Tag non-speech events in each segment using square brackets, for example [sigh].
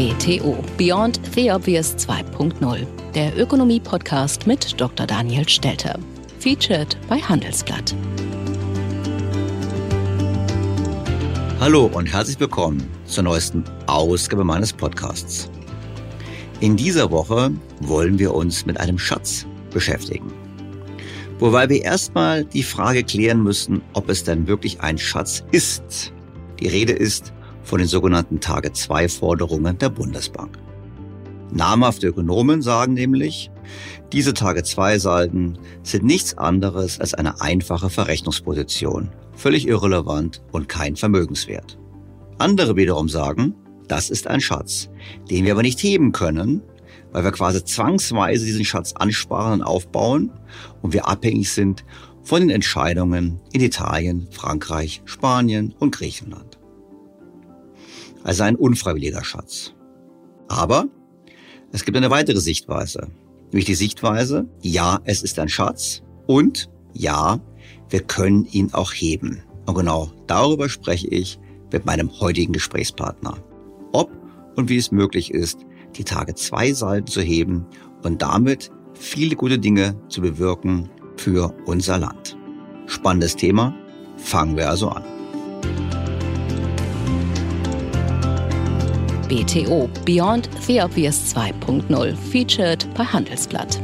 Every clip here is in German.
BTO Beyond the Obvious 2.0, der Ökonomie-Podcast mit Dr. Daniel Stelter. Featured bei Handelsblatt. Hallo und herzlich willkommen zur neuesten Ausgabe meines Podcasts. In dieser Woche wollen wir uns mit einem Schatz beschäftigen. Wobei wir erstmal die Frage klären müssen, ob es denn wirklich ein Schatz ist. Die Rede ist von den sogenannten Tage-2-Forderungen der Bundesbank. Namhafte Ökonomen sagen nämlich, diese Tage-2-Salden sind nichts anderes als eine einfache Verrechnungsposition, völlig irrelevant und kein Vermögenswert. Andere wiederum sagen, das ist ein Schatz, den wir aber nicht heben können, weil wir quasi zwangsweise diesen Schatz ansparen und aufbauen und wir abhängig sind von den Entscheidungen in Italien, Frankreich, Spanien und Griechenland. Also ein unfreiwilliger Schatz. Aber es gibt eine weitere Sichtweise, nämlich die Sichtweise, ja, es ist ein Schatz und ja, wir können ihn auch heben. Und genau darüber spreche ich mit meinem heutigen Gesprächspartner. Ob und wie es möglich ist, die Tage zwei Salden zu heben und damit viele gute Dinge zu bewirken für unser Land. Spannendes Thema. Fangen wir also an. BTO Beyond the Obvious 2.0 featured bei Handelsblatt.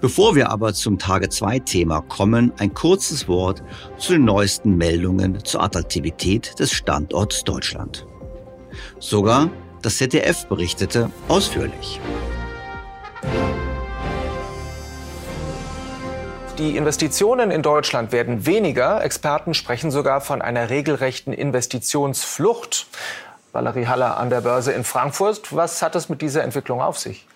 Bevor wir aber zum Tage 2 Thema kommen, ein kurzes Wort zu den neuesten Meldungen zur Attraktivität des Standorts Deutschland. Sogar das ZDF berichtete ausführlich. Die Investitionen in Deutschland werden weniger. Experten sprechen sogar von einer regelrechten Investitionsflucht. Valerie Haller an der Börse in Frankfurt. Was hat es mit dieser Entwicklung auf sich?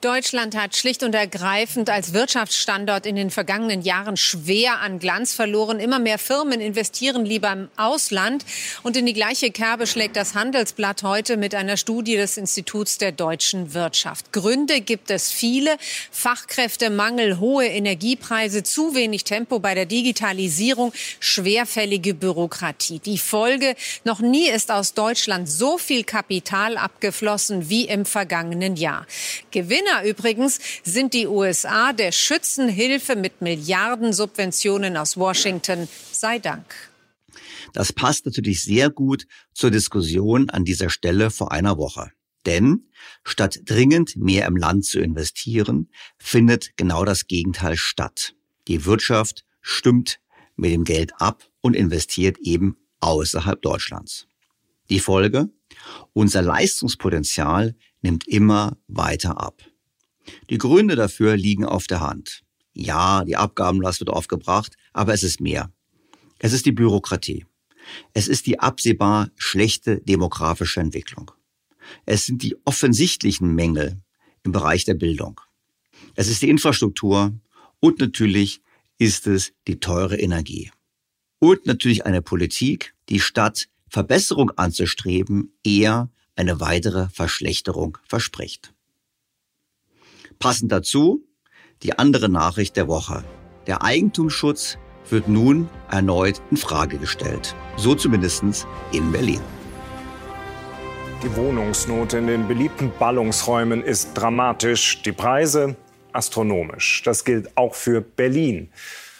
Deutschland hat schlicht und ergreifend als Wirtschaftsstandort in den vergangenen Jahren schwer an Glanz verloren. Immer mehr Firmen investieren lieber im Ausland. Und in die gleiche Kerbe schlägt das Handelsblatt heute mit einer Studie des Instituts der deutschen Wirtschaft. Gründe gibt es viele. Fachkräftemangel, hohe Energiepreise, zu wenig Tempo bei der Digitalisierung, schwerfällige Bürokratie. Die Folge, noch nie ist aus Deutschland so viel Kapital abgeflossen wie im vergangenen Jahr. Gewinner China übrigens sind die USA der Schützenhilfe mit Milliardensubventionen aus Washington. Sei Dank. Das passt natürlich sehr gut zur Diskussion an dieser Stelle vor einer Woche. Denn statt dringend mehr im Land zu investieren, findet genau das Gegenteil statt. Die Wirtschaft stimmt mit dem Geld ab und investiert eben außerhalb Deutschlands. Die Folge? Unser Leistungspotenzial nimmt immer weiter ab. Die Gründe dafür liegen auf der Hand. Ja, die Abgabenlast wird aufgebracht, aber es ist mehr. Es ist die Bürokratie. Es ist die absehbar schlechte demografische Entwicklung. Es sind die offensichtlichen Mängel im Bereich der Bildung. Es ist die Infrastruktur und natürlich ist es die teure Energie. Und natürlich eine Politik, die statt Verbesserung anzustreben, eher eine weitere Verschlechterung verspricht. Passend dazu die andere Nachricht der Woche. Der Eigentumsschutz wird nun erneut in Frage gestellt. So zumindest in Berlin. Die Wohnungsnot in den beliebten Ballungsräumen ist dramatisch, die Preise astronomisch. Das gilt auch für Berlin.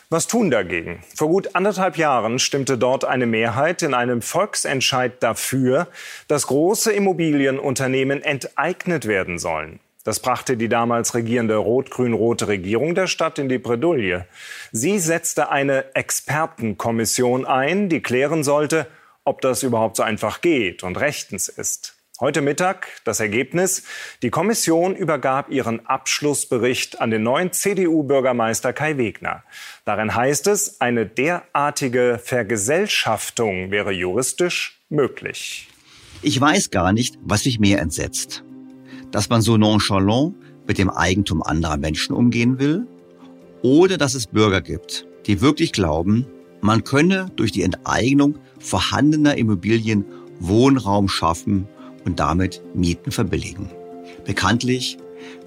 Was tun dagegen? Vor gut anderthalb Jahren stimmte dort eine Mehrheit in einem Volksentscheid dafür, dass große Immobilienunternehmen enteignet werden sollen. Das brachte die damals regierende rot-grün-rote Regierung der Stadt in die Bredouille. Sie setzte eine Expertenkommission ein, die klären sollte, ob das überhaupt so einfach geht und rechtens ist. Heute Mittag das Ergebnis. Die Kommission übergab ihren Abschlussbericht an den neuen CDU-Bürgermeister Kai Wegner. Darin heißt es, eine derartige Vergesellschaftung wäre juristisch möglich. Ich weiß gar nicht, was mich mehr entsetzt dass man so nonchalant mit dem Eigentum anderer Menschen umgehen will oder dass es Bürger gibt, die wirklich glauben, man könne durch die Enteignung vorhandener Immobilien Wohnraum schaffen und damit Mieten verbilligen. Bekanntlich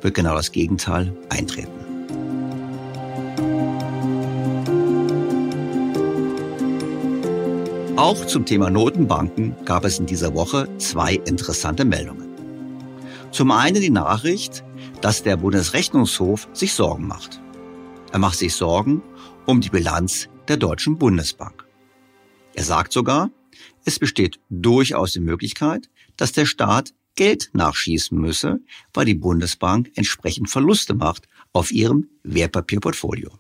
wird genau das Gegenteil eintreten. Auch zum Thema Notenbanken gab es in dieser Woche zwei interessante Meldungen. Zum einen die Nachricht, dass der Bundesrechnungshof sich Sorgen macht. Er macht sich Sorgen um die Bilanz der Deutschen Bundesbank. Er sagt sogar, es besteht durchaus die Möglichkeit, dass der Staat Geld nachschießen müsse, weil die Bundesbank entsprechend Verluste macht auf ihrem Wertpapierportfolio.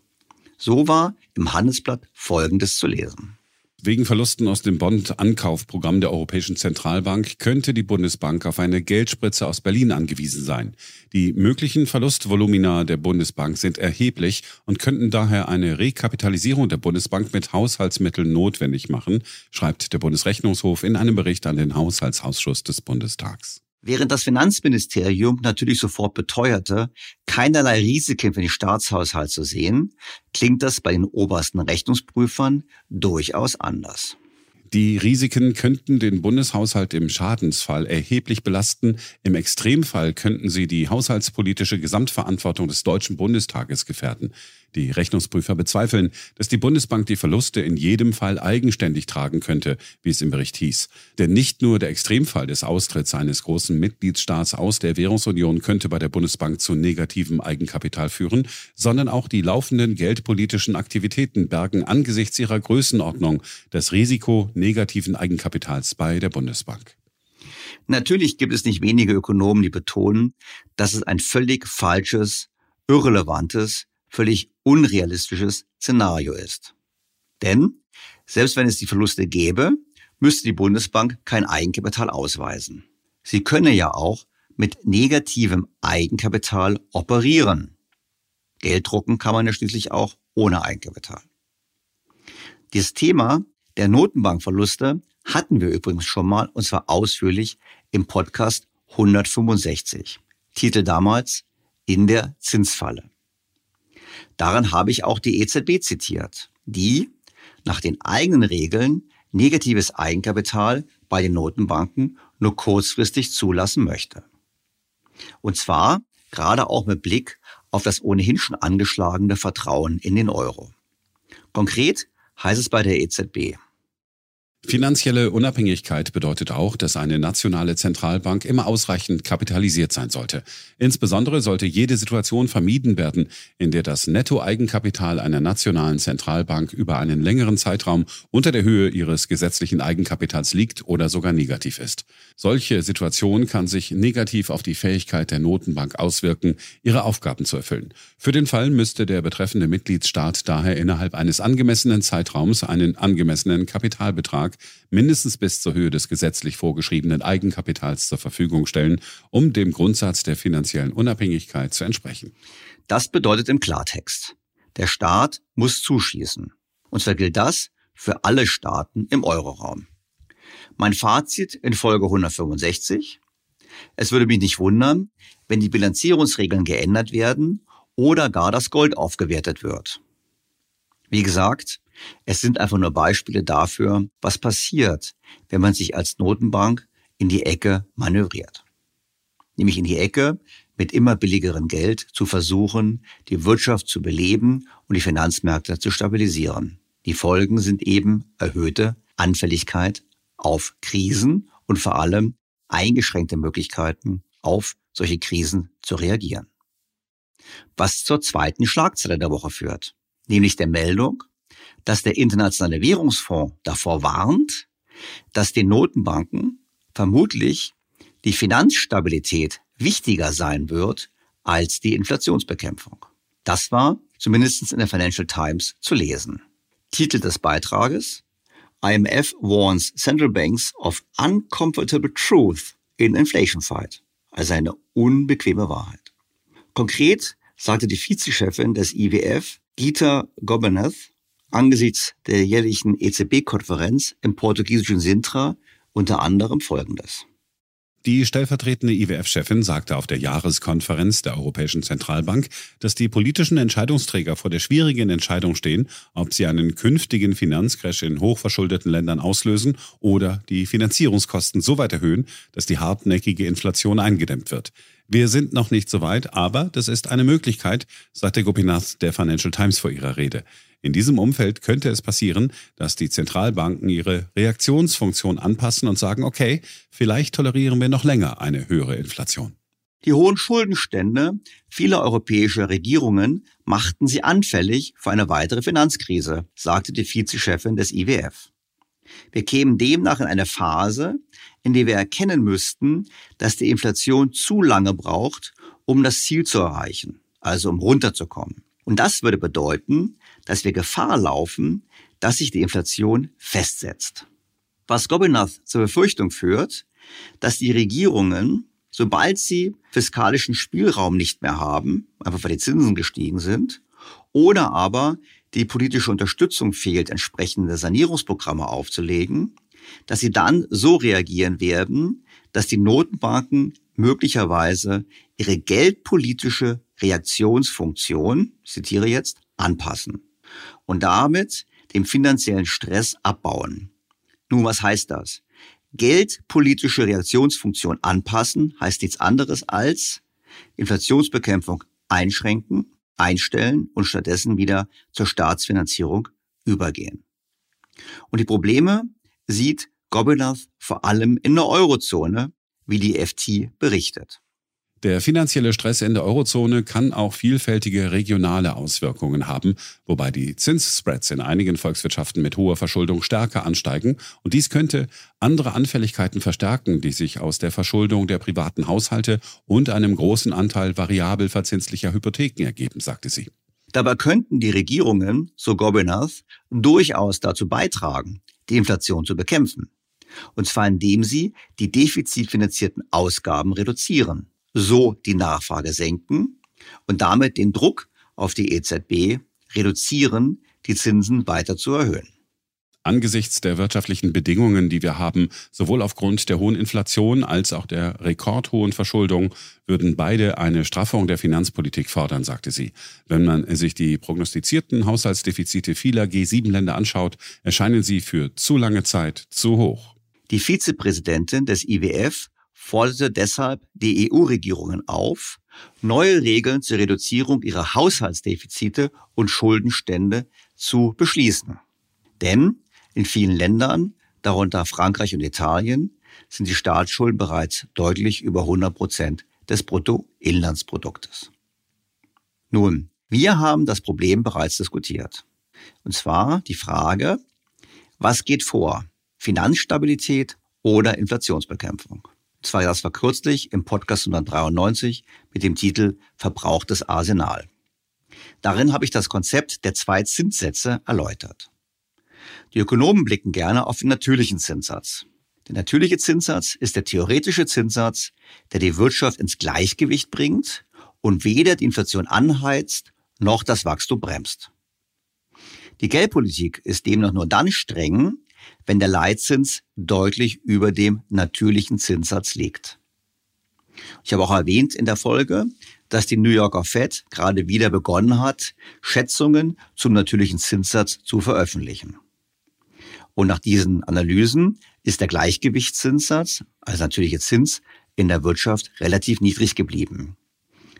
So war im Handelsblatt Folgendes zu lesen. Wegen Verlusten aus dem Bond-Ankaufprogramm der Europäischen Zentralbank könnte die Bundesbank auf eine Geldspritze aus Berlin angewiesen sein. Die möglichen Verlustvolumina der Bundesbank sind erheblich und könnten daher eine Rekapitalisierung der Bundesbank mit Haushaltsmitteln notwendig machen, schreibt der Bundesrechnungshof in einem Bericht an den Haushaltsausschuss des Bundestags. Während das Finanzministerium natürlich sofort beteuerte, keinerlei Risiken für den Staatshaushalt zu sehen, klingt das bei den obersten Rechnungsprüfern durchaus anders. Die Risiken könnten den Bundeshaushalt im Schadensfall erheblich belasten. Im Extremfall könnten sie die haushaltspolitische Gesamtverantwortung des Deutschen Bundestages gefährden. Die Rechnungsprüfer bezweifeln, dass die Bundesbank die Verluste in jedem Fall eigenständig tragen könnte, wie es im Bericht hieß. Denn nicht nur der Extremfall des Austritts eines großen Mitgliedstaats aus der Währungsunion könnte bei der Bundesbank zu negativem Eigenkapital führen, sondern auch die laufenden geldpolitischen Aktivitäten bergen angesichts ihrer Größenordnung das Risiko negativen Eigenkapitals bei der Bundesbank. Natürlich gibt es nicht wenige Ökonomen, die betonen, dass es ein völlig falsches, irrelevantes, völlig unrealistisches Szenario ist. Denn selbst wenn es die Verluste gäbe, müsste die Bundesbank kein Eigenkapital ausweisen. Sie könne ja auch mit negativem Eigenkapital operieren. Geld drucken kann man ja schließlich auch ohne Eigenkapital. Dieses Thema der Notenbankverluste hatten wir übrigens schon mal, und zwar ausführlich im Podcast 165. Titel damals In der Zinsfalle. Daran habe ich auch die EZB zitiert, die nach den eigenen Regeln negatives Eigenkapital bei den Notenbanken nur kurzfristig zulassen möchte. Und zwar gerade auch mit Blick auf das ohnehin schon angeschlagene Vertrauen in den Euro. Konkret heißt es bei der EZB, Finanzielle Unabhängigkeit bedeutet auch, dass eine nationale Zentralbank immer ausreichend kapitalisiert sein sollte. Insbesondere sollte jede Situation vermieden werden, in der das Nettoeigenkapital einer nationalen Zentralbank über einen längeren Zeitraum unter der Höhe ihres gesetzlichen Eigenkapitals liegt oder sogar negativ ist. Solche Situation kann sich negativ auf die Fähigkeit der Notenbank auswirken, ihre Aufgaben zu erfüllen. Für den Fall müsste der betreffende Mitgliedsstaat daher innerhalb eines angemessenen Zeitraums einen angemessenen Kapitalbetrag mindestens bis zur Höhe des gesetzlich vorgeschriebenen Eigenkapitals zur Verfügung stellen, um dem Grundsatz der finanziellen Unabhängigkeit zu entsprechen. Das bedeutet im Klartext, der Staat muss zuschießen. Und zwar gilt das für alle Staaten im Euroraum. Mein Fazit in Folge 165. Es würde mich nicht wundern, wenn die Bilanzierungsregeln geändert werden oder gar das Gold aufgewertet wird. Wie gesagt, es sind einfach nur Beispiele dafür, was passiert, wenn man sich als Notenbank in die Ecke manövriert. Nämlich in die Ecke, mit immer billigerem Geld zu versuchen, die Wirtschaft zu beleben und die Finanzmärkte zu stabilisieren. Die Folgen sind eben erhöhte Anfälligkeit auf Krisen und vor allem eingeschränkte Möglichkeiten, auf solche Krisen zu reagieren. Was zur zweiten Schlagzeile der Woche führt, nämlich der Meldung, dass der Internationale Währungsfonds davor warnt, dass den Notenbanken vermutlich die Finanzstabilität wichtiger sein wird als die Inflationsbekämpfung. Das war zumindest in der Financial Times zu lesen. Titel des Beitrages IMF warns central banks of uncomfortable truth in inflation fight. Also eine unbequeme Wahrheit. Konkret sagte die Vizechefin des IWF, Gita Gobernath, angesichts der jährlichen EZB-Konferenz im portugiesischen Sintra unter anderem Folgendes. Die stellvertretende IWF-Chefin sagte auf der Jahreskonferenz der Europäischen Zentralbank, dass die politischen Entscheidungsträger vor der schwierigen Entscheidung stehen, ob sie einen künftigen Finanzcrash in hochverschuldeten Ländern auslösen oder die Finanzierungskosten so weit erhöhen, dass die hartnäckige Inflation eingedämmt wird. Wir sind noch nicht so weit, aber das ist eine Möglichkeit, sagte Gopinath der Financial Times vor ihrer Rede. In diesem Umfeld könnte es passieren, dass die Zentralbanken ihre Reaktionsfunktion anpassen und sagen, okay, vielleicht tolerieren wir noch länger eine höhere Inflation. Die hohen Schuldenstände vieler europäischer Regierungen machten sie anfällig für eine weitere Finanzkrise, sagte die Vizechefin des IWF. Wir kämen demnach in eine Phase, in der wir erkennen müssten, dass die Inflation zu lange braucht, um das Ziel zu erreichen, also um runterzukommen. Und das würde bedeuten, dass wir Gefahr laufen, dass sich die Inflation festsetzt. Was Gobinath zur Befürchtung führt, dass die Regierungen, sobald sie fiskalischen Spielraum nicht mehr haben, einfach weil die Zinsen gestiegen sind, oder aber die politische Unterstützung fehlt, entsprechende Sanierungsprogramme aufzulegen, dass sie dann so reagieren werden, dass die Notenbanken möglicherweise ihre geldpolitische Reaktionsfunktion, ich zitiere jetzt, anpassen und damit den finanziellen Stress abbauen. Nun, was heißt das? Geldpolitische Reaktionsfunktion anpassen heißt nichts anderes als Inflationsbekämpfung einschränken, einstellen und stattdessen wieder zur Staatsfinanzierung übergehen. Und die Probleme sieht Gobinath vor allem in der Eurozone, wie die FT berichtet. Der finanzielle Stress in der Eurozone kann auch vielfältige regionale Auswirkungen haben, wobei die Zinsspreads in einigen Volkswirtschaften mit hoher Verschuldung stärker ansteigen und dies könnte andere Anfälligkeiten verstärken, die sich aus der Verschuldung der privaten Haushalte und einem großen Anteil variabel verzinslicher Hypotheken ergeben, sagte sie. Dabei könnten die Regierungen, so Gobinath, durchaus dazu beitragen, die Inflation zu bekämpfen. Und zwar indem sie die defizitfinanzierten Ausgaben reduzieren so die Nachfrage senken und damit den Druck auf die EZB reduzieren, die Zinsen weiter zu erhöhen. Angesichts der wirtschaftlichen Bedingungen, die wir haben, sowohl aufgrund der hohen Inflation als auch der rekordhohen Verschuldung, würden beide eine Straffung der Finanzpolitik fordern, sagte sie. Wenn man sich die prognostizierten Haushaltsdefizite vieler G7-Länder anschaut, erscheinen sie für zu lange Zeit zu hoch. Die Vizepräsidentin des IWF forderte deshalb die EU-Regierungen auf, neue Regeln zur Reduzierung ihrer Haushaltsdefizite und Schuldenstände zu beschließen. Denn in vielen Ländern, darunter Frankreich und Italien, sind die Staatsschulden bereits deutlich über 100 Prozent des Bruttoinlandsproduktes. Nun, wir haben das Problem bereits diskutiert. Und zwar die Frage, was geht vor? Finanzstabilität oder Inflationsbekämpfung? Das war das war kürzlich im Podcast 193 mit dem Titel Verbrauchtes Arsenal. Darin habe ich das Konzept der zwei Zinssätze erläutert. Die Ökonomen blicken gerne auf den natürlichen Zinssatz. Der natürliche Zinssatz ist der theoretische Zinssatz, der die Wirtschaft ins Gleichgewicht bringt und weder die Inflation anheizt noch das Wachstum bremst. Die Geldpolitik ist demnach nur dann streng, wenn der Leitzins deutlich über dem natürlichen Zinssatz liegt. Ich habe auch erwähnt in der Folge, dass die New Yorker Fed gerade wieder begonnen hat, Schätzungen zum natürlichen Zinssatz zu veröffentlichen. Und nach diesen Analysen ist der Gleichgewichtszinssatz, also natürliche Zins, in der Wirtschaft relativ niedrig geblieben.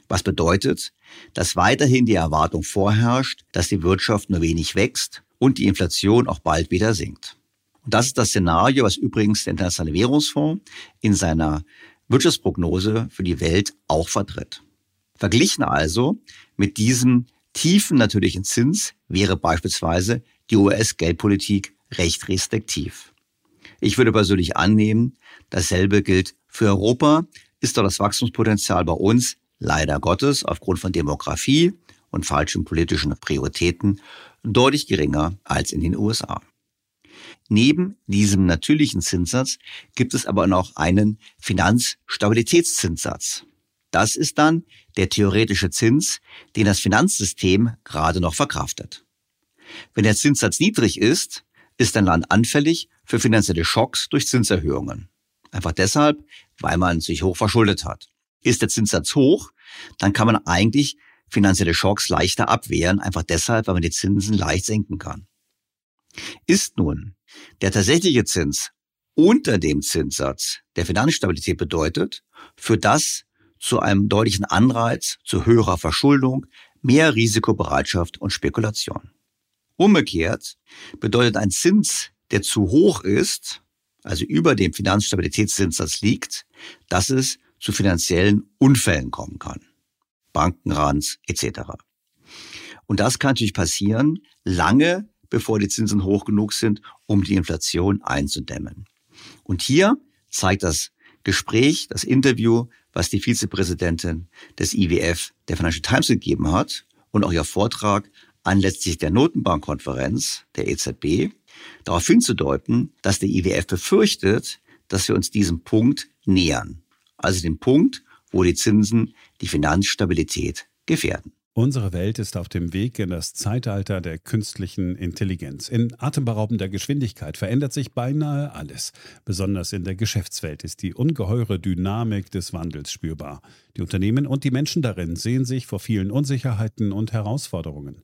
Was bedeutet, dass weiterhin die Erwartung vorherrscht, dass die Wirtschaft nur wenig wächst und die Inflation auch bald wieder sinkt. Und das ist das Szenario, was übrigens der Internationale Währungsfonds in seiner Wirtschaftsprognose für die Welt auch vertritt. Verglichen also mit diesem tiefen natürlichen Zins wäre beispielsweise die US-Geldpolitik recht restriktiv. Ich würde persönlich annehmen, dasselbe gilt für Europa, ist doch das Wachstumspotenzial bei uns leider Gottes aufgrund von Demografie und falschen politischen Prioritäten deutlich geringer als in den USA. Neben diesem natürlichen Zinssatz gibt es aber noch einen Finanzstabilitätszinssatz. Das ist dann der theoretische Zins, den das Finanzsystem gerade noch verkraftet. Wenn der Zinssatz niedrig ist, ist ein Land anfällig für finanzielle Schocks durch Zinserhöhungen. Einfach deshalb, weil man sich hoch verschuldet hat. Ist der Zinssatz hoch, dann kann man eigentlich finanzielle Schocks leichter abwehren, einfach deshalb, weil man die Zinsen leicht senken kann. Ist nun der tatsächliche Zins unter dem Zinssatz der Finanzstabilität bedeutet, führt das zu einem deutlichen Anreiz zu höherer Verschuldung, mehr Risikobereitschaft und Spekulation. Umgekehrt bedeutet ein Zins, der zu hoch ist, also über dem Finanzstabilitätszinssatz liegt, dass es zu finanziellen Unfällen kommen kann. Bankenrands etc. Und das kann natürlich passieren, lange bevor die Zinsen hoch genug sind, um die Inflation einzudämmen. Und hier zeigt das Gespräch, das Interview, was die Vizepräsidentin des IWF der Financial Times gegeben hat und auch ihr Vortrag anlässlich der Notenbankkonferenz der EZB darauf hinzudeuten, dass der IWF befürchtet, dass wir uns diesem Punkt nähern. Also dem Punkt, wo die Zinsen die Finanzstabilität gefährden. Unsere Welt ist auf dem Weg in das Zeitalter der künstlichen Intelligenz. In atemberaubender Geschwindigkeit verändert sich beinahe alles. Besonders in der Geschäftswelt ist die ungeheure Dynamik des Wandels spürbar. Die Unternehmen und die Menschen darin sehen sich vor vielen Unsicherheiten und Herausforderungen.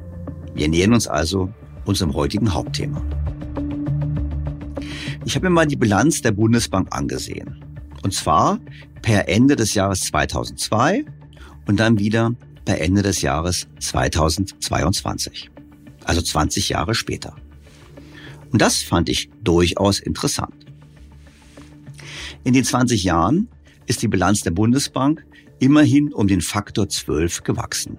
Wir nähern uns also unserem heutigen Hauptthema. Ich habe mir mal die Bilanz der Bundesbank angesehen. Und zwar per Ende des Jahres 2002 und dann wieder per Ende des Jahres 2022. Also 20 Jahre später. Und das fand ich durchaus interessant. In den 20 Jahren ist die Bilanz der Bundesbank immerhin um den Faktor 12 gewachsen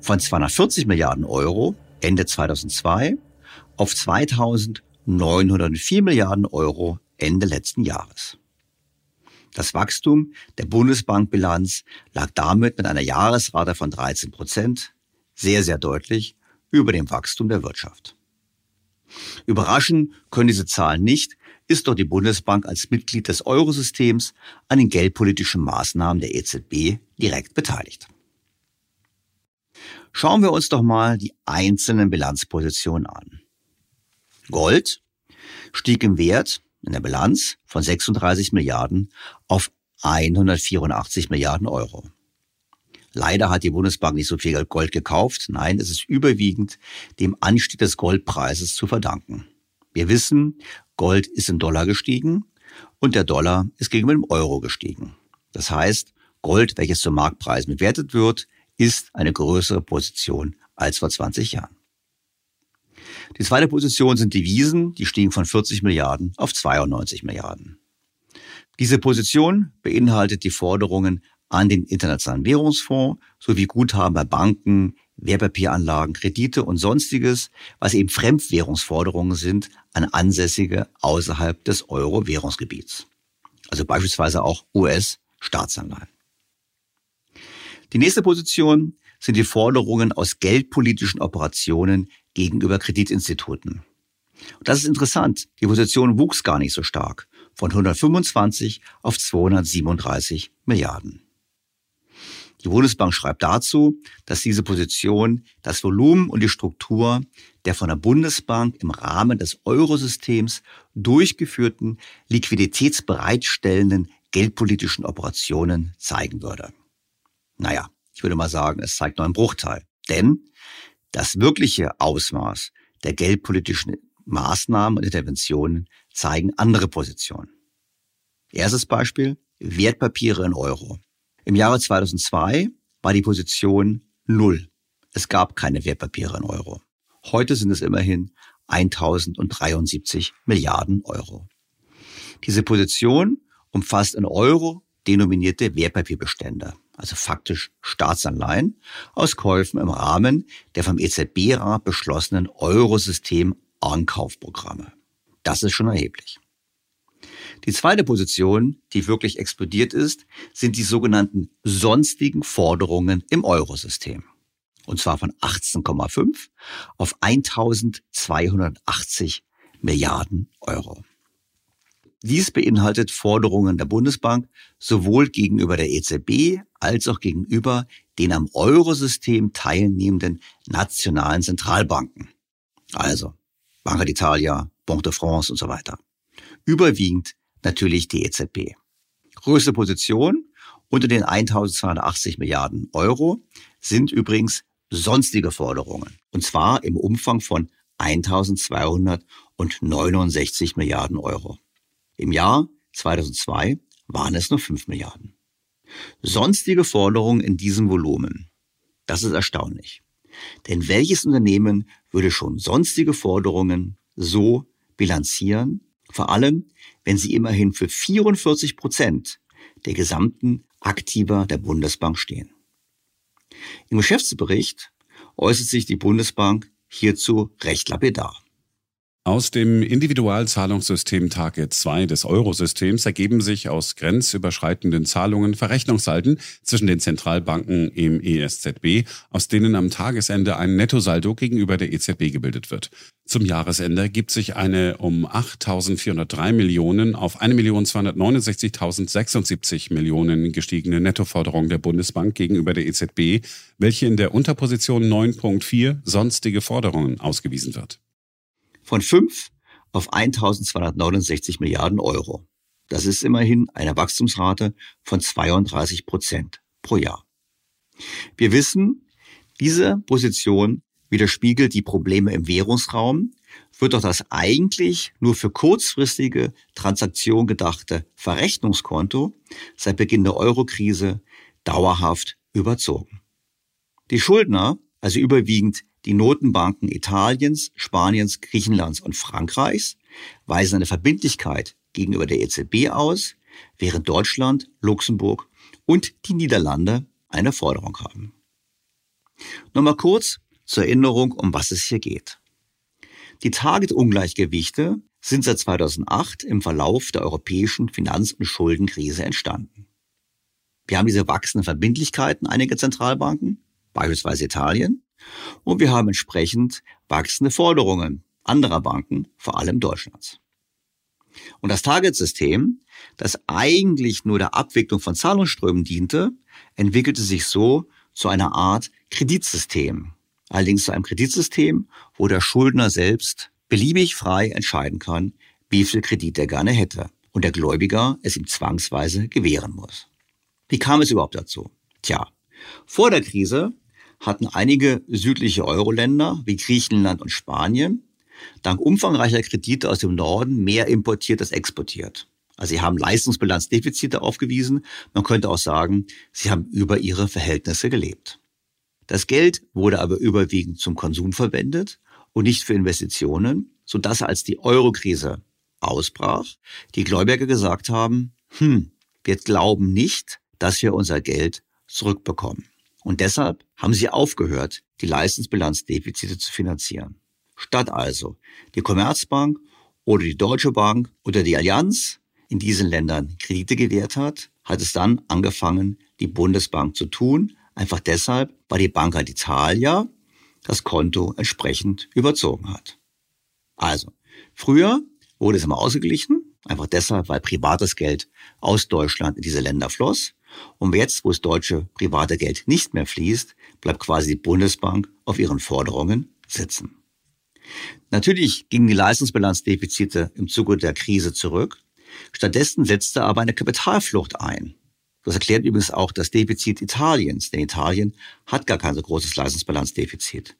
von 240 Milliarden Euro Ende 2002 auf 2904 Milliarden Euro Ende letzten Jahres. Das Wachstum der Bundesbankbilanz lag damit mit einer Jahresrate von 13 Prozent sehr, sehr deutlich über dem Wachstum der Wirtschaft. Überraschen können diese Zahlen nicht, ist doch die Bundesbank als Mitglied des Eurosystems an den geldpolitischen Maßnahmen der EZB direkt beteiligt. Schauen wir uns doch mal die einzelnen Bilanzpositionen an. Gold stieg im Wert in der Bilanz von 36 Milliarden auf 184 Milliarden Euro. Leider hat die Bundesbank nicht so viel Gold gekauft. Nein, es ist überwiegend dem Anstieg des Goldpreises zu verdanken. Wir wissen, Gold ist in Dollar gestiegen und der Dollar ist gegenüber dem Euro gestiegen. Das heißt, Gold, welches zum Marktpreis bewertet wird, ist eine größere Position als vor 20 Jahren. Die zweite Position sind Devisen, die stiegen von 40 Milliarden auf 92 Milliarden. Diese Position beinhaltet die Forderungen an den Internationalen Währungsfonds sowie Guthaben bei Banken, Wertpapieranlagen, Kredite und sonstiges, was eben Fremdwährungsforderungen sind an Ansässige außerhalb des Euro-Währungsgebiets. Also beispielsweise auch US-Staatsanleihen. Die nächste Position sind die Forderungen aus geldpolitischen Operationen gegenüber Kreditinstituten. Und das ist interessant. Die Position wuchs gar nicht so stark. Von 125 auf 237 Milliarden. Die Bundesbank schreibt dazu, dass diese Position das Volumen und die Struktur der von der Bundesbank im Rahmen des Eurosystems durchgeführten liquiditätsbereitstellenden geldpolitischen Operationen zeigen würde. Naja, ich würde mal sagen, es zeigt nur einen Bruchteil. Denn das wirkliche Ausmaß der geldpolitischen Maßnahmen und Interventionen zeigen andere Positionen. Erstes Beispiel, Wertpapiere in Euro. Im Jahre 2002 war die Position null. Es gab keine Wertpapiere in Euro. Heute sind es immerhin 1073 Milliarden Euro. Diese Position umfasst in Euro denominierte Wertpapierbestände also faktisch Staatsanleihen, aus Käufen im Rahmen der vom EZB-Rat beschlossenen Eurosystem-Ankaufprogramme. Das ist schon erheblich. Die zweite Position, die wirklich explodiert ist, sind die sogenannten sonstigen Forderungen im Eurosystem. Und zwar von 18,5 auf 1280 Milliarden Euro. Dies beinhaltet Forderungen der Bundesbank sowohl gegenüber der EZB als auch gegenüber den am Eurosystem teilnehmenden nationalen Zentralbanken. Also Banca d'Italia, Banque de France und so weiter. Überwiegend natürlich die EZB. Größte Position unter den 1280 Milliarden Euro sind übrigens sonstige Forderungen. Und zwar im Umfang von 1269 Milliarden Euro. Im Jahr 2002 waren es nur 5 Milliarden. Sonstige Forderungen in diesem Volumen. Das ist erstaunlich. Denn welches Unternehmen würde schon sonstige Forderungen so bilanzieren Vor allem, wenn sie immerhin für 44 Prozent der gesamten Aktiva der Bundesbank stehen. Im Geschäftsbericht äußert sich die Bundesbank hierzu recht lapidar. Aus dem Individualzahlungssystem Target 2 des Eurosystems ergeben sich aus grenzüberschreitenden Zahlungen Verrechnungssalden zwischen den Zentralbanken im ESZB, aus denen am Tagesende ein Nettosaldo gegenüber der EZB gebildet wird. Zum Jahresende gibt sich eine um 8.403 Millionen auf 1.269.076 Millionen gestiegene Nettoforderung der Bundesbank gegenüber der EZB, welche in der Unterposition 9.4 sonstige Forderungen ausgewiesen wird von 5 auf 1269 Milliarden Euro. Das ist immerhin eine Wachstumsrate von 32 Prozent pro Jahr. Wir wissen, diese Position widerspiegelt die Probleme im Währungsraum, wird doch das eigentlich nur für kurzfristige Transaktionen gedachte Verrechnungskonto seit Beginn der Eurokrise dauerhaft überzogen. Die Schuldner, also überwiegend die Notenbanken Italiens, Spaniens, Griechenlands und Frankreichs weisen eine Verbindlichkeit gegenüber der EZB aus, während Deutschland, Luxemburg und die Niederlande eine Forderung haben. Nochmal kurz zur Erinnerung, um was es hier geht. Die Target-Ungleichgewichte sind seit 2008 im Verlauf der europäischen Finanz- und Schuldenkrise entstanden. Wir haben diese wachsenden Verbindlichkeiten einiger Zentralbanken, beispielsweise Italien, und wir haben entsprechend wachsende Forderungen anderer Banken, vor allem Deutschlands. Und das Target-System, das eigentlich nur der Abwicklung von Zahlungsströmen diente, entwickelte sich so zu einer Art Kreditsystem. Allerdings zu einem Kreditsystem, wo der Schuldner selbst beliebig frei entscheiden kann, wie viel Kredit er gerne hätte und der Gläubiger es ihm zwangsweise gewähren muss. Wie kam es überhaupt dazu? Tja, vor der Krise hatten einige südliche Euro-Länder wie Griechenland und Spanien dank umfangreicher Kredite aus dem Norden mehr importiert als exportiert. Also sie haben Leistungsbilanzdefizite aufgewiesen. Man könnte auch sagen, sie haben über ihre Verhältnisse gelebt. Das Geld wurde aber überwiegend zum Konsum verwendet und nicht für Investitionen, sodass als die Eurokrise ausbrach, die Gläubiger gesagt haben, hm, wir glauben nicht, dass wir unser Geld zurückbekommen. Und deshalb haben sie aufgehört, die Leistungsbilanzdefizite zu finanzieren. Statt also die Commerzbank oder die Deutsche Bank oder die Allianz in diesen Ländern Kredite gewährt hat, hat es dann angefangen, die Bundesbank zu tun. Einfach deshalb, weil die Banca d'Italia das Konto entsprechend überzogen hat. Also, früher wurde es immer ausgeglichen, einfach deshalb, weil privates Geld aus Deutschland in diese Länder floss. Und jetzt, wo das deutsche private Geld nicht mehr fließt, bleibt quasi die Bundesbank auf ihren Forderungen sitzen. Natürlich gingen die Leistungsbilanzdefizite im Zuge der Krise zurück. Stattdessen setzte aber eine Kapitalflucht ein. Das erklärt übrigens auch das Defizit Italiens, denn Italien hat gar kein so großes Leistungsbilanzdefizit.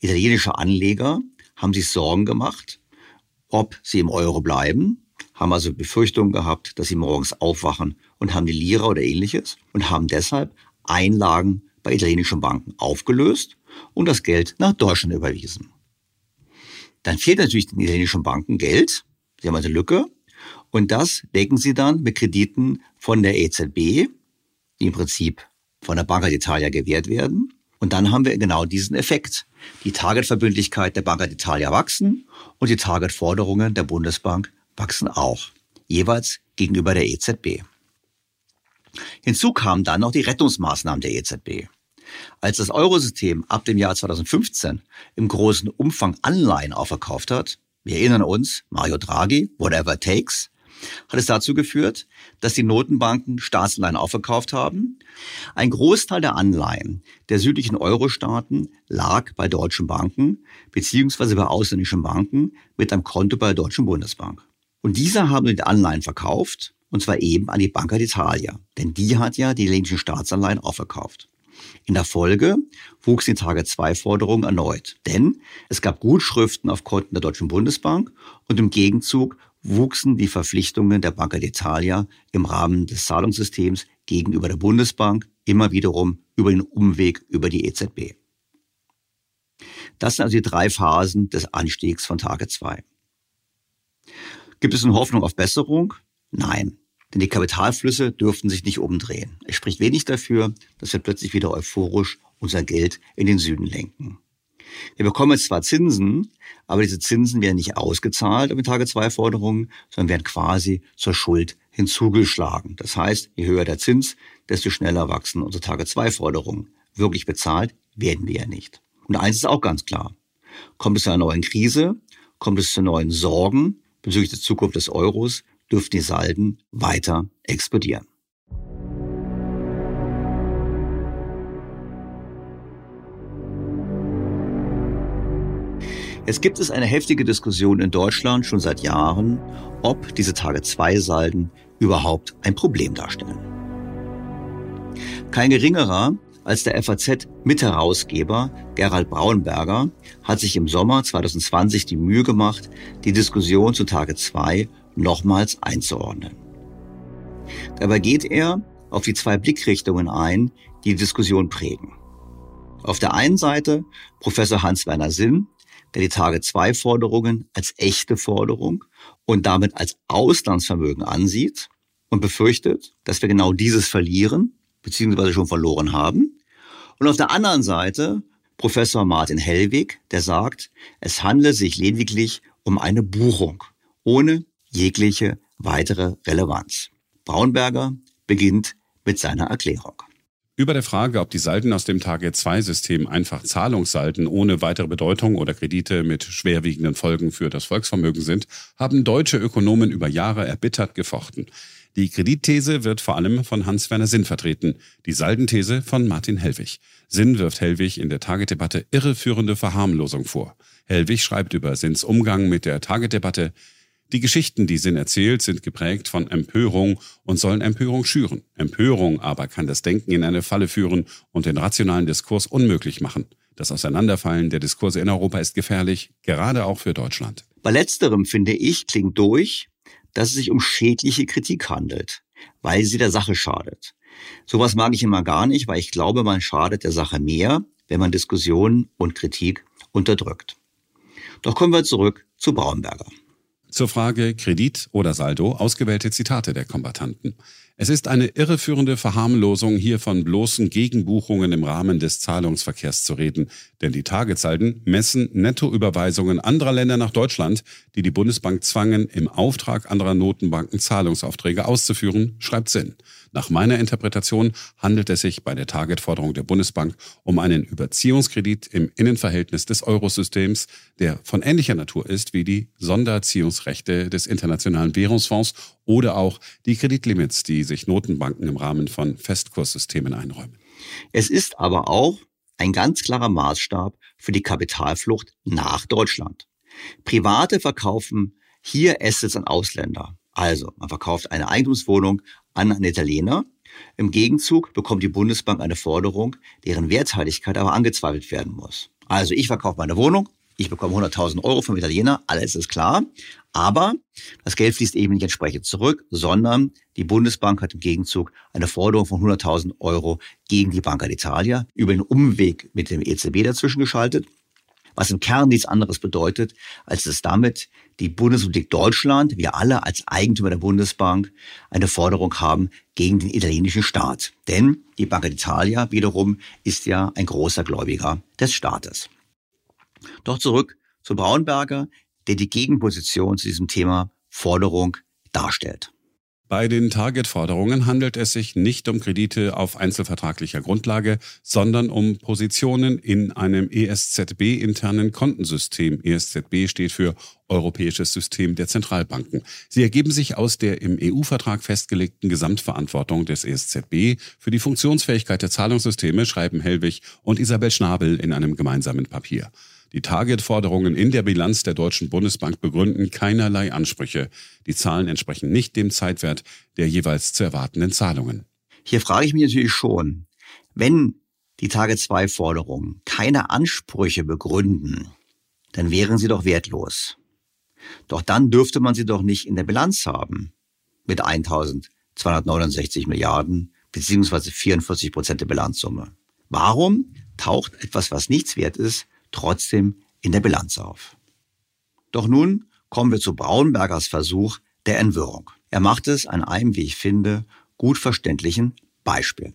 Italienische Anleger haben sich Sorgen gemacht, ob sie im Euro bleiben, haben also Befürchtungen gehabt, dass sie morgens aufwachen und haben die Lira oder ähnliches und haben deshalb Einlagen bei italienischen Banken aufgelöst und das Geld nach Deutschland überwiesen. Dann fehlt natürlich den italienischen Banken Geld. Sie haben eine Lücke. Und das decken sie dann mit Krediten von der EZB, die im Prinzip von der Banca d'Italia gewährt werden. Und dann haben wir genau diesen Effekt. Die Targetverbindlichkeit der Banca d'Italia wachsen und die Targetforderungen der Bundesbank wachsen auch, jeweils gegenüber der EZB. Hinzu kamen dann noch die Rettungsmaßnahmen der EZB. Als das Eurosystem ab dem Jahr 2015 im großen Umfang Anleihen aufverkauft hat, wir erinnern uns, Mario Draghi, whatever it takes, hat es dazu geführt, dass die Notenbanken Staatsanleihen aufverkauft haben. Ein Großteil der Anleihen der südlichen Euro-Staaten lag bei deutschen Banken beziehungsweise bei ausländischen Banken mit einem Konto bei der Deutschen Bundesbank. Und diese haben die Anleihen verkauft und zwar eben an die Banca d'Italia, denn die hat ja die italienischen Staatsanleihen aufverkauft. In der Folge wuchs die Tage-2-Forderung erneut, denn es gab Gutschriften auf Konten der Deutschen Bundesbank und im Gegenzug wuchsen die Verpflichtungen der Banca d'Italia im Rahmen des Zahlungssystems gegenüber der Bundesbank immer wiederum über den Umweg über die EZB. Das sind also die drei Phasen des Anstiegs von Tage 2. Gibt es eine Hoffnung auf Besserung? Nein. Denn die Kapitalflüsse dürften sich nicht umdrehen. Es spricht wenig dafür, dass wir plötzlich wieder euphorisch unser Geld in den Süden lenken. Wir bekommen jetzt zwar Zinsen, aber diese Zinsen werden nicht ausgezahlt mit Tage-2-Forderungen, sondern werden quasi zur Schuld hinzugeschlagen. Das heißt, je höher der Zins, desto schneller wachsen unsere Tage-2-Forderungen. Wirklich bezahlt werden wir ja nicht. Und eins ist auch ganz klar. Kommt es zu einer neuen Krise, kommt es zu neuen Sorgen bezüglich der Zukunft des Euros, dürften die Salden weiter explodieren. Jetzt gibt es eine heftige Diskussion in Deutschland schon seit Jahren, ob diese Tage-2-Salden überhaupt ein Problem darstellen. Kein geringerer als der FAZ-Mitherausgeber Gerald Braunberger hat sich im Sommer 2020 die Mühe gemacht, die Diskussion zu Tage 2 nochmals einzuordnen. Dabei geht er auf die zwei Blickrichtungen ein, die die Diskussion prägen. Auf der einen Seite Professor Hans-Werner Sinn, der die Tage-2-Forderungen als echte Forderung und damit als Auslandsvermögen ansieht und befürchtet, dass wir genau dieses verlieren, beziehungsweise schon verloren haben. Und auf der anderen Seite Professor Martin Hellwig, der sagt, es handle sich lediglich um eine Buchung ohne jegliche weitere Relevanz. Braunberger beginnt mit seiner Erklärung. Über der Frage, ob die Salden aus dem Target-2-System einfach Zahlungssalden ohne weitere Bedeutung oder Kredite mit schwerwiegenden Folgen für das Volksvermögen sind, haben deutsche Ökonomen über Jahre erbittert gefochten. Die Kreditthese wird vor allem von Hans-Werner Sinn vertreten, die Saldenthese von Martin Hellwig. Sinn wirft Hellwig in der Target-Debatte irreführende Verharmlosung vor. Hellwig schreibt über Sinns Umgang mit der Target-Debatte, die Geschichten, die Sinn erzählt, sind geprägt von Empörung und sollen Empörung schüren. Empörung aber kann das Denken in eine Falle führen und den rationalen Diskurs unmöglich machen. Das Auseinanderfallen der Diskurse in Europa ist gefährlich, gerade auch für Deutschland. Bei letzterem, finde ich, klingt durch, dass es sich um schädliche Kritik handelt, weil sie der Sache schadet. Sowas mag ich immer gar nicht, weil ich glaube, man schadet der Sache mehr, wenn man Diskussionen und Kritik unterdrückt. Doch kommen wir zurück zu Braunberger. Zur Frage Kredit oder Saldo ausgewählte Zitate der Kombatanten. Es ist eine irreführende Verharmlosung, hier von bloßen Gegenbuchungen im Rahmen des Zahlungsverkehrs zu reden, denn die Tagesalden messen Nettoüberweisungen anderer Länder nach Deutschland, die die Bundesbank zwangen, im Auftrag anderer Notenbanken Zahlungsaufträge auszuführen, schreibt Sinn. Nach meiner Interpretation handelt es sich bei der Targetforderung der Bundesbank um einen Überziehungskredit im Innenverhältnis des Eurosystems, der von ähnlicher Natur ist wie die Sonderziehungsrechte des Internationalen Währungsfonds oder auch die Kreditlimits, die sich Notenbanken im Rahmen von Festkurssystemen einräumen. Es ist aber auch ein ganz klarer Maßstab für die Kapitalflucht nach Deutschland. Private verkaufen hier Assets an Ausländer. Also, man verkauft eine Eigentumswohnung an einen Italiener. Im Gegenzug bekommt die Bundesbank eine Forderung, deren Werthaltigkeit aber angezweifelt werden muss. Also ich verkaufe meine Wohnung, ich bekomme 100.000 Euro vom Italiener, alles ist klar. Aber das Geld fließt eben nicht entsprechend zurück, sondern die Bundesbank hat im Gegenzug eine Forderung von 100.000 Euro gegen die Banca d'Italia über einen Umweg mit dem EZB dazwischen geschaltet was im Kern nichts anderes bedeutet, als dass damit die Bundesrepublik Deutschland, wir alle als Eigentümer der Bundesbank, eine Forderung haben gegen den italienischen Staat. Denn die Banca d'Italia wiederum ist ja ein großer Gläubiger des Staates. Doch zurück zu Braunberger, der die Gegenposition zu diesem Thema Forderung darstellt. Bei den Target-Forderungen handelt es sich nicht um Kredite auf einzelvertraglicher Grundlage, sondern um Positionen in einem ESZB-internen Kontensystem. ESZB steht für Europäisches System der Zentralbanken. Sie ergeben sich aus der im EU-Vertrag festgelegten Gesamtverantwortung des ESZB für die Funktionsfähigkeit der Zahlungssysteme, schreiben Hellwig und Isabel Schnabel in einem gemeinsamen Papier. Die Target-Forderungen in der Bilanz der Deutschen Bundesbank begründen keinerlei Ansprüche. Die Zahlen entsprechen nicht dem Zeitwert der jeweils zu erwartenden Zahlungen. Hier frage ich mich natürlich schon, wenn die Target-2-Forderungen keine Ansprüche begründen, dann wären sie doch wertlos. Doch dann dürfte man sie doch nicht in der Bilanz haben mit 1269 Milliarden beziehungsweise 44 Prozent der Bilanzsumme. Warum taucht etwas, was nichts wert ist, trotzdem in der Bilanz auf. Doch nun kommen wir zu Braunbergers Versuch der Entwirrung. Er macht es an einem, wie ich finde, gut verständlichen Beispiel.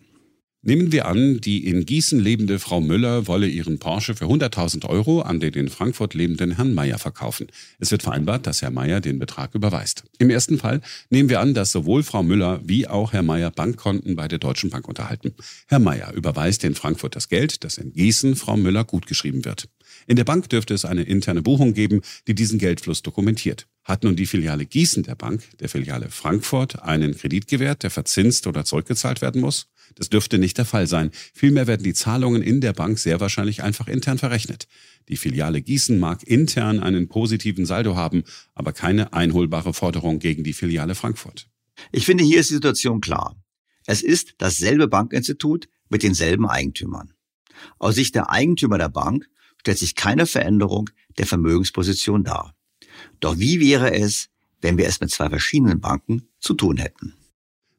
Nehmen wir an, die in Gießen lebende Frau Müller wolle ihren Porsche für 100.000 Euro an den in Frankfurt lebenden Herrn Meier verkaufen. Es wird vereinbart, dass Herr Meier den Betrag überweist. Im ersten Fall nehmen wir an, dass sowohl Frau Müller wie auch Herr Meier Bankkonten bei der Deutschen Bank unterhalten. Herr Meier überweist in Frankfurt das Geld, das in Gießen Frau Müller gutgeschrieben wird. In der Bank dürfte es eine interne Buchung geben, die diesen Geldfluss dokumentiert. Hat nun die Filiale Gießen der Bank der Filiale Frankfurt einen Kredit gewährt, der verzinst oder zurückgezahlt werden muss? Das dürfte nicht der Fall sein. Vielmehr werden die Zahlungen in der Bank sehr wahrscheinlich einfach intern verrechnet. Die Filiale Gießen mag intern einen positiven Saldo haben, aber keine einholbare Forderung gegen die Filiale Frankfurt. Ich finde, hier ist die Situation klar. Es ist dasselbe Bankinstitut mit denselben Eigentümern. Aus Sicht der Eigentümer der Bank stellt sich keine Veränderung der Vermögensposition dar. Doch wie wäre es, wenn wir es mit zwei verschiedenen Banken zu tun hätten?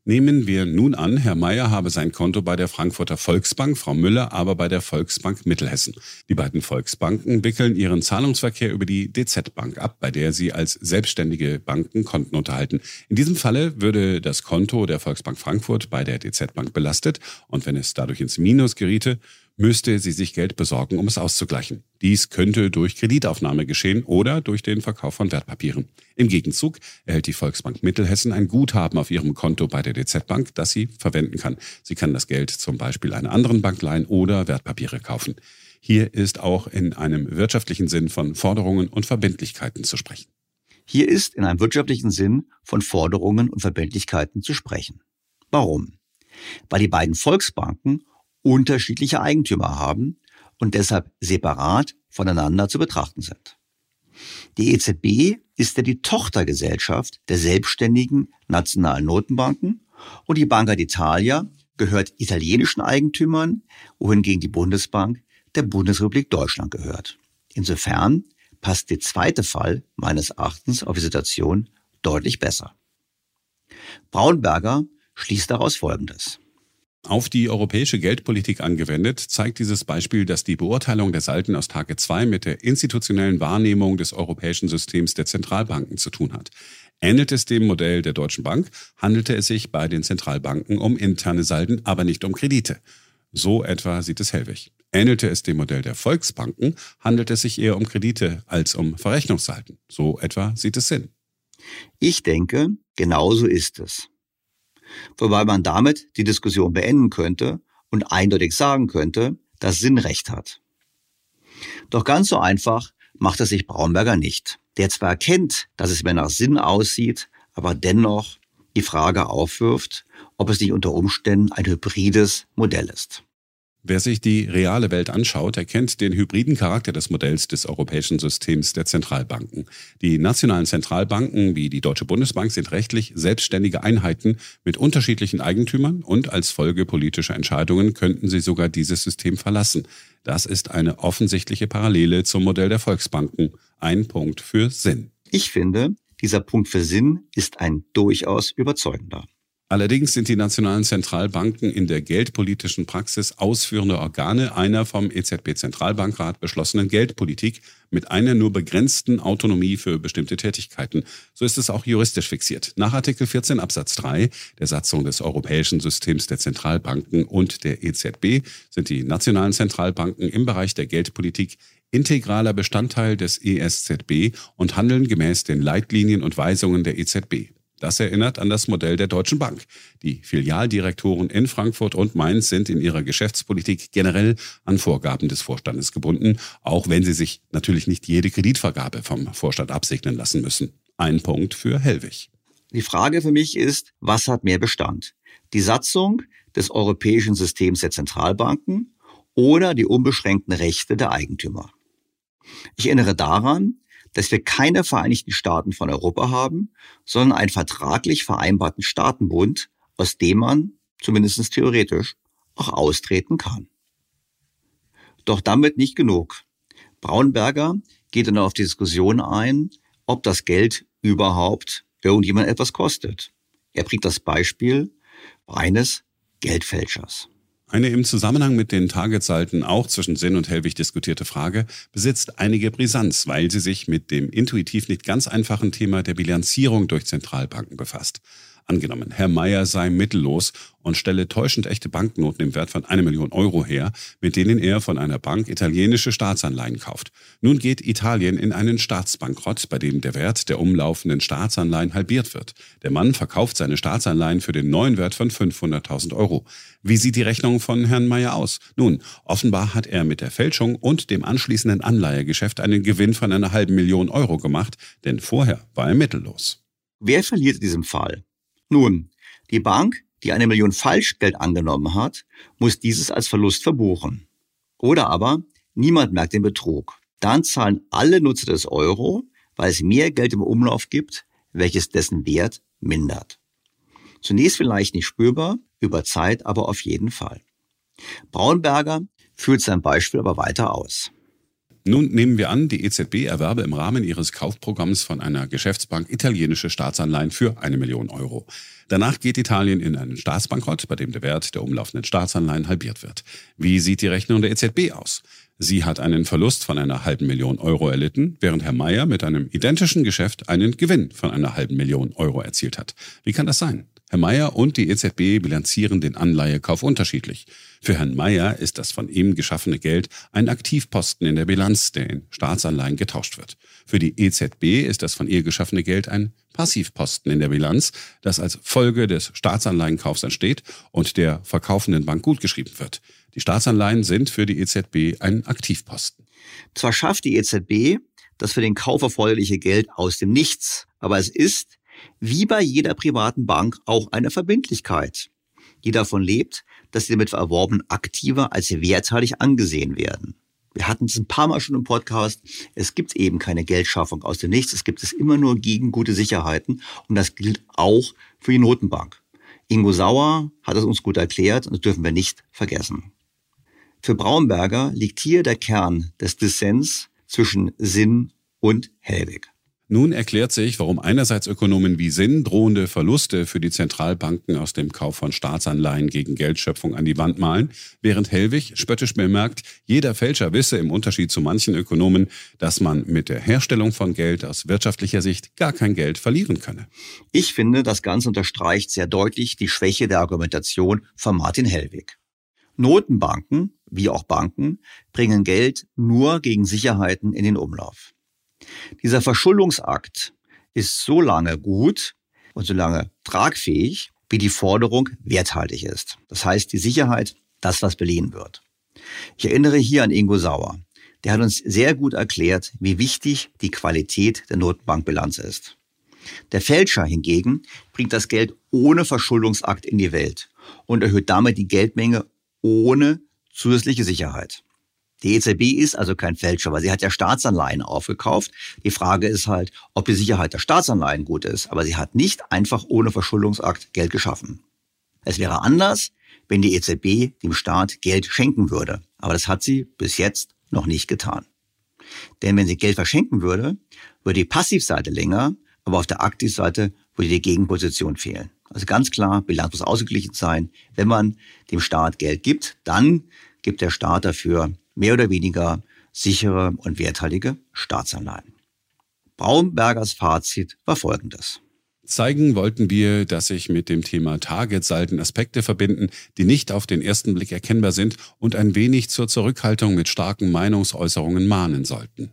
Nehmen wir nun an, Herr Mayer habe sein Konto bei der Frankfurter Volksbank, Frau Müller aber bei der Volksbank Mittelhessen. Die beiden Volksbanken wickeln ihren Zahlungsverkehr über die DZ Bank ab, bei der sie als selbstständige Banken Konten unterhalten. In diesem Falle würde das Konto der Volksbank Frankfurt bei der DZ Bank belastet und wenn es dadurch ins Minus geriete, müsste sie sich Geld besorgen, um es auszugleichen. Dies könnte durch Kreditaufnahme geschehen oder durch den Verkauf von Wertpapieren. Im Gegenzug erhält die Volksbank Mittelhessen ein Guthaben auf ihrem Konto bei der DZ Bank, das sie verwenden kann. Sie kann das Geld zum Beispiel einer anderen Bank leihen oder Wertpapiere kaufen. Hier ist auch in einem wirtschaftlichen Sinn von Forderungen und Verbindlichkeiten zu sprechen. Hier ist in einem wirtschaftlichen Sinn von Forderungen und Verbindlichkeiten zu sprechen. Warum? Weil die beiden Volksbanken unterschiedliche Eigentümer haben und deshalb separat voneinander zu betrachten sind. Die EZB ist ja die Tochtergesellschaft der selbstständigen nationalen Notenbanken und die Banca d'Italia gehört italienischen Eigentümern, wohingegen die Bundesbank der Bundesrepublik Deutschland gehört. Insofern passt der zweite Fall meines Erachtens auf die Situation deutlich besser. Braunberger schließt daraus Folgendes. Auf die europäische Geldpolitik angewendet, zeigt dieses Beispiel, dass die Beurteilung der Salden aus Tage 2 mit der institutionellen Wahrnehmung des europäischen Systems der Zentralbanken zu tun hat. Ähnelt es dem Modell der Deutschen Bank, handelte es sich bei den Zentralbanken um interne Salden, aber nicht um Kredite. So etwa sieht es Hellwig. Ähnelte es dem Modell der Volksbanken, handelt es sich eher um Kredite als um Verrechnungssalden. So etwa sieht es Sinn. Ich denke, genauso ist es wobei man damit die Diskussion beenden könnte und eindeutig sagen könnte, dass Sinn recht hat. Doch ganz so einfach macht es sich Braunberger nicht, der zwar erkennt, dass es mehr nach Sinn aussieht, aber dennoch die Frage aufwirft, ob es nicht unter Umständen ein hybrides Modell ist. Wer sich die reale Welt anschaut, erkennt den hybriden Charakter des Modells des europäischen Systems der Zentralbanken. Die nationalen Zentralbanken wie die Deutsche Bundesbank sind rechtlich selbstständige Einheiten mit unterschiedlichen Eigentümern und als Folge politischer Entscheidungen könnten sie sogar dieses System verlassen. Das ist eine offensichtliche Parallele zum Modell der Volksbanken. Ein Punkt für Sinn. Ich finde, dieser Punkt für Sinn ist ein durchaus überzeugender. Allerdings sind die nationalen Zentralbanken in der geldpolitischen Praxis ausführende Organe einer vom EZB-Zentralbankrat beschlossenen Geldpolitik mit einer nur begrenzten Autonomie für bestimmte Tätigkeiten. So ist es auch juristisch fixiert. Nach Artikel 14 Absatz 3 der Satzung des europäischen Systems der Zentralbanken und der EZB sind die nationalen Zentralbanken im Bereich der Geldpolitik integraler Bestandteil des ESZB und handeln gemäß den Leitlinien und Weisungen der EZB. Das erinnert an das Modell der Deutschen Bank. Die Filialdirektoren in Frankfurt und Mainz sind in ihrer Geschäftspolitik generell an Vorgaben des Vorstandes gebunden, auch wenn sie sich natürlich nicht jede Kreditvergabe vom Vorstand absegnen lassen müssen. Ein Punkt für Hellwig. Die Frage für mich ist, was hat mehr Bestand? Die Satzung des europäischen Systems der Zentralbanken oder die unbeschränkten Rechte der Eigentümer? Ich erinnere daran, dass wir keine Vereinigten Staaten von Europa haben, sondern einen vertraglich vereinbarten Staatenbund, aus dem man, zumindest theoretisch, auch austreten kann. Doch damit nicht genug. Braunberger geht dann auf die Diskussion ein, ob das Geld überhaupt irgendjemand etwas kostet. Er bringt das Beispiel eines Geldfälschers. Eine im Zusammenhang mit den Targetsalten auch zwischen Sinn und Hellwig diskutierte Frage besitzt einige Brisanz, weil sie sich mit dem intuitiv nicht ganz einfachen Thema der Bilanzierung durch Zentralbanken befasst. Angenommen, Herr Meyer sei mittellos und stelle täuschend echte Banknoten im Wert von einer Million Euro her, mit denen er von einer Bank italienische Staatsanleihen kauft. Nun geht Italien in einen Staatsbankrott, bei dem der Wert der umlaufenden Staatsanleihen halbiert wird. Der Mann verkauft seine Staatsanleihen für den neuen Wert von 500.000 Euro. Wie sieht die Rechnung von Herrn Meyer aus? Nun, offenbar hat er mit der Fälschung und dem anschließenden Anleihegeschäft einen Gewinn von einer halben Million Euro gemacht, denn vorher war er mittellos. Wer verliert in diesem Fall? Nun, die Bank, die eine Million Falschgeld angenommen hat, muss dieses als Verlust verbuchen. Oder aber niemand merkt den Betrug. Dann zahlen alle Nutzer des Euro, weil es mehr Geld im Umlauf gibt, welches dessen Wert mindert. Zunächst vielleicht nicht spürbar, über Zeit aber auf jeden Fall. Braunberger führt sein Beispiel aber weiter aus. Nun nehmen wir an, die EZB erwerbe im Rahmen ihres Kaufprogramms von einer Geschäftsbank italienische Staatsanleihen für eine Million Euro. Danach geht Italien in einen Staatsbankrott, bei dem der Wert der umlaufenden Staatsanleihen halbiert wird. Wie sieht die Rechnung der EZB aus? Sie hat einen Verlust von einer halben Million Euro erlitten, während Herr Mayer mit einem identischen Geschäft einen Gewinn von einer halben Million Euro erzielt hat. Wie kann das sein? Herr Mayer und die EZB bilanzieren den Anleihekauf unterschiedlich. Für Herrn Mayer ist das von ihm geschaffene Geld ein Aktivposten in der Bilanz, der in Staatsanleihen getauscht wird. Für die EZB ist das von ihr geschaffene Geld ein Passivposten in der Bilanz, das als Folge des Staatsanleihenkaufs entsteht und der verkaufenden Bank gutgeschrieben wird. Die Staatsanleihen sind für die EZB ein Aktivposten. Zwar schafft die EZB das für den Kauf erforderliche Geld aus dem Nichts, aber es ist wie bei jeder privaten Bank auch eine Verbindlichkeit, die davon lebt, dass die damit erworbenen Aktiva als werthaltig angesehen werden. Wir hatten es ein paar Mal schon im Podcast. Es gibt eben keine Geldschaffung aus dem Nichts. Es gibt es immer nur gegen gute Sicherheiten. Und das gilt auch für die Notenbank. Ingo Sauer hat es uns gut erklärt und das dürfen wir nicht vergessen. Für Braunberger liegt hier der Kern des Dissens zwischen Sinn und Hellwig. Nun erklärt sich, warum einerseits Ökonomen wie Sinn drohende Verluste für die Zentralbanken aus dem Kauf von Staatsanleihen gegen Geldschöpfung an die Wand malen, während Hellwig spöttisch bemerkt, jeder Fälscher wisse im Unterschied zu manchen Ökonomen, dass man mit der Herstellung von Geld aus wirtschaftlicher Sicht gar kein Geld verlieren könne. Ich finde, das Ganze unterstreicht sehr deutlich die Schwäche der Argumentation von Martin Hellwig. Notenbanken, wie auch Banken, bringen Geld nur gegen Sicherheiten in den Umlauf. Dieser Verschuldungsakt ist so lange gut und so lange tragfähig, wie die Forderung werthaltig ist. Das heißt, die Sicherheit, das, was beliehen wird. Ich erinnere hier an Ingo Sauer. Der hat uns sehr gut erklärt, wie wichtig die Qualität der Notenbankbilanz ist. Der Fälscher hingegen bringt das Geld ohne Verschuldungsakt in die Welt und erhöht damit die Geldmenge ohne zusätzliche Sicherheit. Die EZB ist also kein Fälscher, weil sie hat ja Staatsanleihen aufgekauft. Die Frage ist halt, ob die Sicherheit der Staatsanleihen gut ist. Aber sie hat nicht einfach ohne Verschuldungsakt Geld geschaffen. Es wäre anders, wenn die EZB dem Staat Geld schenken würde. Aber das hat sie bis jetzt noch nicht getan. Denn wenn sie Geld verschenken würde, würde die Passivseite länger, aber auf der Aktivseite würde die Gegenposition fehlen. Also ganz klar, Bilanz muss ausgeglichen sein. Wenn man dem Staat Geld gibt, dann gibt der Staat dafür mehr oder weniger sichere und werthaltige Staatsanleihen. Braunbergers Fazit war folgendes. Zeigen wollten wir, dass sich mit dem Thema Target-Salden Aspekte verbinden, die nicht auf den ersten Blick erkennbar sind und ein wenig zur Zurückhaltung mit starken Meinungsäußerungen mahnen sollten.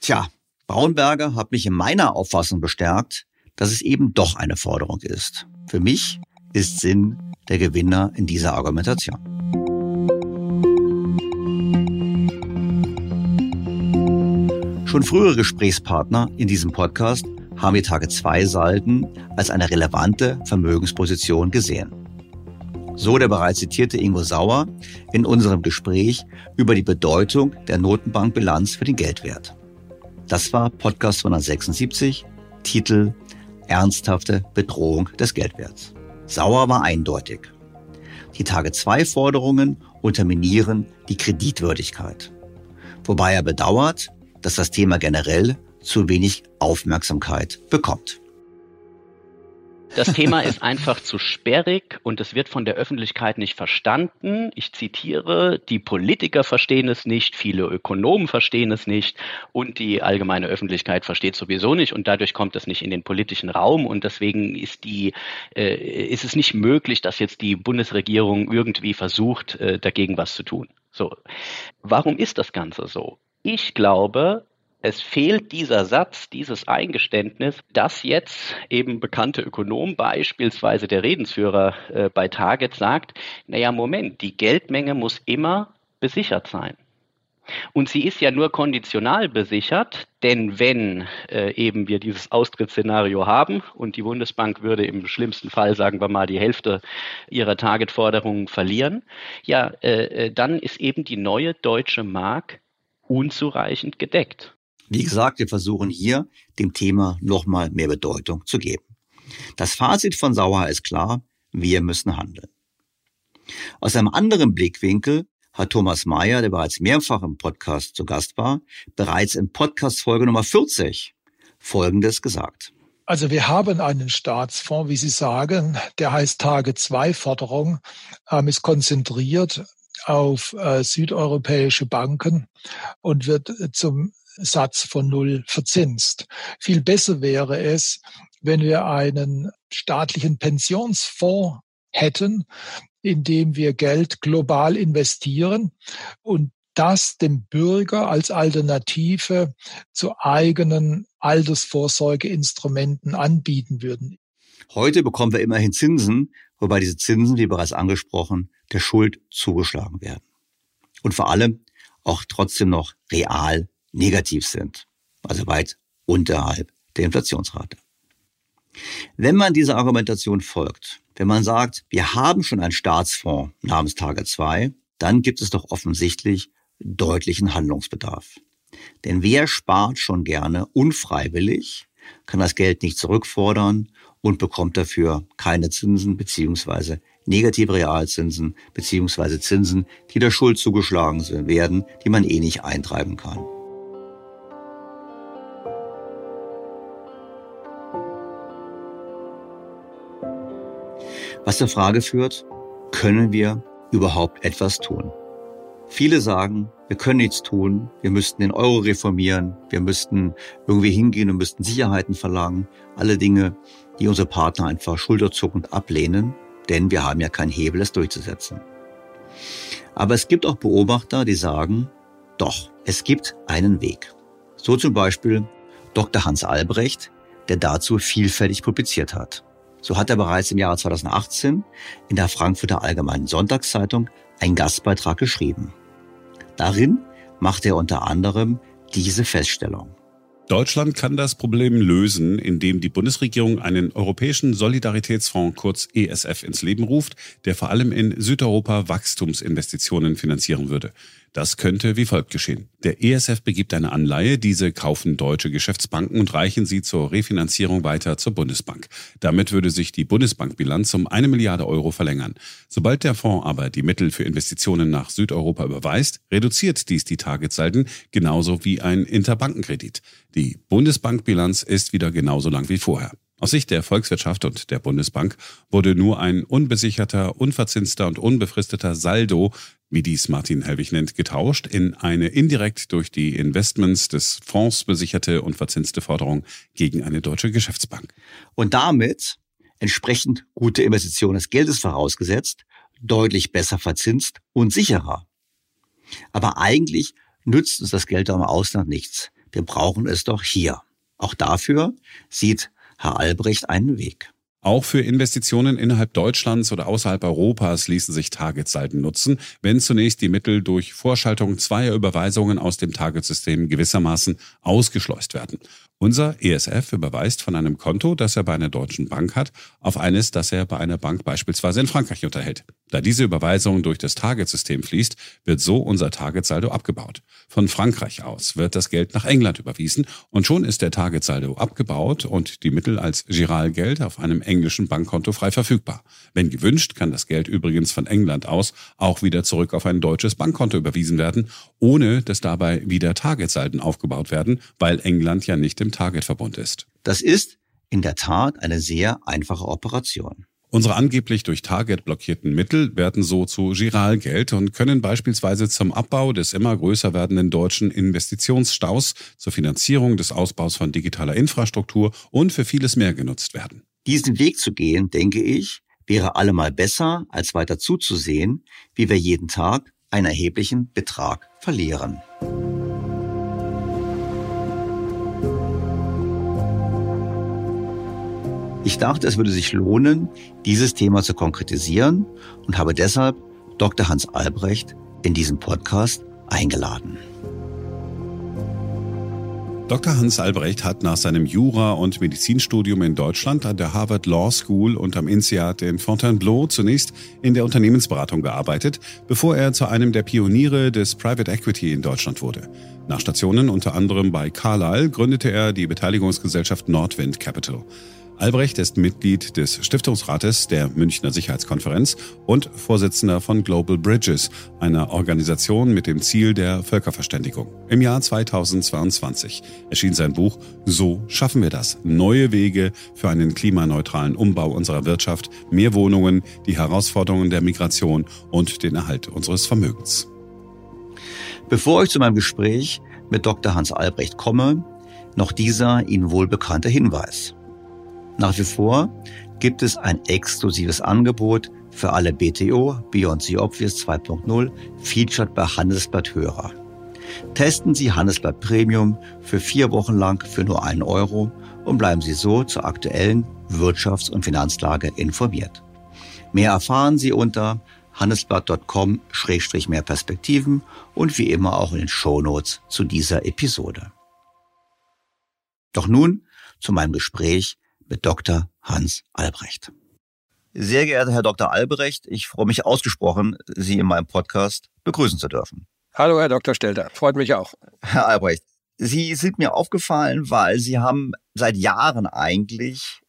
Tja, Braunberger hat mich in meiner Auffassung bestärkt, dass es eben doch eine Forderung ist. Für mich ist Sinn der Gewinner in dieser Argumentation. Schon frühere Gesprächspartner in diesem Podcast haben die Tage 2 Salden als eine relevante Vermögensposition gesehen. So der bereits zitierte Ingo Sauer in unserem Gespräch über die Bedeutung der Notenbankbilanz für den Geldwert. Das war Podcast 276, Titel Ernsthafte Bedrohung des Geldwerts. Sauer war eindeutig. Die Tage 2 Forderungen unterminieren die Kreditwürdigkeit. Wobei er bedauert, dass das Thema generell zu wenig Aufmerksamkeit bekommt. Das Thema ist einfach zu sperrig und es wird von der Öffentlichkeit nicht verstanden. Ich zitiere, die Politiker verstehen es nicht, viele Ökonomen verstehen es nicht und die allgemeine Öffentlichkeit versteht sowieso nicht und dadurch kommt es nicht in den politischen Raum und deswegen ist die, äh, ist es nicht möglich, dass jetzt die Bundesregierung irgendwie versucht, äh, dagegen was zu tun. So. Warum ist das Ganze so? Ich glaube, es fehlt dieser Satz, dieses Eingeständnis, dass jetzt eben bekannte Ökonom, beispielsweise der Redensführer äh, bei Target sagt, naja, Moment, die Geldmenge muss immer besichert sein. Und sie ist ja nur konditional besichert, denn wenn äh, eben wir dieses Austrittsszenario haben und die Bundesbank würde im schlimmsten Fall, sagen wir mal, die Hälfte ihrer Targetforderungen verlieren, ja, äh, äh dann ist eben die neue deutsche Mark unzureichend gedeckt. Wie gesagt, wir versuchen hier dem Thema nochmal mehr Bedeutung zu geben. Das Fazit von Sauer ist klar, wir müssen handeln. Aus einem anderen Blickwinkel hat Thomas Mayer, der bereits mehrfach im Podcast zu Gast war, bereits in Podcast Folge Nummer 40 Folgendes gesagt. Also wir haben einen Staatsfonds, wie Sie sagen, der heißt Tage 2 Forderung, ähm, ist konzentriert auf äh, südeuropäische Banken und wird zum Satz von Null verzinst. Viel besser wäre es, wenn wir einen staatlichen Pensionsfonds hätten, in dem wir Geld global investieren und das dem Bürger als Alternative zu eigenen Altersvorsorgeinstrumenten anbieten würden. Heute bekommen wir immerhin Zinsen, wobei diese Zinsen, wie bereits angesprochen, der Schuld zugeschlagen werden. Und vor allem auch trotzdem noch real negativ sind, also weit unterhalb der Inflationsrate. Wenn man dieser Argumentation folgt, wenn man sagt, wir haben schon einen Staatsfonds namens Tage 2, dann gibt es doch offensichtlich deutlichen Handlungsbedarf. Denn wer spart schon gerne unfreiwillig, kann das Geld nicht zurückfordern und bekommt dafür keine Zinsen beziehungsweise negative Realzinsen beziehungsweise Zinsen, die der Schuld zugeschlagen werden, die man eh nicht eintreiben kann. Was zur Frage führt, können wir überhaupt etwas tun? Viele sagen, wir können nichts tun, wir müssten den Euro reformieren, wir müssten irgendwie hingehen und müssten Sicherheiten verlangen, alle Dinge, die unsere Partner einfach schulterzuckend ablehnen, denn wir haben ja keinen Hebel, es durchzusetzen. Aber es gibt auch Beobachter, die sagen, doch, es gibt einen Weg. So zum Beispiel Dr. Hans Albrecht, der dazu vielfältig publiziert hat. So hat er bereits im Jahre 2018 in der Frankfurter Allgemeinen Sonntagszeitung einen Gastbeitrag geschrieben. Darin macht er unter anderem diese Feststellung. Deutschland kann das Problem lösen, indem die Bundesregierung einen europäischen Solidaritätsfonds kurz ESF ins Leben ruft, der vor allem in Südeuropa Wachstumsinvestitionen finanzieren würde. Das könnte wie folgt geschehen. Der ESF begibt eine Anleihe, diese kaufen deutsche Geschäftsbanken und reichen sie zur Refinanzierung weiter zur Bundesbank. Damit würde sich die Bundesbankbilanz um eine Milliarde Euro verlängern. Sobald der Fonds aber die Mittel für Investitionen nach Südeuropa überweist, reduziert dies die Targetsalden genauso wie ein Interbankenkredit. Die Bundesbankbilanz ist wieder genauso lang wie vorher. Aus Sicht der Volkswirtschaft und der Bundesbank wurde nur ein unbesicherter, unverzinster und unbefristeter Saldo wie dies Martin Helwig nennt, getauscht in eine indirekt durch die Investments des Fonds besicherte und verzinste Forderung gegen eine deutsche Geschäftsbank. Und damit entsprechend gute Investition des Geldes vorausgesetzt, deutlich besser verzinst und sicherer. Aber eigentlich nützt uns das Geld im Ausland nichts. Wir brauchen es doch hier. Auch dafür sieht Herr Albrecht einen Weg. Auch für Investitionen innerhalb Deutschlands oder außerhalb Europas ließen sich Targetsalden nutzen, wenn zunächst die Mittel durch Vorschaltung zweier Überweisungen aus dem Targetsystem gewissermaßen ausgeschleust werden. Unser ESF überweist von einem Konto, das er bei einer deutschen Bank hat, auf eines, das er bei einer Bank beispielsweise in Frankreich unterhält. Da diese Überweisung durch das Target-System fließt, wird so unser Target-Saldo abgebaut. Von Frankreich aus wird das Geld nach England überwiesen und schon ist der Target-Saldo abgebaut und die Mittel als Giralgeld auf einem englischen Bankkonto frei verfügbar. Wenn gewünscht, kann das Geld übrigens von England aus auch wieder zurück auf ein deutsches Bankkonto überwiesen werden, ohne dass dabei wieder Target-Salden aufgebaut werden, weil England ja nicht im Target-Verbund ist. Das ist in der Tat eine sehr einfache Operation. Unsere angeblich durch Target blockierten Mittel werden so zu Giralgeld und können beispielsweise zum Abbau des immer größer werdenden deutschen Investitionsstaus, zur Finanzierung des Ausbaus von digitaler Infrastruktur und für vieles mehr genutzt werden. Diesen Weg zu gehen, denke ich, wäre allemal besser, als weiter zuzusehen, wie wir jeden Tag einen erheblichen Betrag verlieren. Ich dachte, es würde sich lohnen, dieses Thema zu konkretisieren und habe deshalb Dr. Hans Albrecht in diesem Podcast eingeladen. Dr. Hans Albrecht hat nach seinem Jura- und Medizinstudium in Deutschland an der Harvard Law School und am INSEAD in Fontainebleau zunächst in der Unternehmensberatung gearbeitet, bevor er zu einem der Pioniere des Private Equity in Deutschland wurde. Nach Stationen unter anderem bei Carlyle gründete er die Beteiligungsgesellschaft Nordwind Capital. Albrecht ist Mitglied des Stiftungsrates der Münchner Sicherheitskonferenz und Vorsitzender von Global Bridges, einer Organisation mit dem Ziel der Völkerverständigung. Im Jahr 2022 erschien sein Buch So schaffen wir das. Neue Wege für einen klimaneutralen Umbau unserer Wirtschaft, mehr Wohnungen, die Herausforderungen der Migration und den Erhalt unseres Vermögens. Bevor ich zu meinem Gespräch mit Dr. Hans Albrecht komme, noch dieser Ihnen wohlbekannte Hinweis. Nach wie vor gibt es ein exklusives Angebot für alle BTO Beyond the Obvious 2.0 featured bei Handelsblatt Hörer. Testen Sie Handelsblatt Premium für vier Wochen lang für nur einen Euro und bleiben Sie so zur aktuellen Wirtschafts- und Finanzlage informiert. Mehr erfahren Sie unter handelsblatt.com-mehr Perspektiven und wie immer auch in den Shownotes zu dieser Episode. Doch nun zu meinem Gespräch mit Dr. Hans Albrecht. Sehr geehrter Herr Dr. Albrecht, ich freue mich ausgesprochen, Sie in meinem Podcast begrüßen zu dürfen. Hallo, Herr Dr. Stelter. Freut mich auch. Herr Albrecht, Sie sind mir aufgefallen, weil Sie haben seit Jahren eigentlich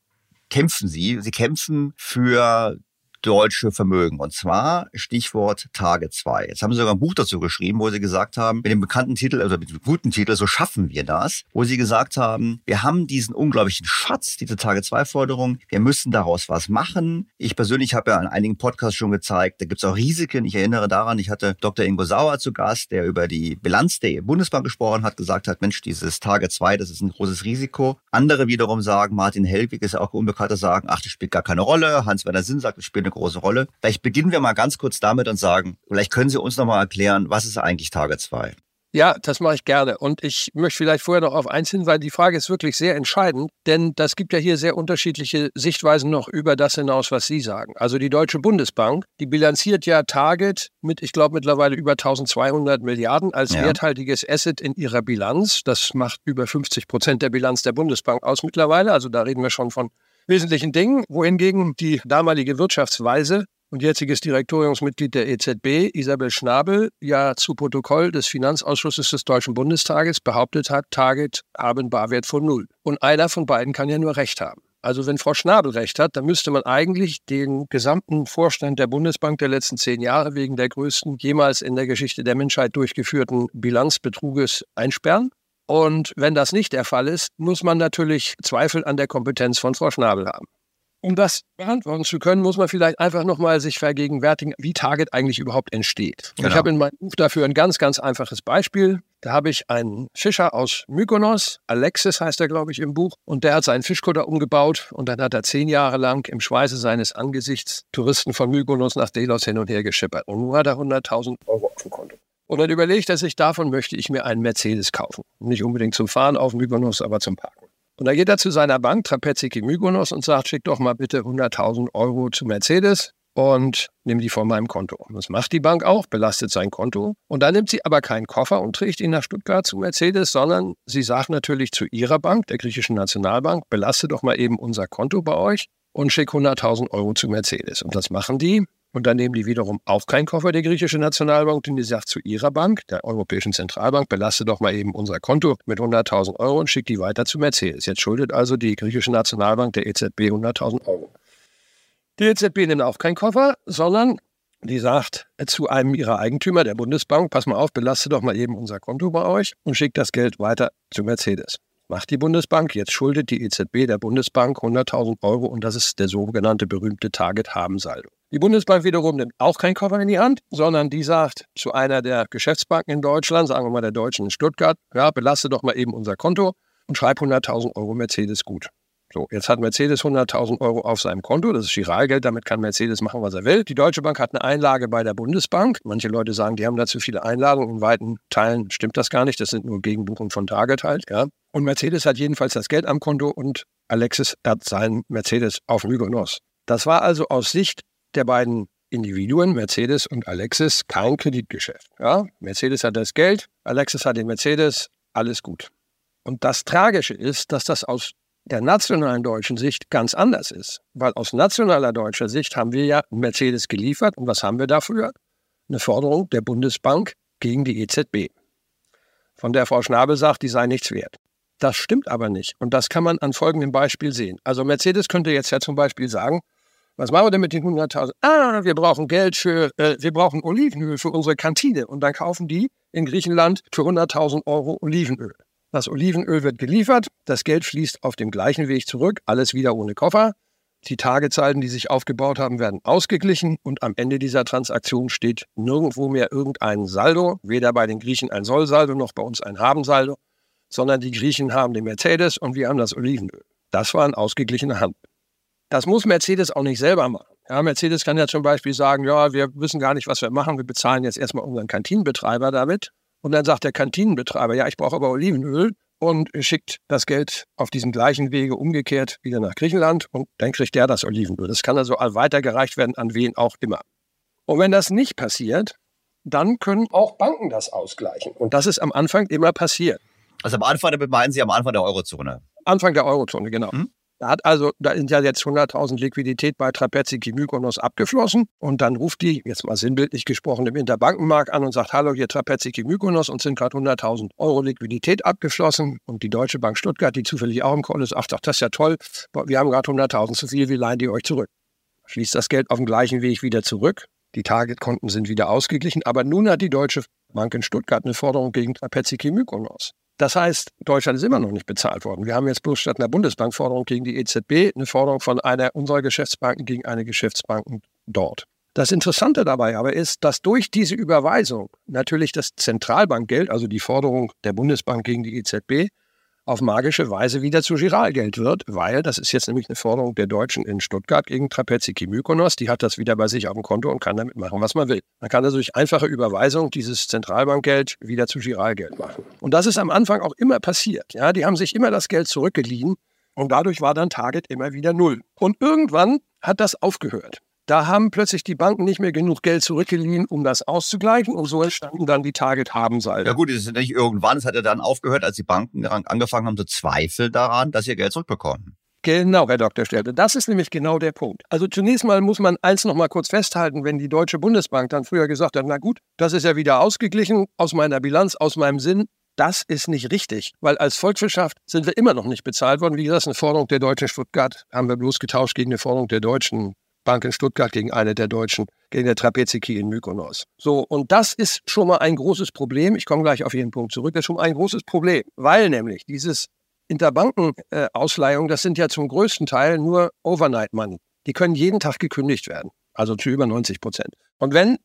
kämpfen Sie. Sie kämpfen für deutsche Vermögen. Und zwar Stichwort Tage 2. Jetzt haben Sie sogar ein Buch dazu geschrieben, wo Sie gesagt haben, mit dem bekannten Titel, also mit dem guten Titel, so schaffen wir das, wo Sie gesagt haben, wir haben diesen unglaublichen Schatz, diese Tage 2 Forderung, wir müssen daraus was machen. Ich persönlich habe ja in einigen Podcasts schon gezeigt, da gibt es auch Risiken. Ich erinnere daran, ich hatte Dr. Ingo Sauer zu Gast, der über die Bilanz der Bundesbank gesprochen hat, gesagt hat, Mensch, dieses Tage 2, das ist ein großes Risiko. Andere wiederum sagen, Martin Helwig ist ja auch unbekannter, sagen, ach, das spielt gar keine Rolle. Hans-Werner Sinn sagt, das spielt eine große Rolle. Vielleicht beginnen wir mal ganz kurz damit und sagen, vielleicht können Sie uns noch mal erklären, was ist eigentlich Target 2? Ja, das mache ich gerne. Und ich möchte vielleicht vorher noch auf eins hin, weil die Frage ist wirklich sehr entscheidend, denn das gibt ja hier sehr unterschiedliche Sichtweisen noch über das hinaus, was Sie sagen. Also die Deutsche Bundesbank, die bilanziert ja Target mit, ich glaube, mittlerweile über 1200 Milliarden als ja. werthaltiges Asset in ihrer Bilanz. Das macht über 50 Prozent der Bilanz der Bundesbank aus mittlerweile. Also da reden wir schon von wesentlichen Dingen, wohingegen die damalige Wirtschaftsweise und jetziges Direktoriumsmitglied der EZB, Isabel Schnabel, ja zu Protokoll des Finanzausschusses des Deutschen Bundestages behauptet hat, Target haben Barwert von Null. Und einer von beiden kann ja nur Recht haben. Also wenn Frau Schnabel recht hat, dann müsste man eigentlich den gesamten Vorstand der Bundesbank der letzten zehn Jahre wegen der größten jemals in der Geschichte der Menschheit durchgeführten Bilanzbetruges einsperren. Und wenn das nicht der Fall ist, muss man natürlich Zweifel an der Kompetenz von Frau Schnabel haben. Um das beantworten zu können, muss man vielleicht einfach nochmal sich vergegenwärtigen, wie Target eigentlich überhaupt entsteht. Genau. Ich habe in meinem Buch dafür ein ganz, ganz einfaches Beispiel. Da habe ich einen Fischer aus Mykonos, Alexis heißt er, glaube ich, im Buch, und der hat seinen Fischkutter umgebaut und dann hat er zehn Jahre lang im Schweiße seines Angesichts Touristen von Mykonos nach Delos hin und her geschippert. Und nun hat er 100.000 Euro auf dem Konto. Und dann überlegt er sich, davon möchte ich mir einen Mercedes kaufen. Nicht unbedingt zum Fahren auf Mykonos, aber zum Parken. Und da geht er zu seiner Bank, Trapeziki Mykonos, und sagt, schick doch mal bitte 100.000 Euro zu Mercedes und nimm die von meinem Konto. Und das macht die Bank auch, belastet sein Konto. Und dann nimmt sie aber keinen Koffer und trägt ihn nach Stuttgart zu Mercedes, sondern sie sagt natürlich zu ihrer Bank, der griechischen Nationalbank, belastet doch mal eben unser Konto bei euch und schick 100.000 Euro zu Mercedes. Und das machen die. Und dann nehmen die wiederum auch keinen Koffer, der griechische Nationalbank, denn die sagt zu ihrer Bank, der Europäischen Zentralbank, belaste doch mal eben unser Konto mit 100.000 Euro und schickt die weiter zu Mercedes. Jetzt schuldet also die griechische Nationalbank der EZB 100.000 Euro. Die EZB nimmt auch keinen Koffer, sondern die sagt zu einem ihrer Eigentümer, der Bundesbank, pass mal auf, belaste doch mal eben unser Konto bei euch und schickt das Geld weiter zu Mercedes. Macht die Bundesbank. Jetzt schuldet die EZB der Bundesbank 100.000 Euro und das ist der sogenannte berühmte Target-Haben-Saldo. Die Bundesbank wiederum nimmt auch keinen Koffer in die Hand, sondern die sagt zu einer der Geschäftsbanken in Deutschland, sagen wir mal der Deutschen in Stuttgart, ja, belaste doch mal eben unser Konto und schreib 100.000 Euro Mercedes gut. So, jetzt hat Mercedes 100.000 Euro auf seinem Konto, das ist Giralgeld, damit kann Mercedes machen, was er will. Die Deutsche Bank hat eine Einlage bei der Bundesbank. Manche Leute sagen, die haben da zu viele Einlagen. In weiten Teilen stimmt das gar nicht, das sind nur Gegenbuchungen von Target halt. Ja. Und Mercedes hat jedenfalls das Geld am Konto und Alexis hat seinen Mercedes auf Mykonos. Das war also aus Sicht der beiden Individuen, Mercedes und Alexis, kein Kreditgeschäft. Ja? Mercedes hat das Geld, Alexis hat den Mercedes, alles gut. Und das Tragische ist, dass das aus der nationalen deutschen Sicht ganz anders ist. Weil aus nationaler deutscher Sicht haben wir ja Mercedes geliefert. Und was haben wir dafür? Eine Forderung der Bundesbank gegen die EZB. Von der Frau Schnabel sagt, die sei nichts wert. Das stimmt aber nicht. Und das kann man an folgendem Beispiel sehen. Also Mercedes könnte jetzt ja zum Beispiel sagen, was machen wir denn mit den 100.000? Ah, wir brauchen Geld für, äh, wir brauchen Olivenöl für unsere Kantine. Und dann kaufen die in Griechenland für 100.000 Euro Olivenöl. Das Olivenöl wird geliefert, das Geld fließt auf dem gleichen Weg zurück, alles wieder ohne Koffer. Die Tagezeiten, die sich aufgebaut haben, werden ausgeglichen und am Ende dieser Transaktion steht nirgendwo mehr irgendein Saldo, weder bei den Griechen ein Sollsaldo noch bei uns ein Habensaldo, sondern die Griechen haben den Mercedes und wir haben das Olivenöl. Das war ein ausgeglichener Handel. Das muss Mercedes auch nicht selber machen. Ja, Mercedes kann ja zum Beispiel sagen, ja, wir wissen gar nicht, was wir machen, wir bezahlen jetzt erstmal unseren Kantinenbetreiber damit und dann sagt der Kantinenbetreiber, ja, ich brauche aber Olivenöl und schickt das Geld auf diesem gleichen Wege umgekehrt wieder nach Griechenland und dann kriegt der das Olivenöl. Das kann also weitergereicht werden an wen auch immer. Und wenn das nicht passiert, dann können auch Banken das ausgleichen. Und das ist am Anfang immer passiert. Also am Anfang, damit meinen Sie am Anfang der Eurozone? Anfang der Eurozone, genau. Hm? Da hat also, da sind ja jetzt 100.000 Liquidität bei Trapezzi Mykonos abgeflossen und dann ruft die, jetzt mal sinnbildlich gesprochen, im Interbankenmarkt an und sagt, hallo, hier Trapezzi Mykonos und sind gerade 100.000 Euro Liquidität abgeflossen und die Deutsche Bank Stuttgart, die zufällig auch im Call ist, ach, das ist ja toll, wir haben gerade 100.000 zu viel, wir leihen die euch zurück. Schließt das Geld auf dem gleichen Weg wieder zurück, die Targetkonten sind wieder ausgeglichen, aber nun hat die Deutsche Bank in Stuttgart eine Forderung gegen Trapezzi Mykonos. Das heißt, Deutschland ist immer noch nicht bezahlt worden. Wir haben jetzt bloß statt einer Bundesbankforderung gegen die EZB eine Forderung von einer unserer Geschäftsbanken gegen eine Geschäftsbanken dort. Das Interessante dabei aber ist, dass durch diese Überweisung natürlich das Zentralbankgeld, also die Forderung der Bundesbank gegen die EZB, auf magische Weise wieder zu Giralgeld wird, weil das ist jetzt nämlich eine Forderung der Deutschen in Stuttgart gegen Trapeziki Mykonos. Die hat das wieder bei sich auf dem Konto und kann damit machen, was man will. Man kann also durch einfache Überweisung dieses Zentralbankgeld wieder zu Giralgeld machen. Und das ist am Anfang auch immer passiert. Ja, die haben sich immer das Geld zurückgeliehen und dadurch war dann Target immer wieder null. Und irgendwann hat das aufgehört. Da haben plötzlich die Banken nicht mehr genug Geld zurückgeliehen, um das auszugleichen. Und so entstanden dann die Target-Haben-Salden. Ja gut, es ist nicht irgendwann, es hat ja dann aufgehört, als die Banken angefangen haben zu zweifeln daran, dass sie ihr Geld zurückbekommen. Genau, Herr Dr. Stelte. Das ist nämlich genau der Punkt. Also zunächst mal muss man eins noch mal kurz festhalten, wenn die Deutsche Bundesbank dann früher gesagt hat, na gut, das ist ja wieder ausgeglichen aus meiner Bilanz, aus meinem Sinn, das ist nicht richtig, weil als Volkswirtschaft sind wir immer noch nicht bezahlt worden. Wie gesagt, eine Forderung der Deutschen Stuttgart haben wir bloß getauscht gegen eine Forderung der Deutschen Bank in Stuttgart gegen eine der Deutschen, gegen der Trapeziki in Mykonos. So, und das ist schon mal ein großes Problem. Ich komme gleich auf Ihren Punkt zurück. Das ist schon mal ein großes Problem, weil nämlich dieses Interbankenausleihung, das sind ja zum größten Teil nur Overnight Money. Die können jeden Tag gekündigt werden, also zu über 90 Prozent. Und wenn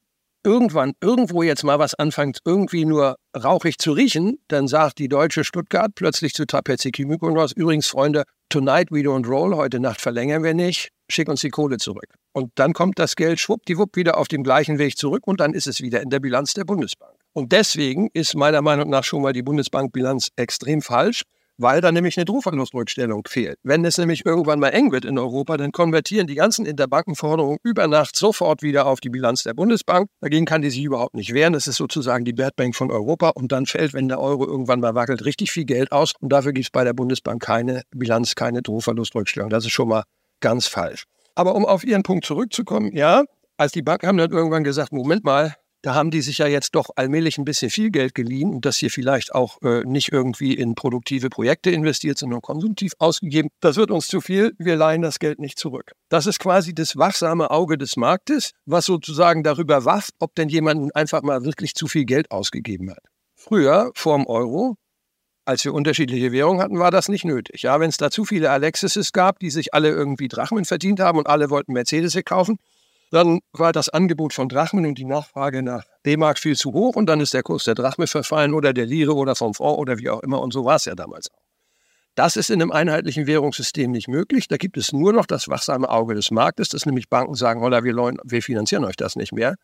irgendwann irgendwo jetzt mal was anfängt, irgendwie nur rauchig zu riechen, dann sagt die deutsche Stuttgart plötzlich zu Trapeziki Mykonos, übrigens Freunde, tonight we don't roll, heute Nacht verlängern wir nicht, schick uns die Kohle zurück. Und dann kommt das Geld schwuppdiwupp wieder auf dem gleichen Weg zurück und dann ist es wieder in der Bilanz der Bundesbank. Und deswegen ist meiner Meinung nach schon mal die Bundesbankbilanz extrem falsch weil da nämlich eine Druckverlustrückstellung fehlt. Wenn es nämlich irgendwann mal eng wird in Europa, dann konvertieren die ganzen Interbankenforderungen über Nacht sofort wieder auf die Bilanz der Bundesbank. Dagegen kann die sich überhaupt nicht wehren. Das ist sozusagen die Bad Bank von Europa und dann fällt, wenn der Euro irgendwann mal wackelt, richtig viel Geld aus und dafür gibt es bei der Bundesbank keine Bilanz, keine Druckverlustrückstellung. Das ist schon mal ganz falsch. Aber um auf Ihren Punkt zurückzukommen, ja, als die Banken haben dann irgendwann gesagt, Moment mal, da haben die sich ja jetzt doch allmählich ein bisschen viel Geld geliehen und das hier vielleicht auch äh, nicht irgendwie in produktive Projekte investiert, sondern konsumtiv ausgegeben. Das wird uns zu viel, wir leihen das Geld nicht zurück. Das ist quasi das wachsame Auge des Marktes, was sozusagen darüber wacht, ob denn jemand einfach mal wirklich zu viel Geld ausgegeben hat. Früher, vorm Euro, Als wir unterschiedliche Währungen hatten, war das nicht nötig. Ja, wenn es da zu viele Alexises gab, die sich alle irgendwie Drachmen verdient haben und alle wollten Mercedes kaufen, dann war das Angebot von Drachmen und die Nachfrage nach D-Mark viel zu hoch und dann ist der Kurs der Drachme verfallen oder der Lire oder vom Fonds oder wie auch immer und so war es ja damals auch. Das ist in einem einheitlichen Währungssystem nicht möglich. Da gibt es nur noch das wachsame Auge des Marktes, dass nämlich Banken sagen, holla, wir, wir finanzieren euch das nicht mehr.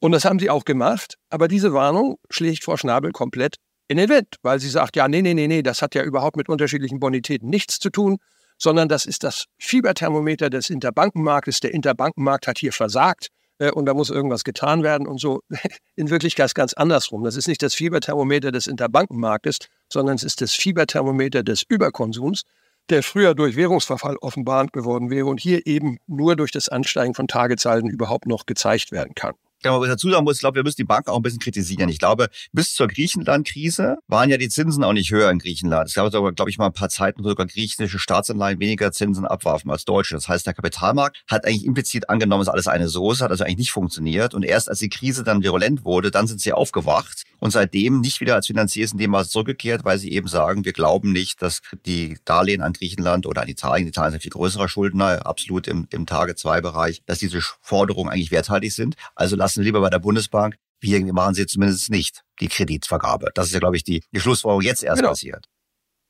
Und das haben sie auch gemacht. Aber diese Warnung schlägt Frau Schnabel komplett in den Wind, weil sie sagt, ja, nee, nee, nee, nee, das hat ja überhaupt mit unterschiedlichen Bonitäten nichts zu tun, sondern das ist das Fieberthermometer des Interbankenmarktes. Der Interbankenmarkt hat hier versagt äh, und da muss irgendwas getan werden und so. [laughs] In Wirklichkeit ganz andersrum. Das ist nicht das Fieberthermometer des Interbankenmarktes, sondern es ist das Fieberthermometer des Überkonsums, der früher durch Währungsverfall offenbarend geworden wäre und hier eben nur durch das Ansteigen von Tagezahlen überhaupt noch gezeigt werden kann. Genau, was dazu sagen muss, ich glaube, wir müssen die Banken auch ein bisschen kritisieren. Ich glaube, bis zur Griechenland-Krise waren ja die Zinsen auch nicht höher in Griechenland. Es gab sogar, glaube ich, mal ein paar Zeiten, wo sogar griechische Staatsanleihen weniger Zinsen abwarfen als deutsche. Das heißt, der Kapitalmarkt hat eigentlich implizit angenommen, es ist alles eine Soße, hat also eigentlich nicht funktioniert. Und erst als die Krise dann virulent wurde, dann sind sie aufgewacht und seitdem nicht wieder als Finanziers in dem Maß zurückgekehrt, weil sie eben sagen, wir glauben nicht, dass die Darlehen an Griechenland oder an Italien, Italien ein viel größerer Schuldner, absolut im, im Tage-2-Bereich, dass diese Forderungen eigentlich werthaltig sind. Also lassen lieber bei der Bundesbank. Wir machen sie zumindest nicht, die Kreditvergabe. Das ist ja, glaube ich, die, die Schlussfolgerung jetzt erst genau. passiert.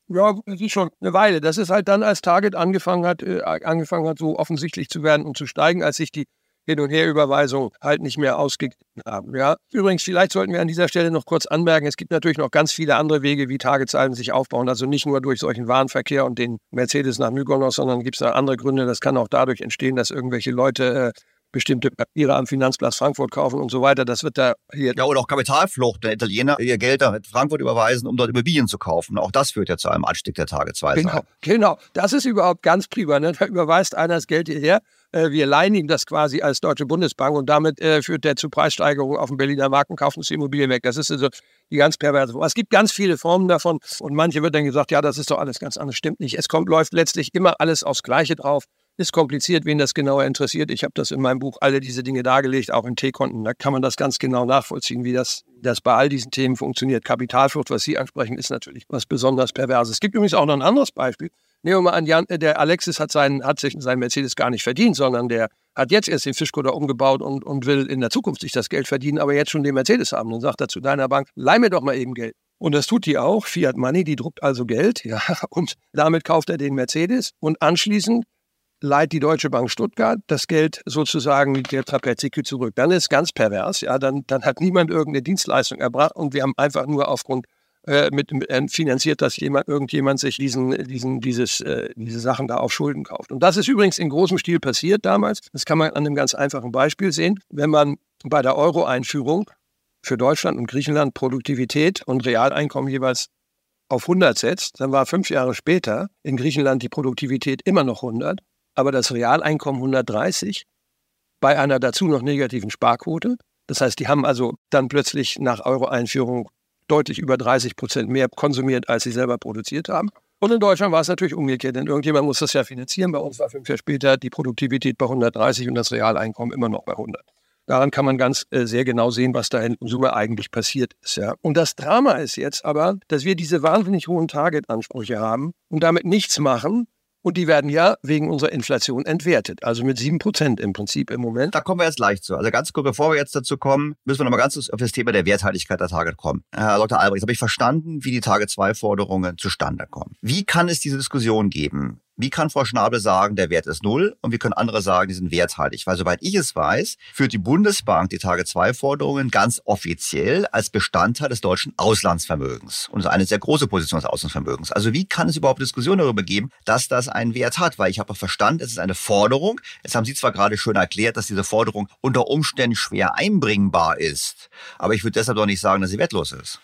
Ja, das ist schon eine Weile. Das ist halt dann, als Target angefangen hat, äh, angefangen hat, so offensichtlich zu werden und zu steigen, als sich die hin- und Herüberweisung halt nicht mehr ausgegeben haben. Ja. Übrigens, vielleicht sollten wir an dieser Stelle noch kurz anmerken, es gibt natürlich noch ganz viele andere Wege, wie Tagezahlen sich aufbauen. Also nicht nur durch solchen Warenverkehr und den Mercedes nach Mykonos, sondern gibt es da andere Gründe. Das kann auch dadurch entstehen, dass irgendwelche Leute äh, bestimmte Papiere am Finanzplatz Frankfurt kaufen und so weiter. Das wird da hier. Ja, oder auch Kapitalflucht. Der Italiener ihr Geld nach Frankfurt überweisen, um dort Immobilien zu kaufen. Auch das führt ja zu einem Anstieg der Tage zwei. Genau, genau. Das ist überhaupt ganz prima. Ne? Da überweist einer das Geld hierher. Äh, wir leihen ihm das quasi als Deutsche Bundesbank und damit äh, führt der zu Preissteigerungen auf dem Berliner Markt und kauft uns die Immobilien weg. Das ist also die ganz perverse Form. Es gibt ganz viele Formen davon und manche wird dann gesagt, ja, das ist doch alles ganz anders. Stimmt nicht. Es kommt, läuft letztlich immer alles aufs Gleiche drauf. Ist kompliziert, wen das genauer interessiert. Ich habe das in meinem Buch alle diese Dinge dargelegt, auch in T-Konten. Da kann man das ganz genau nachvollziehen, wie das, das bei all diesen Themen funktioniert. Kapitalflucht, was Sie ansprechen, ist natürlich was besonders Perverses. Es gibt übrigens auch noch ein anderes Beispiel. Nehmen wir mal an, Jan, äh, der Alexis hat, seinen, hat sich seinen Mercedes gar nicht verdient, sondern der hat jetzt erst den Fischkutter umgebaut und, und will in der Zukunft sich das Geld verdienen, aber jetzt schon den Mercedes haben. Dann sagt er zu deiner Bank, leih mir doch mal eben Geld. Und das tut die auch, Fiat Money, die druckt also Geld, [laughs] ja, und damit kauft er den Mercedes und anschließend leiht die Deutsche Bank Stuttgart das Geld sozusagen der Trapezikü zurück. Dann ist ganz pervers, ja, dann, dann hat niemand irgendeine Dienstleistung erbracht und wir haben einfach nur aufgrund äh, mit, mit äh, finanziert, dass jemand, irgendjemand sich diesen, diesen, dieses, äh, diese Sachen da auf Schulden kauft. Und das ist übrigens in großem Stil passiert damals. Das kann man an einem ganz einfachen Beispiel sehen. Wenn man bei der Euro-Einführung für Deutschland und Griechenland Produktivität und Realeinkommen jeweils auf 100 setzt, dann war fünf Jahre später in Griechenland die Produktivität immer noch 100 aber das Realeinkommen 130 bei einer dazu noch negativen Sparquote. Das heißt, die haben also dann plötzlich nach Euro-Einführung deutlich über 30 Prozent mehr konsumiert, als sie selber produziert haben. Und in Deutschland war es natürlich umgekehrt, denn irgendjemand muss das ja finanzieren. Bei uns war fünf Jahre später die Produktivität bei 130 und das Realeinkommen immer noch bei 100. Daran kann man ganz äh, sehr genau sehen, was da in Summe eigentlich passiert ist. Ja. Und das Drama ist jetzt aber, dass wir diese wahnsinnig hohen Target-Ansprüche haben und damit nichts machen, und die werden ja wegen unserer Inflation entwertet. Also mit sieben Prozent im Prinzip im Moment. Da kommen wir jetzt gleich zu. Also ganz kurz, bevor wir jetzt dazu kommen, müssen wir nochmal ganz auf das Thema der Werthaltigkeit der Target kommen. Herr Dr. Albrecht, habe ich verstanden, wie die Target 2 Forderungen zustande kommen. Wie kann es diese Diskussion geben? Wie kann Frau Schnabel sagen, der Wert ist null und wie können andere sagen, die sind werthaltig? Weil soweit ich es weiß, führt die Bundesbank die Tage-2-Forderungen ganz offiziell als Bestandteil des deutschen Auslandsvermögens. Und ist eine sehr große Position des Auslandsvermögens. Also wie kann es überhaupt Diskussionen darüber geben, dass das einen Wert hat? Weil ich habe verstanden, es ist eine Forderung. Jetzt haben Sie zwar gerade schön erklärt, dass diese Forderung unter Umständen schwer einbringbar ist. Aber ich würde deshalb doch nicht sagen, dass sie wertlos ist.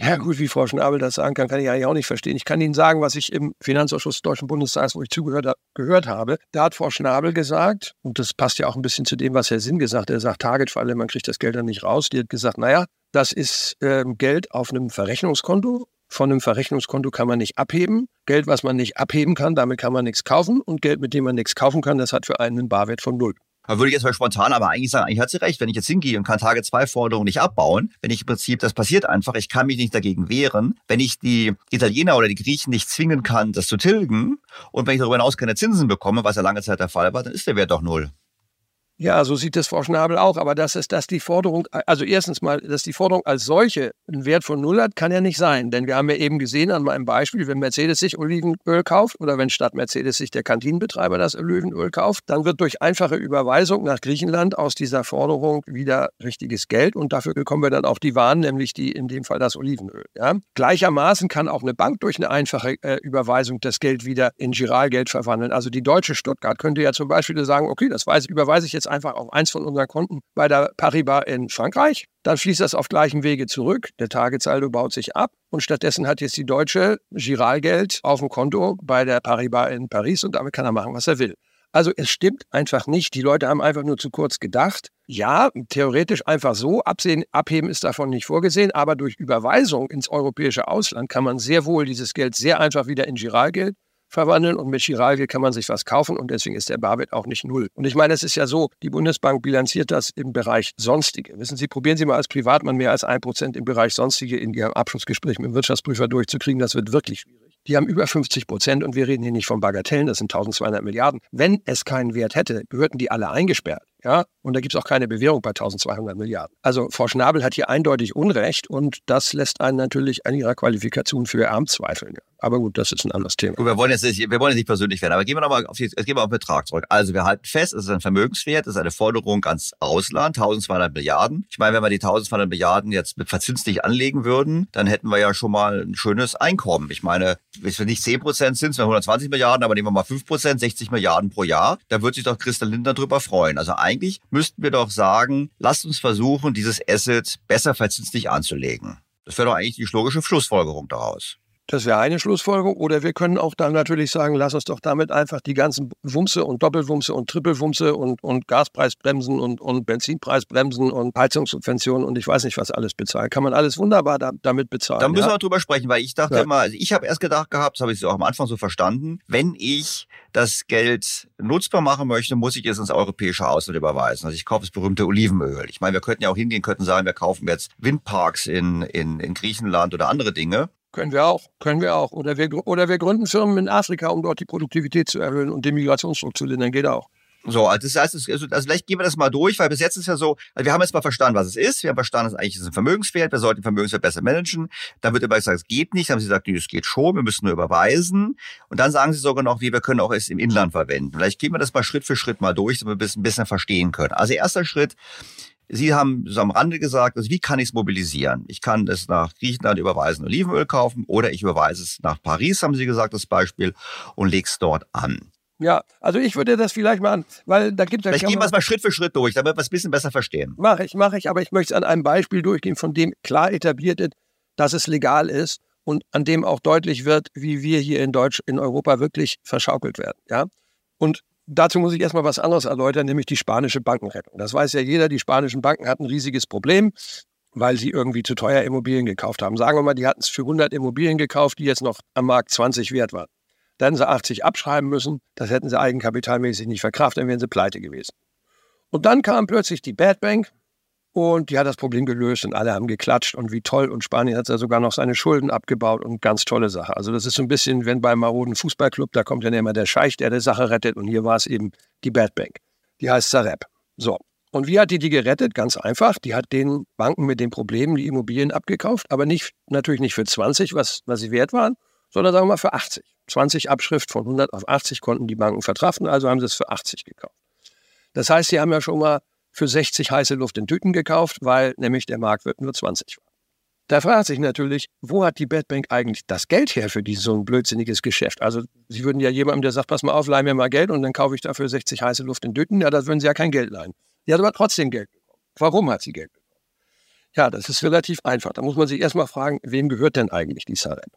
Ja, gut, wie Frau Schnabel das sagen kann, kann ich eigentlich auch nicht verstehen. Ich kann Ihnen sagen, was ich im Finanzausschuss des Deutschen Bundestags, wo ich zugehört gehört habe. Da hat Frau Schnabel gesagt, und das passt ja auch ein bisschen zu dem, was Herr Sinn gesagt hat, er sagt Target für alle, man kriegt das Geld dann nicht raus. Die hat gesagt, naja, das ist äh, Geld auf einem Verrechnungskonto. Von einem Verrechnungskonto kann man nicht abheben. Geld, was man nicht abheben kann, damit kann man nichts kaufen. Und Geld, mit dem man nichts kaufen kann, das hat für einen einen Barwert von null. Da würde ich jetzt mal spontan aber eigentlich sagen, eigentlich hat sie recht, wenn ich jetzt hingehe und kann Tage zwei Forderungen nicht abbauen, wenn ich im Prinzip, das passiert einfach, ich kann mich nicht dagegen wehren, wenn ich die Italiener oder die Griechen nicht zwingen kann, das zu tilgen und wenn ich darüber hinaus keine Zinsen bekomme, was ja lange Zeit der Fall war, dann ist der Wert doch null. Ja, so sieht es Frau Schnabel auch. Aber dass es, dass die Forderung, also erstens mal, dass die Forderung als solche einen Wert von null hat, kann ja nicht sein. Denn wir haben ja eben gesehen an meinem Beispiel, wenn Mercedes sich Olivenöl kauft oder wenn statt Mercedes sich der Kantinenbetreiber das Olivenöl kauft, dann wird durch einfache Überweisung nach Griechenland aus dieser Forderung wieder richtiges Geld und dafür bekommen wir dann auch die Waren, nämlich die in dem Fall das Olivenöl. Ja? Gleichermaßen kann auch eine Bank durch eine einfache äh, Überweisung das Geld wieder in Giralgeld verwandeln. Also die deutsche Stuttgart könnte ja zum Beispiel sagen, okay, das weiß, überweise ich jetzt einfach auf eins von unseren Konten bei der Paribas in Frankreich. Dann fließt das auf gleichem Wege zurück. Der Tagesaldo baut sich ab. Und stattdessen hat jetzt die Deutsche Giralgeld auf dem Konto bei der Paribas in Paris und damit kann er machen, was er will. Also es stimmt einfach nicht. Die Leute haben einfach nur zu kurz gedacht. Ja, theoretisch einfach so. Absehen, abheben ist davon nicht vorgesehen, aber durch Überweisung ins europäische Ausland kann man sehr wohl dieses Geld sehr einfach wieder in Giralgeld verwandeln und mit Chiralgeld kann man sich was kaufen und deswegen ist der Barwert auch nicht null. Und ich meine, es ist ja so, die Bundesbank bilanziert das im Bereich Sonstige. Wissen Sie, probieren Sie mal als Privatmann mehr als ein Prozent im Bereich Sonstige in Ihrem Abschlussgespräch mit dem Wirtschaftsprüfer durchzukriegen, das wird wirklich schwierig. Die haben über 50 Prozent und wir reden hier nicht von Bagatellen, das sind 1200 Milliarden. Wenn es keinen Wert hätte, gehörten die alle eingesperrt. Ja, und da gibt es auch keine Bewährung bei 1200 Milliarden. Also Frau Schnabel hat hier eindeutig Unrecht und das lässt einen natürlich an ihrer Qualifikation für Amt zweifeln. Aber gut, das ist ein anderes Thema. Gut, wir wollen jetzt nicht, wir wollen jetzt nicht persönlich werden, aber gehen wir nochmal auf, die, gehen wir auf den Betrag zurück. Also wir halten fest, es ist ein Vermögenswert, es ist eine Forderung ans Ausland, 1200 Milliarden. Ich meine, wenn wir die 1200 Milliarden jetzt mit verzinslich anlegen würden, dann hätten wir ja schon mal ein schönes Einkommen. Ich meine, wenn wir nicht 10 Prozent sind, sind 120 Milliarden, aber nehmen wir mal 5 Prozent, 60 Milliarden pro Jahr. Da wird sich doch Christian Lindner drüber freuen. Also eigentlich müssten wir doch sagen, lasst uns versuchen, dieses Asset besser verzinslich anzulegen. Das wäre doch eigentlich die logische Schlussfolgerung daraus. Das wäre eine Schlussfolgerung. Oder wir können auch dann natürlich sagen, lass uns doch damit einfach die ganzen Wumse und Doppelwumse und Trippelwumse und, und Gaspreisbremsen und, und Benzinpreisbremsen und Heizungssubventionen und ich weiß nicht, was alles bezahlen. Kann man alles wunderbar da, damit bezahlen. Da müssen ja? wir drüber sprechen, weil ich dachte ja. immer, also ich habe erst gedacht gehabt, das habe ich auch am Anfang so verstanden, wenn ich das Geld nutzbar machen möchte, muss ich es ins europäische Ausland überweisen. Also ich kaufe das berühmte Olivenöl. Ich meine, wir könnten ja auch hingehen, könnten sagen, wir kaufen jetzt Windparks in, in, in Griechenland oder andere Dinge. Können wir auch, können wir auch. Oder wir, oder wir gründen Firmen in Afrika, um dort die Produktivität zu erhöhen und den Migrationsdruck zu lindern. Geht auch. So, also das heißt, also, vielleicht gehen wir das mal durch, weil bis jetzt ist ja so, also wir haben jetzt mal verstanden, was es ist. Wir haben verstanden, dass eigentlich ist ein Vermögenswert. Wir sollten den Vermögenswert besser managen. Dann wird immer gesagt, es geht nicht. Dann haben sie gesagt, nee, es geht schon. Wir müssen nur überweisen. Und dann sagen sie sogar noch, wie wir können auch es im Inland verwenden. Vielleicht gehen wir das mal Schritt für Schritt mal durch, damit wir es ein bisschen verstehen können. Also erster Schritt, Sie haben so am Rande gesagt, also wie kann ich es mobilisieren? Ich kann es nach Griechenland überweisen, Olivenöl kaufen oder ich überweise es nach Paris, haben Sie gesagt, das Beispiel, und lege es dort an. Ja, also ich würde das vielleicht machen, weil da gibt es ja. Vielleicht gehen wir es mal Schritt für Schritt durch, damit wir es ein bisschen besser verstehen. Mache ich, mache ich, aber ich möchte es an einem Beispiel durchgehen, von dem klar etabliert ist, dass es legal ist und an dem auch deutlich wird, wie wir hier in Deutsch, in Europa wirklich verschaukelt werden. Ja? Und dazu muss ich erstmal was anderes erläutern, nämlich die spanische Bankenrettung. Das weiß ja jeder, die spanischen Banken hatten ein riesiges Problem, weil sie irgendwie zu teuer Immobilien gekauft haben. Sagen wir mal, die hatten es für 100 Immobilien gekauft, die jetzt noch am Markt 20 wert waren. Dann hätten sie 80 abschreiben müssen, das hätten sie eigenkapitalmäßig nicht verkraftet, dann wären sie pleite gewesen. Und dann kam plötzlich die Bad Bank und die hat das Problem gelöst und alle haben geklatscht und wie toll. Und Spanien hat ja sogar noch seine Schulden abgebaut und ganz tolle Sache. Also das ist so ein bisschen, wenn beim maroden Fußballclub, da kommt ja immer der Scheich, der die Sache rettet. Und hier war es eben die Bad Bank. Die heißt Sareb. So. Und wie hat die die gerettet? Ganz einfach. Die hat den Banken mit den Problemen die Immobilien abgekauft, aber nicht, natürlich nicht für 20, was, was sie wert waren, sondern sagen wir mal für 80. 20 Abschrift von 100 auf 80 konnten die Banken vertrafen, also haben sie es für 80 gekauft. Das heißt, sie haben ja schon mal für 60 heiße Luft in Tüten gekauft, weil nämlich der Marktwert nur 20 war. Da fragt sich natürlich, wo hat die Badbank eigentlich das Geld her für dieses so ein blödsinniges Geschäft? Also Sie würden ja jemandem, der sagt, pass mal auf, leih mir mal Geld und dann kaufe ich dafür 60 heiße Luft in Tüten, ja, da würden Sie ja kein Geld leihen. Die hat aber trotzdem Geld bekommen. Warum hat sie Geld bekommen? Ja, das ist relativ einfach. Da muss man sich erstmal fragen, wem gehört denn eigentlich die Sareb?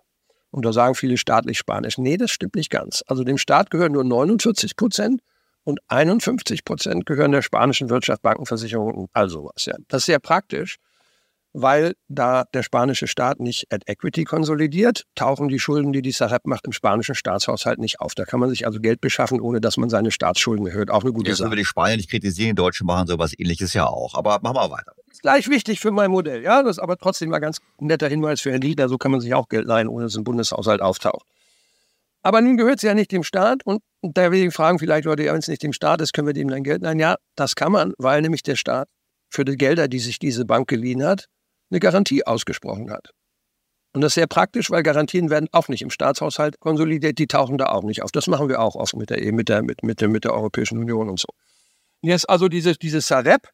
Und da sagen viele staatlich Spanisch, nee, das stimmt nicht ganz. Also dem Staat gehören nur 49 Prozent und 51 Prozent gehören der spanischen Wirtschaft, Bankenversicherung und all sowas. Ja. Das ist sehr praktisch, weil da der spanische Staat nicht at equity konsolidiert, tauchen die Schulden, die die Sareb macht, im spanischen Staatshaushalt nicht auf. Da kann man sich also Geld beschaffen, ohne dass man seine Staatsschulden erhöht. Auch eine gute Jetzt Sache. über die Spanier nicht kritisieren, die Deutschen machen sowas ähnliches ja auch. Aber machen wir weiter. Ist gleich wichtig für mein Modell. Ja, das ist aber trotzdem mal ganz netter Hinweis für Herrn Liedler. So kann man sich auch Geld leihen, ohne dass es im Bundeshaushalt auftaucht. Aber nun gehört es ja nicht dem Staat und da will ich fragen vielleicht Leute, ja, wenn es nicht dem Staat ist, können wir dem dann Geld leihen? Ja, das kann man, weil nämlich der Staat für die Gelder, die sich diese Bank geliehen hat, eine Garantie ausgesprochen hat. Und das ist sehr praktisch, weil Garantien werden auch nicht im Staatshaushalt konsolidiert, die tauchen da auch nicht auf. Das machen wir auch oft mit der, mit der, mit, mit mit der Europäischen Union und so. Jetzt also diese, diese Sareb,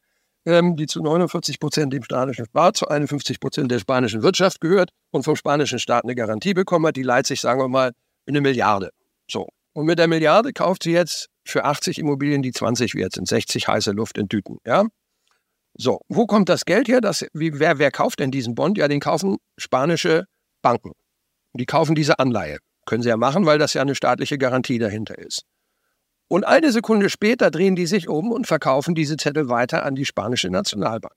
ähm, die zu 49 Prozent dem spanischen Staat, zu 51 Prozent der spanischen Wirtschaft gehört und vom spanischen Staat eine Garantie bekommen hat, die leiht sich, sagen wir mal, eine Milliarde. So. Und mit der Milliarde kauft sie jetzt für 80 Immobilien, die 20 wert sind, 60 heiße Luft in Tüten. Ja? So, wo kommt das Geld her? Das, wie, wer, wer kauft denn diesen Bond? Ja, den kaufen spanische Banken. Die kaufen diese Anleihe. Können sie ja machen, weil das ja eine staatliche Garantie dahinter ist. Und eine Sekunde später drehen die sich um und verkaufen diese Zettel weiter an die spanische Nationalbank.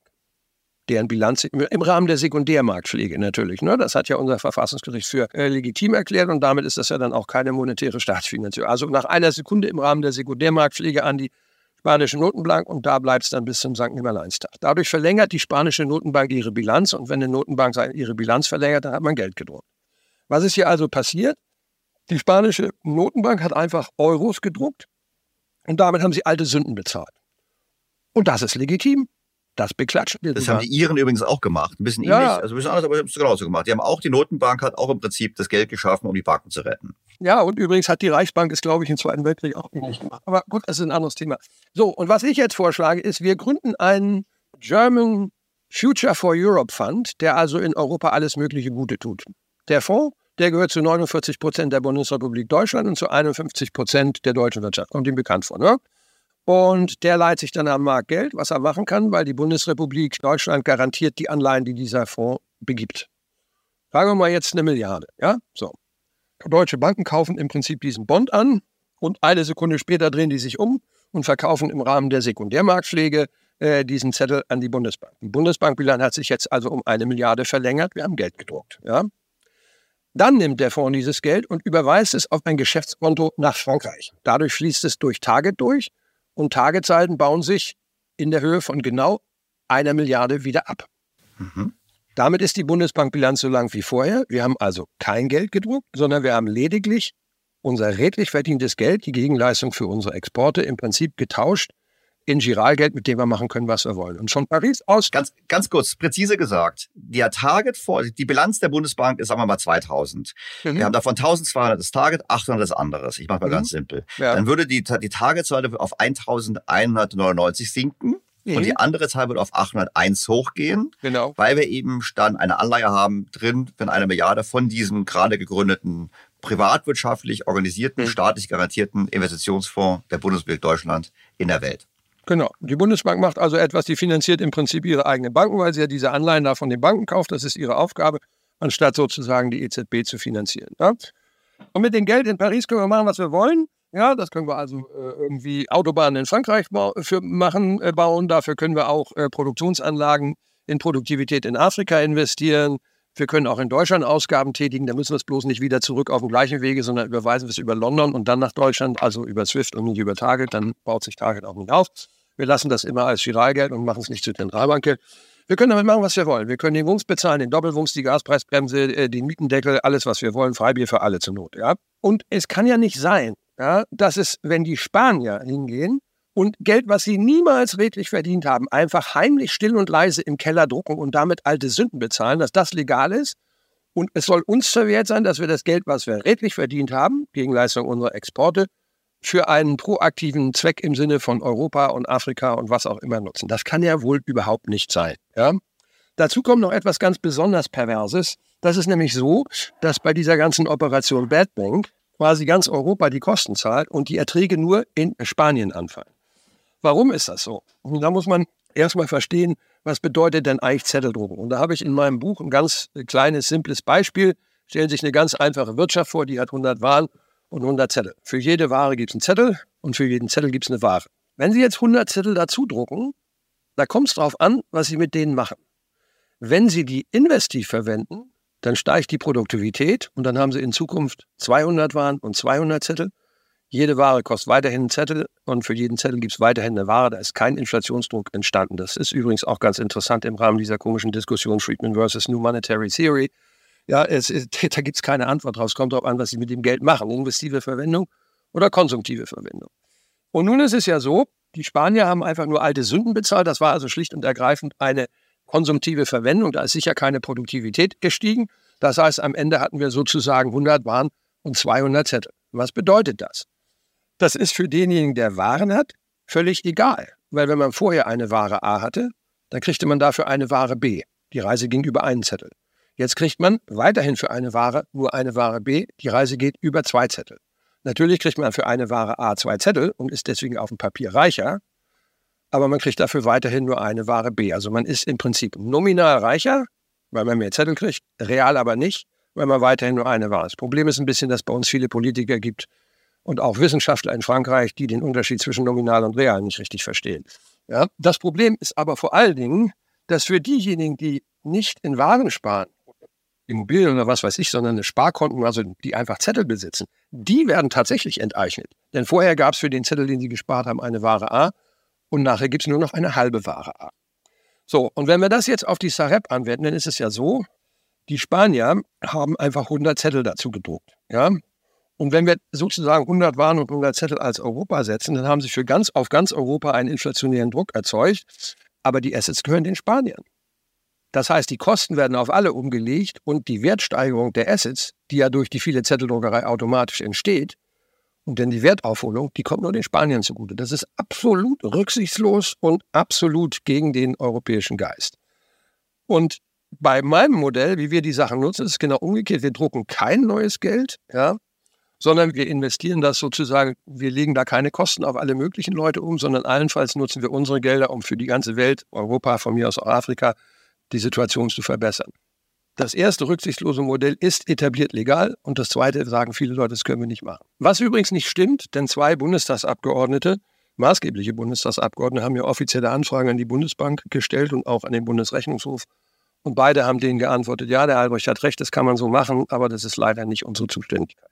Deren Bilanz im Rahmen der Sekundärmarktpflege natürlich. Ne? Das hat ja unser Verfassungsgericht für äh, legitim erklärt und damit ist das ja dann auch keine monetäre Staatsfinanzierung. Also nach einer Sekunde im Rahmen der Sekundärmarktpflege an die spanische Notenbank und da bleibt es dann bis zum St. Nimmerleinstag. Dadurch verlängert die spanische Notenbank ihre Bilanz und wenn eine Notenbank ihre Bilanz verlängert, dann hat man Geld gedruckt. Was ist hier also passiert? Die spanische Notenbank hat einfach Euros gedruckt und damit haben sie alte Sünden bezahlt. Und das ist legitim. Das beklatschen wir. Das haben die Iren übrigens auch gemacht. Ein bisschen ähnlich, ja. also ein bisschen anders, aber haben es genauso gemacht. Die haben auch, die Notenbank hat auch im Prinzip das Geld geschaffen, um die Banken zu retten. Ja, und übrigens hat die Reichsbank es, glaube ich, im Zweiten Weltkrieg auch ähnlich gemacht. Aber gut, das ist ein anderes Thema. So, und was ich jetzt vorschlage, ist, wir gründen einen German Future for Europe Fund, der also in Europa alles mögliche Gute tut. Der Fonds, der gehört zu 49 Prozent der Bundesrepublik Deutschland und zu 51 Prozent der deutschen Wirtschaft. Kommt ihm bekannt vor, ne? Und der leiht sich dann am Markt Geld, was er machen kann, weil die Bundesrepublik Deutschland garantiert die Anleihen, die dieser Fonds begibt. Sagen wir mal jetzt eine Milliarde, ja? So. Deutsche Banken kaufen im Prinzip diesen Bond an und eine Sekunde später drehen die sich um und verkaufen im Rahmen der Sekundärmarktpflege äh, diesen Zettel an die Bundesbank. Die Bundesbankbilanz hat sich jetzt also um eine Milliarde verlängert. Wir haben Geld gedruckt. Ja? Dann nimmt der Fonds dieses Geld und überweist es auf ein Geschäftskonto nach Frankreich. Dadurch fließt es durch Target durch und Targetsalden bauen sich in der Höhe von genau einer Milliarde wieder ab. Damit ist die Bundesbankbilanz so lang wie vorher. Wir haben also kein Geld gedruckt, sondern wir haben lediglich unser redlich verdientes Geld, die Gegenleistung für unsere Exporte, im Prinzip getauscht in Giralgeld, mit dem wir machen können, was wir wollen. Und von Paris aus. Ganz, ganz kurz, präzise gesagt, der Target vor, die Bilanz der Bundesbank ist, sagen wir mal, 2000. Mhm. Wir haben davon 1200 das Target, 800 das anderes. Ich mache mal Mhm. ganz simpel. Ja. Dann würde die, die Targetzahl auf 1199 sinken Mhm. und die andere Zahl würde auf 801 hochgehen, Genau. weil wir eben dann eine Anleihe haben drin, wenn eine Milliarde von diesem gerade gegründeten privatwirtschaftlich organisierten, Mhm. staatlich garantierten Investitionsfonds der Bundesrepublik Deutschland in der Welt. Genau. Die Bundesbank macht also etwas, die finanziert im Prinzip ihre eigenen Banken, weil sie ja diese Anleihen da von den Banken kauft. Das ist ihre Aufgabe, anstatt sozusagen die EZB zu finanzieren. Ja? Und mit dem Geld in Paris können wir machen, was wir wollen. Ja, das können wir also äh, irgendwie Autobahnen in Frankreich bau für machen, äh, bauen. Dafür können wir auch äh, Produktionsanlagen in Produktivität in Afrika investieren. Wir können auch in Deutschland Ausgaben tätigen. Da müssen wir es bloß nicht wieder zurück auf dem gleichen Wege, sondern überweisen wir es über London und dann nach Deutschland, also über SWIFT und nicht über Target. Dann baut sich Target auch nicht auf. Wir lassen das immer als Giralgeld und machen es nicht zu Zentralbankgeld. Wir können damit machen, was wir wollen. Wir können den Wumms bezahlen, den Doppelwumms, die Gaspreisbremse, äh, den Mietendeckel, alles, was wir wollen. Freibier für alle zur Not. Ja? Und es kann ja nicht sein, ja, dass es, wenn die Spanier hingehen und Geld, was sie niemals redlich verdient haben, einfach heimlich still und leise im Keller drucken und damit alte Sünden bezahlen, dass das legal ist. Und es soll uns verwehrt sein, dass wir das Geld, was wir redlich verdient haben, Gegenleistung unserer Exporte, für einen proaktiven Zweck im Sinne von Europa und Afrika und was auch immer nutzen. Das kann ja wohl überhaupt nicht sein. Ja? Dazu kommt noch etwas ganz besonders Perverses. Das ist nämlich so, dass bei dieser ganzen Operation Bad Bank quasi ganz Europa die Kosten zahlt und die Erträge nur in Spanien anfallen. Warum ist das so? Und da muss man erstmal verstehen, was bedeutet denn eigentlich Zetteldrucken? Und da habe ich in meinem Buch ein ganz kleines, simples Beispiel. Stellen Sie sich eine ganz einfache Wirtschaft vor, die hat 100 Waren und 100 Zettel. Für jede Ware gibt es einen Zettel und für jeden Zettel gibt es eine Ware. Wenn Sie jetzt 100 Zettel dazu drucken, da kommt es drauf an, was Sie mit denen machen. Wenn Sie die investiv verwenden, dann steigt die Produktivität und dann haben Sie in Zukunft 200 Waren und 200 Zettel. Jede Ware kostet weiterhin einen Zettel und für jeden Zettel gibt es weiterhin eine Ware. Da ist kein Inflationsdruck entstanden. Das ist übrigens auch ganz interessant im Rahmen dieser komischen Diskussion Friedman versus New Monetary Theory. Ja, es, [laughs] da gibt es keine Antwort drauf. Es kommt darauf an, was Sie mit dem Geld machen. Investive Verwendung oder konsumtive Verwendung. Und nun ist es ja so, die Spanier haben einfach nur alte Sünden bezahlt. Das war also schlicht und ergreifend eine konsumtive Verwendung. Da ist sicher keine Produktivität gestiegen. Das heißt, am Ende hatten wir sozusagen 100 Waren und 200 Zettel. Was bedeutet das? Das ist für denjenigen, der Waren hat, völlig egal. Weil wenn man vorher eine Ware A hatte, dann kriegte man dafür eine Ware B. Die Reise ging über einen Zettel. Jetzt kriegt man weiterhin für eine Ware nur eine Ware B. Die Reise geht über zwei Zettel. Natürlich kriegt man für eine Ware A zwei Zettel und ist deswegen auf dem Papier reicher, aber man kriegt dafür weiterhin nur eine Ware B. Also man ist im Prinzip nominal reicher, weil man mehr Zettel kriegt, real aber nicht, weil man weiterhin nur eine Ware. Das Problem ist ein bisschen, dass es bei uns viele Politiker gibt und auch Wissenschaftler in Frankreich, die den Unterschied zwischen nominal und real nicht richtig verstehen. Ja? Das Problem ist aber vor allen Dingen, dass für diejenigen, die nicht in Waren sparen, Immobilien oder was weiß ich, sondern eine Sparkonten, also die einfach Zettel besitzen, die werden tatsächlich enteignet. Denn vorher gab es für den Zettel, den sie gespart haben, eine Ware A und nachher gibt es nur noch eine halbe Ware A. So, und wenn wir das jetzt auf die Sareb anwenden, dann ist es ja so, die Spanier haben einfach 100 Zettel dazu gedruckt. Ja? Und wenn wir sozusagen 100 Waren und 100 Zettel als Europa setzen, dann haben sie für ganz, auf ganz Europa einen inflationären Druck erzeugt. Aber die Assets gehören den Spaniern. Das heißt, die Kosten werden auf alle umgelegt und die Wertsteigerung der Assets, die ja durch die viele Zetteldruckerei automatisch entsteht, und denn die Wertaufholung, die kommt nur den Spaniern zugute. Das ist absolut rücksichtslos und absolut gegen den europäischen Geist. Und bei meinem Modell, wie wir die Sachen nutzen, ist es genau umgekehrt. Wir drucken kein neues Geld, ja, sondern wir investieren das sozusagen, wir legen da keine Kosten auf alle möglichen Leute um, sondern allenfalls nutzen wir unsere Gelder, um für die ganze Welt, Europa, von mir aus auch Afrika, die Situation zu verbessern. Das erste rücksichtslose Modell ist etabliert legal und das zweite sagen viele Leute, das können wir nicht machen. Was übrigens nicht stimmt, denn zwei Bundestagsabgeordnete, maßgebliche Bundestagsabgeordnete, haben ja offizielle Anfragen an die Bundesbank gestellt und auch an den Bundesrechnungshof. Und beide haben denen geantwortet, ja, der Albrecht hat recht, das kann man so machen, aber das ist leider nicht unsere Zuständigkeit.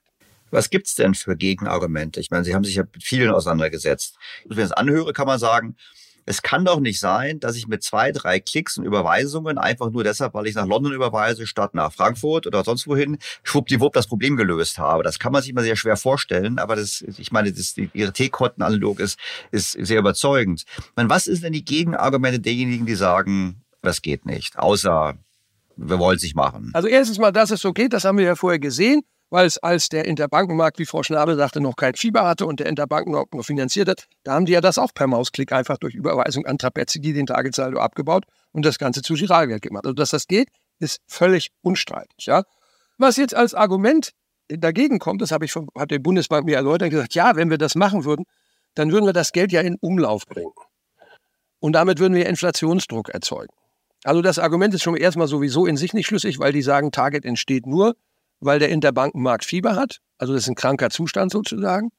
Was gibt's denn für Gegenargumente? Ich meine, Sie haben sich ja mit vielen auseinandergesetzt. Wenn ich es anhöre, kann man sagen, es kann doch nicht sein, dass ich mit zwei, drei Klicks und Überweisungen einfach nur deshalb, weil ich nach London überweise, statt nach Frankfurt oder sonst wohin, schwuppdiwupp das Problem gelöst habe. Das kann man sich mal sehr schwer vorstellen, aber das, ich meine, das, Ihre T-Kontenanalog ist, ist sehr überzeugend. meine, was ist denn die Gegenargumente derjenigen, die sagen, das geht nicht, außer wir wollen es nicht machen? Also erstens mal, dass es so geht, das haben wir ja vorher gesehen weil es als der Interbankenmarkt, wie Frau Schnabel sagte, noch kein Fieber hatte und der Interbankenmarkt noch finanziert hat, da haben die ja das auch per Mausklick einfach durch Überweisung an Trapezzi den Tagessaldo abgebaut und das Ganze zu Giralgeld gemacht. Also dass das geht, ist völlig unstreitig. Ja? Was jetzt als Argument dagegen kommt, das habe ich von, hat die Bundesbank mir erläutert, gesagt, ja, wenn wir das machen würden, dann würden wir das Geld ja in Umlauf bringen. Und damit würden wir Inflationsdruck erzeugen. Also das Argument ist schon erstmal sowieso in sich nicht schlüssig, weil die sagen, Target entsteht nur, weil der Interbankenmarkt Fieber hat. Also das ist ein kranker Zustand sozusagen.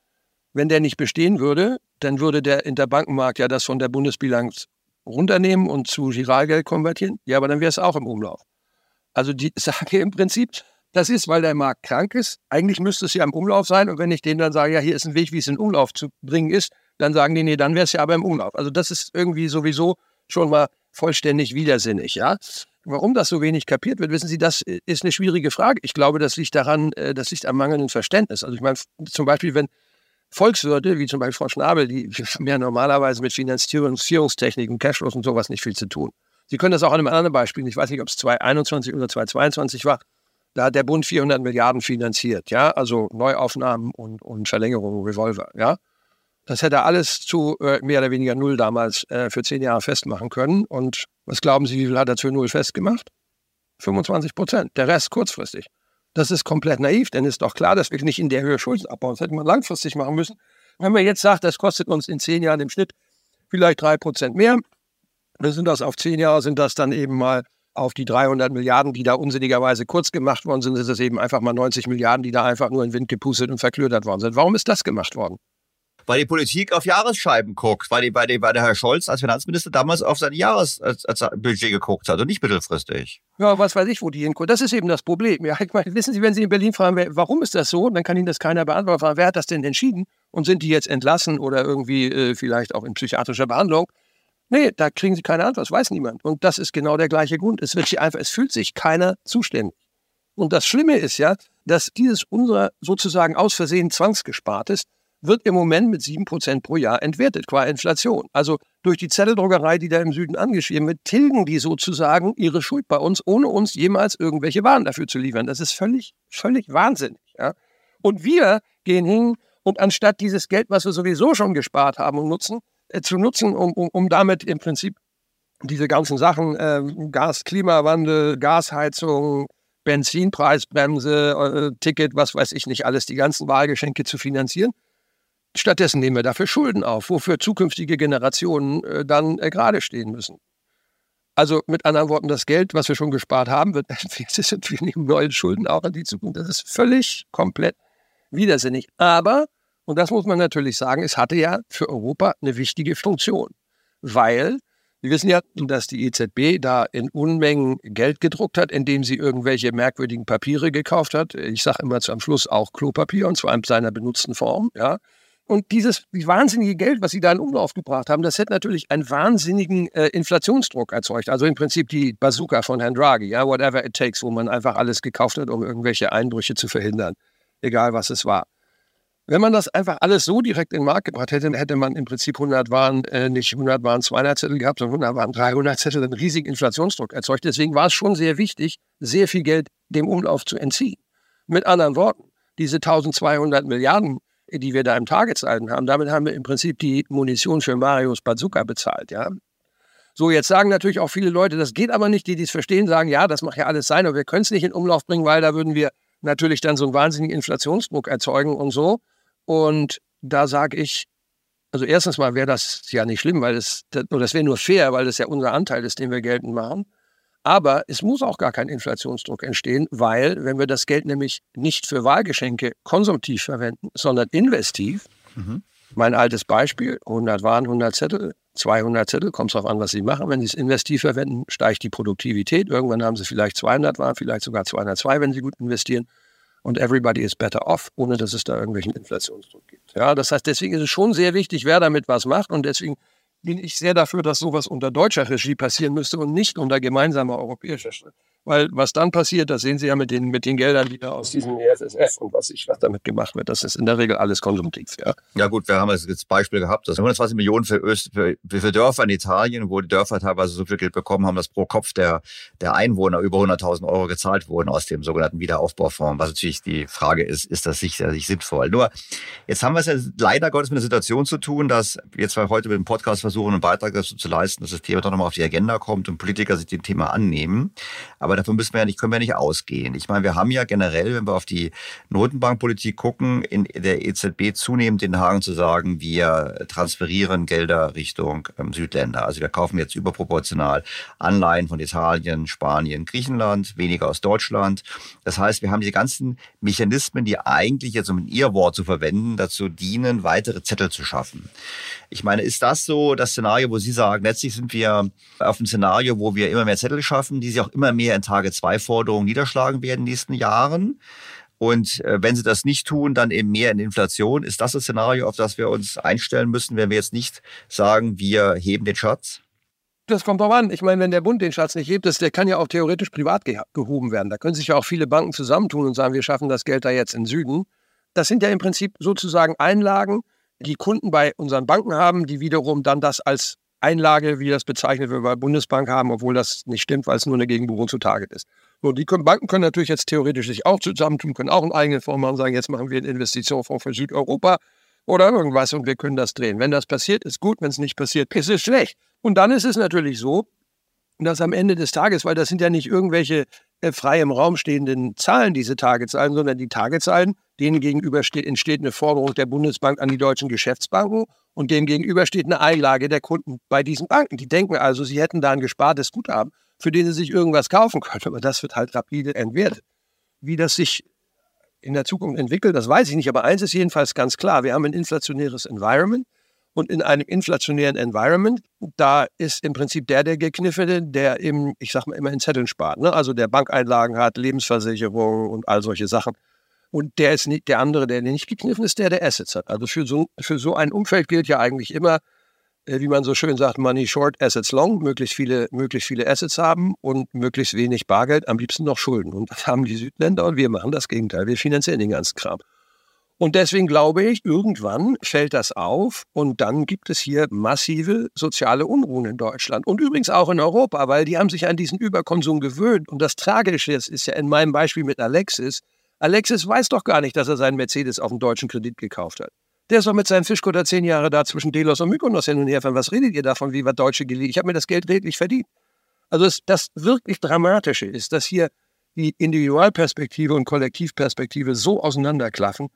Wenn der nicht bestehen würde, dann würde der Interbankenmarkt ja das von der Bundesbilanz runternehmen und zu Giralgeld konvertieren. Ja, aber dann wäre es auch im Umlauf. Also die [laughs] sage im Prinzip, das ist, weil der Markt krank ist. Eigentlich müsste es ja im Umlauf sein. Und wenn ich denen dann sage, ja, hier ist ein Weg, wie es in Umlauf zu bringen ist, dann sagen die, nee, dann wäre es ja aber im Umlauf. Also das ist irgendwie sowieso schon mal vollständig widersinnig, ja. Warum das so wenig kapiert wird, wissen Sie, das ist eine schwierige Frage. Ich glaube, das liegt daran, äh, das liegt am mangelnden Verständnis. Also ich meine, zum Beispiel, wenn Volkswirte, wie zum Beispiel Frau Schnabel, die haben ja normalerweise mit Finanzierungstechniken, Cashflows und sowas nicht viel zu tun. Sie können das auch an einem anderen Beispiel, ich weiß nicht, ob es 2021 oder 2022 war, da hat der Bund 400 Milliarden finanziert, ja, also Neuaufnahmen und, und Verlängerungen, Revolver, ja. Das hätte alles zu äh, mehr oder weniger null damals äh, für zehn Jahre festmachen können. Und was glauben Sie, wie viel hat er null festgemacht? 25 Prozent. Der Rest kurzfristig. Das ist komplett naiv, denn ist doch klar, dass wir nicht in der Höhe Schulden abbauen. Das hätte man langfristig machen müssen. Wenn man jetzt sagt, das kostet uns in zehn Jahren im Schnitt vielleicht drei Prozent mehr, dann sind das auf zehn Jahre, sind das dann eben mal auf die 300 Milliarden, die da unsinnigerweise kurz gemacht worden sind, ist es eben einfach mal 90 Milliarden, die da einfach nur in den Wind gepustet und verklödert worden sind. Warum ist das gemacht worden? Weil die Politik auf Jahresscheiben guckt, weil, die, bei, die, bei der Herr Scholz als Finanzminister damals auf sein Jahresbudget geguckt hat und nicht mittelfristig. Ja, was weiß ich, wo die hingucken. Das ist eben das Problem. Ja, ich meine, wissen Sie, wenn Sie in Berlin fragen, warum ist das so, dann kann Ihnen das keiner beantworten. Wer hat das denn entschieden? Und sind die jetzt entlassen oder irgendwie äh, vielleicht auch in psychiatrischer Behandlung? Nee, da kriegen Sie keine Antwort, das weiß niemand. Und das ist genau der gleiche Grund. Es wird einfach, es fühlt sich keiner zuständig. Und das Schlimme ist ja, dass dieses unser sozusagen aus Versehen Zwangsgespartes wird im Moment mit 7% pro Jahr entwertet, qua Inflation. Also durch die Zetteldruckerei, die da im Süden angeschrieben wird, tilgen die sozusagen ihre Schuld bei uns, ohne uns jemals irgendwelche Waren dafür zu liefern. Das ist völlig, völlig wahnsinnig. Ja? Und wir gehen hin und anstatt dieses Geld, was wir sowieso schon gespart haben und nutzen, äh, zu nutzen, um, um, um damit im Prinzip diese ganzen Sachen, äh, Gas, Klimawandel, Gasheizung, Benzinpreisbremse, äh, Ticket, was weiß ich nicht alles, die ganzen Wahlgeschenke zu finanzieren, Stattdessen nehmen wir dafür Schulden auf, wofür zukünftige Generationen äh, dann äh, gerade stehen müssen. Also mit anderen Worten, das Geld, was wir schon gespart haben, wird [laughs] sind wir nehmen neue Schulden auch in die Zukunft. Das ist völlig komplett widersinnig. Aber, und das muss man natürlich sagen, es hatte ja für Europa eine wichtige Funktion. Weil wir wissen ja, dass die EZB da in Unmengen Geld gedruckt hat, indem sie irgendwelche merkwürdigen Papiere gekauft hat. Ich sage immer zum Schluss auch Klopapier, und zwar in seiner benutzten Form. Ja. Und dieses wahnsinnige Geld, was sie da in Umlauf gebracht haben, das hätte natürlich einen wahnsinnigen äh, Inflationsdruck erzeugt. Also im Prinzip die Bazooka von Herrn Draghi, ja, whatever it takes, wo man einfach alles gekauft hat, um irgendwelche Einbrüche zu verhindern, egal was es war. Wenn man das einfach alles so direkt in den Markt gebracht hätte, hätte man im Prinzip 100 Waren, äh, nicht 100 Waren 200 Zettel gehabt, sondern 100 Waren 300 Zettel, einen riesigen Inflationsdruck erzeugt. Deswegen war es schon sehr wichtig, sehr viel Geld dem Umlauf zu entziehen. Mit anderen Worten, diese 1200 Milliarden die wir da im Targetsalden haben, damit haben wir im Prinzip die Munition für Marios Bazooka bezahlt, ja. So, jetzt sagen natürlich auch viele Leute, das geht aber nicht, die dies verstehen, sagen, ja, das mag ja alles sein, aber wir können es nicht in Umlauf bringen, weil da würden wir natürlich dann so einen wahnsinnigen Inflationsdruck erzeugen und so. Und da sage ich, also erstens mal wäre das ja nicht schlimm, weil es, oder das wäre nur fair, weil das ja unser Anteil ist, den wir geltend machen. Aber es muss auch gar kein Inflationsdruck entstehen, weil wenn wir das Geld nämlich nicht für Wahlgeschenke konsumtiv verwenden, sondern investiv, mhm. mein altes Beispiel, 100 Waren, 100 Zettel, 200 Zettel, kommt es darauf an, was Sie machen. Wenn Sie es investiv verwenden, steigt die Produktivität. Irgendwann haben Sie vielleicht 200 Waren, vielleicht sogar 202, wenn Sie gut investieren. Und everybody is better off, ohne dass es da irgendwelchen Inflationsdruck gibt. Ja, das heißt, deswegen ist es schon sehr wichtig, wer damit was macht. Und deswegen bin ich sehr dafür, dass sowas unter deutscher Regie passieren müsste und nicht unter gemeinsamer europäischer. Weil was dann passiert, das sehen Sie ja mit den, mit den Geldern wieder aus diesem EFSF und was, ich, was damit gemacht wird. Das ist in der Regel alles konsumtiv. Ja, ja gut, wir haben das Beispiel gehabt, dass 120 Millionen für, Öst, für, für Dörfer in Italien, wo die Dörfer teilweise so viel Geld bekommen haben, dass pro Kopf der, der Einwohner über 100.000 Euro gezahlt wurden aus dem sogenannten Wiederaufbaufonds. Was natürlich die Frage ist, ist das sicherlich sinnvoll? Nur, jetzt haben wir es ja leider Gottes mit einer Situation zu tun, dass wir zwar heute mit dem Podcast versuchen, einen Beitrag dazu zu leisten, dass das Thema doch nochmal auf die Agenda kommt und Politiker sich dem Thema annehmen. Aber aber davon müssen wir ja nicht, können wir nicht ausgehen. Ich meine, wir haben ja generell, wenn wir auf die Notenbankpolitik gucken, in der EZB zunehmend den Haken zu sagen, wir transferieren Gelder Richtung ähm, Südländer. Also wir kaufen jetzt überproportional Anleihen von Italien, Spanien, Griechenland, weniger aus Deutschland. Das heißt, wir haben diese ganzen Mechanismen, die eigentlich jetzt, um in Ihr Wort zu verwenden, dazu dienen, weitere Zettel zu schaffen. Ich meine, ist das so das Szenario, wo Sie sagen, letztlich sind wir auf einem Szenario, wo wir immer mehr Zettel schaffen, die sich auch immer mehr in Tage-2-Forderungen niederschlagen werden in den nächsten Jahren? Und äh, wenn sie das nicht tun, dann eben mehr in Inflation. Ist das das Szenario, auf das wir uns einstellen müssen, wenn wir jetzt nicht sagen, wir heben den Schatz? Das kommt darauf an. Ich meine, wenn der Bund den Schatz nicht hebt, das, der kann ja auch theoretisch privat ge gehoben werden. Da können sich ja auch viele Banken zusammentun und sagen, wir schaffen das Geld da jetzt in Süden. Das sind ja im Prinzip sozusagen Einlagen, die Kunden bei unseren Banken haben, die wiederum dann das als Einlage, wie das bezeichnet wird, bei Bundesbank haben, obwohl das nicht stimmt, weil es nur eine Gegenbuchung zu Target ist. So, die können, Banken können natürlich jetzt theoretisch sich auch zusammentun, können auch einen eigenen Fonds machen, sagen, jetzt machen wir einen Investitionsfonds für Südeuropa oder irgendwas und wir können das drehen. Wenn das passiert, ist gut, wenn es nicht passiert, ist es schlecht. Und dann ist es natürlich so, dass am Ende des Tages, weil das sind ja nicht irgendwelche äh, frei im Raum stehenden Zahlen, diese Targetzahlen, sondern die Targetzahlen, denen gegenüber steht, entsteht eine Forderung der Bundesbank an die deutschen Geschäftsbanken und dem gegenüber steht eine Einlage der Kunden bei diesen Banken. Die denken also, sie hätten da ein gespartes Guthaben, für den sie sich irgendwas kaufen können, aber das wird halt rapide entwertet. Wie das sich in der Zukunft entwickelt, das weiß ich nicht, aber eins ist jedenfalls ganz klar, wir haben ein inflationäres Environment und in einem inflationären Environment, da ist im Prinzip der der Gekniffene, der eben, ich sag mal immer in Zetteln spart, ne? also der Bankeinlagen hat, Lebensversicherung und all solche Sachen. Und der ist nicht, der andere, der nicht gekniffen ist, der der Assets hat. Also für so, für so ein Umfeld gilt ja eigentlich immer, äh, wie man so schön sagt, Money Short, Assets Long, möglichst viele, möglichst viele Assets haben und möglichst wenig Bargeld, am liebsten noch Schulden. Und das haben die Südländer und wir machen das Gegenteil. Wir finanzieren den ganzen Kram. Und deswegen glaube ich, irgendwann fällt das auf und dann gibt es hier massive soziale Unruhen in Deutschland und übrigens auch in Europa, weil die haben sich an diesen Überkonsum gewöhnt. Und das Tragische ist, ist ja in meinem Beispiel mit Alexis, Alexis weiß doch gar nicht, dass er seinen Mercedes auf dem deutschen Kredit gekauft hat. Der ist doch mit seinem Fischkutter zehn Jahre da zwischen Delos und Mykonos hin und her. Von was redet ihr davon, wie wir Deutsche geliehen? Ich habe mir das Geld redlich verdient. Also das, das wirklich Dramatische ist, dass hier die Individualperspektive und Kollektivperspektive so auseinanderklaffen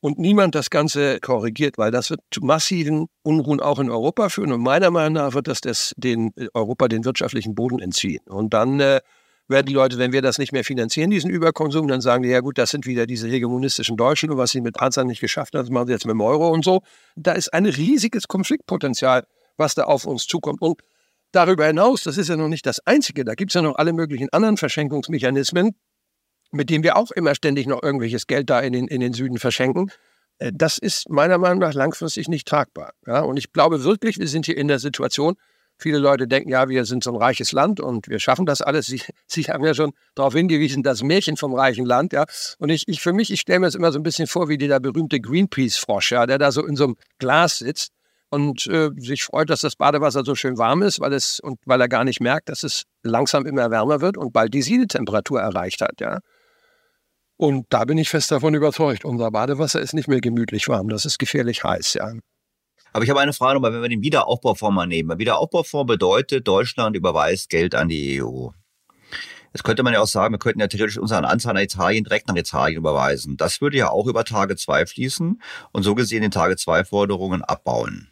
und niemand das Ganze korrigiert, weil das wird zu massiven Unruhen auch in Europa führen. Und meiner Meinung nach wird das, das den, Europa den wirtschaftlichen Boden entziehen. Und dann äh, werden die Leute, wenn wir das nicht mehr finanzieren, diesen Überkonsum, dann sagen die, ja gut, das sind wieder diese hegemonistischen Deutschen und was sie mit Panzern nicht geschafft haben, das machen sie jetzt mit dem Euro und so. Da ist ein riesiges Konfliktpotenzial, was da auf uns zukommt. Und darüber hinaus, das ist ja noch nicht das Einzige, da gibt es ja noch alle möglichen anderen Verschenkungsmechanismen, mit denen wir auch immer ständig noch irgendwelches Geld da in den, in den Süden verschenken. Äh, das ist meiner Meinung nach langfristig nicht tragbar. Ja? Und ich glaube wirklich, wir sind hier in der Situation, Viele Leute denken, ja, wir sind so ein reiches Land und wir schaffen das alles. Sie, [laughs] Sie haben ja schon darauf hingewiesen, das Märchen vom reichen Land, ja. Und ich, ich für mich, ich stelle mir das immer so ein bisschen vor, wie dieser berühmte Greenpeace-Frosch, ja, der da so in so einem Glas sitzt und äh, sich freut, dass das Badewasser so schön warm ist, weil es und weil er gar nicht merkt, dass es langsam immer wärmer wird und bald die Siedetemperatur erreicht hat, ja. Und da bin ich fest davon überzeugt, unser Badewasser ist nicht mehr gemütlich warm, das ist gefährlich heiß, ja. Aber ich habe eine Frage nochmal, wenn wir den Wiederaufbaufonds mal nehmen. Wiederaufbaufonds bedeutet, Deutschland überweist Geld an die EU. Jetzt könnte man ja auch sagen, wir könnten ja theoretisch unseren Anzahl nach Italien direkt nach Italien überweisen. Das würde ja auch über Tage 2 fließen und so gesehen den Tage 2 Forderungen abbauen.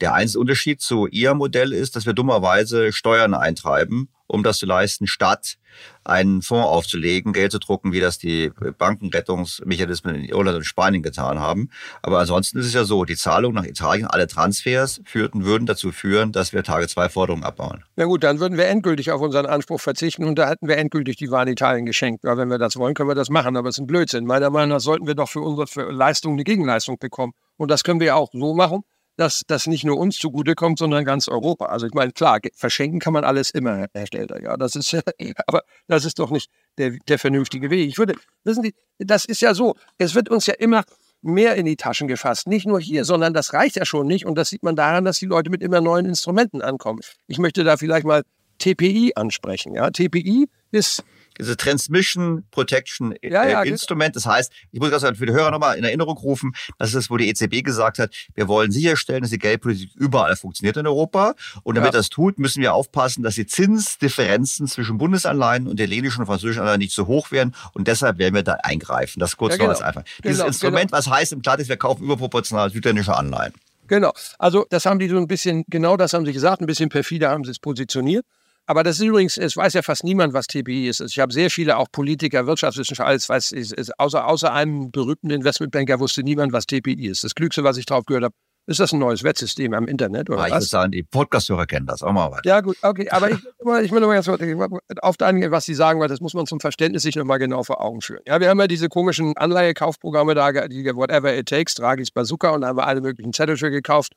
Der einzige Unterschied zu Ihr Modell ist, dass wir dummerweise Steuern eintreiben um das zu leisten, statt einen Fonds aufzulegen, Geld zu drucken, wie das die Bankenrettungsmechanismen in Irland und Spanien getan haben. Aber ansonsten ist es ja so, die Zahlungen nach Italien, alle Transfers führten, würden dazu führen, dass wir Tage zwei Forderungen abbauen. Na gut, dann würden wir endgültig auf unseren Anspruch verzichten und da hätten wir endgültig die Waren Italien geschenkt. Ja, wenn wir das wollen, können wir das machen, aber es ist ein Blödsinn. Meiner Meinung nach sollten wir doch für unsere Leistung eine Gegenleistung bekommen. Und das können wir auch so machen, dass das nicht nur uns zugutekommt, sondern ganz Europa. Also ich meine, klar, verschenken kann man alles immer, Herr Stelter. Ja, das ist, [laughs] aber das ist doch nicht der, der vernünftige Weg. Ich würde, wissen Sie, das ist ja so, es wird uns ja immer mehr in die Taschen gefasst. Nicht nur hier, sondern das reicht ja schon nicht. Und das sieht man daran, dass die Leute mit immer neuen Instrumenten ankommen. Ich möchte da vielleicht mal TPI ansprechen. Ja, TPI ist diese Transmission Protection äh, ja, ja, Instrument. Das heißt, ich muss das für die Hörer nochmal in Erinnerung rufen, das ist, wo die EZB gesagt hat, wir wollen sicherstellen, dass die Geldpolitik überall funktioniert in Europa. Und damit ja. das tut, müssen wir aufpassen, dass die Zinsdifferenzen zwischen Bundesanleihen und der italienischen und französischen Anleihen nicht zu hoch werden. Und deshalb werden wir da eingreifen. Das kurz ja, genau. noch als einfach. Dieses genau, Instrument, genau. was heißt im Klartext, wir kaufen überproportional südländische Anleihen. Genau. Also das haben die so ein bisschen, genau das haben sie gesagt, ein bisschen perfider haben sie es positioniert. Aber das ist übrigens, es weiß ja fast niemand, was TPI ist. Ich habe sehr viele auch Politiker, Wirtschaftswissenschaftler, alles weiß, ist, außer, außer einem berühmten Investmentbanker wusste niemand, was TPI ist. Das Klügste, was ich drauf gehört habe, ist das ein neues Wettsystem am Internet oder ja, ich was? würde sagen, die Podcast-Hörer kennen das. Auch mal weiter. Ja, gut, okay. Aber ich, ich will nochmal ganz auf das was Sie sagen, weil das muss man zum Verständnis sich nochmal genau vor Augen führen. Ja, wir haben ja diese komischen Anleihekaufprogramme da, die Whatever It Takes, Dragis Bazooka und haben alle möglichen Zettel für gekauft.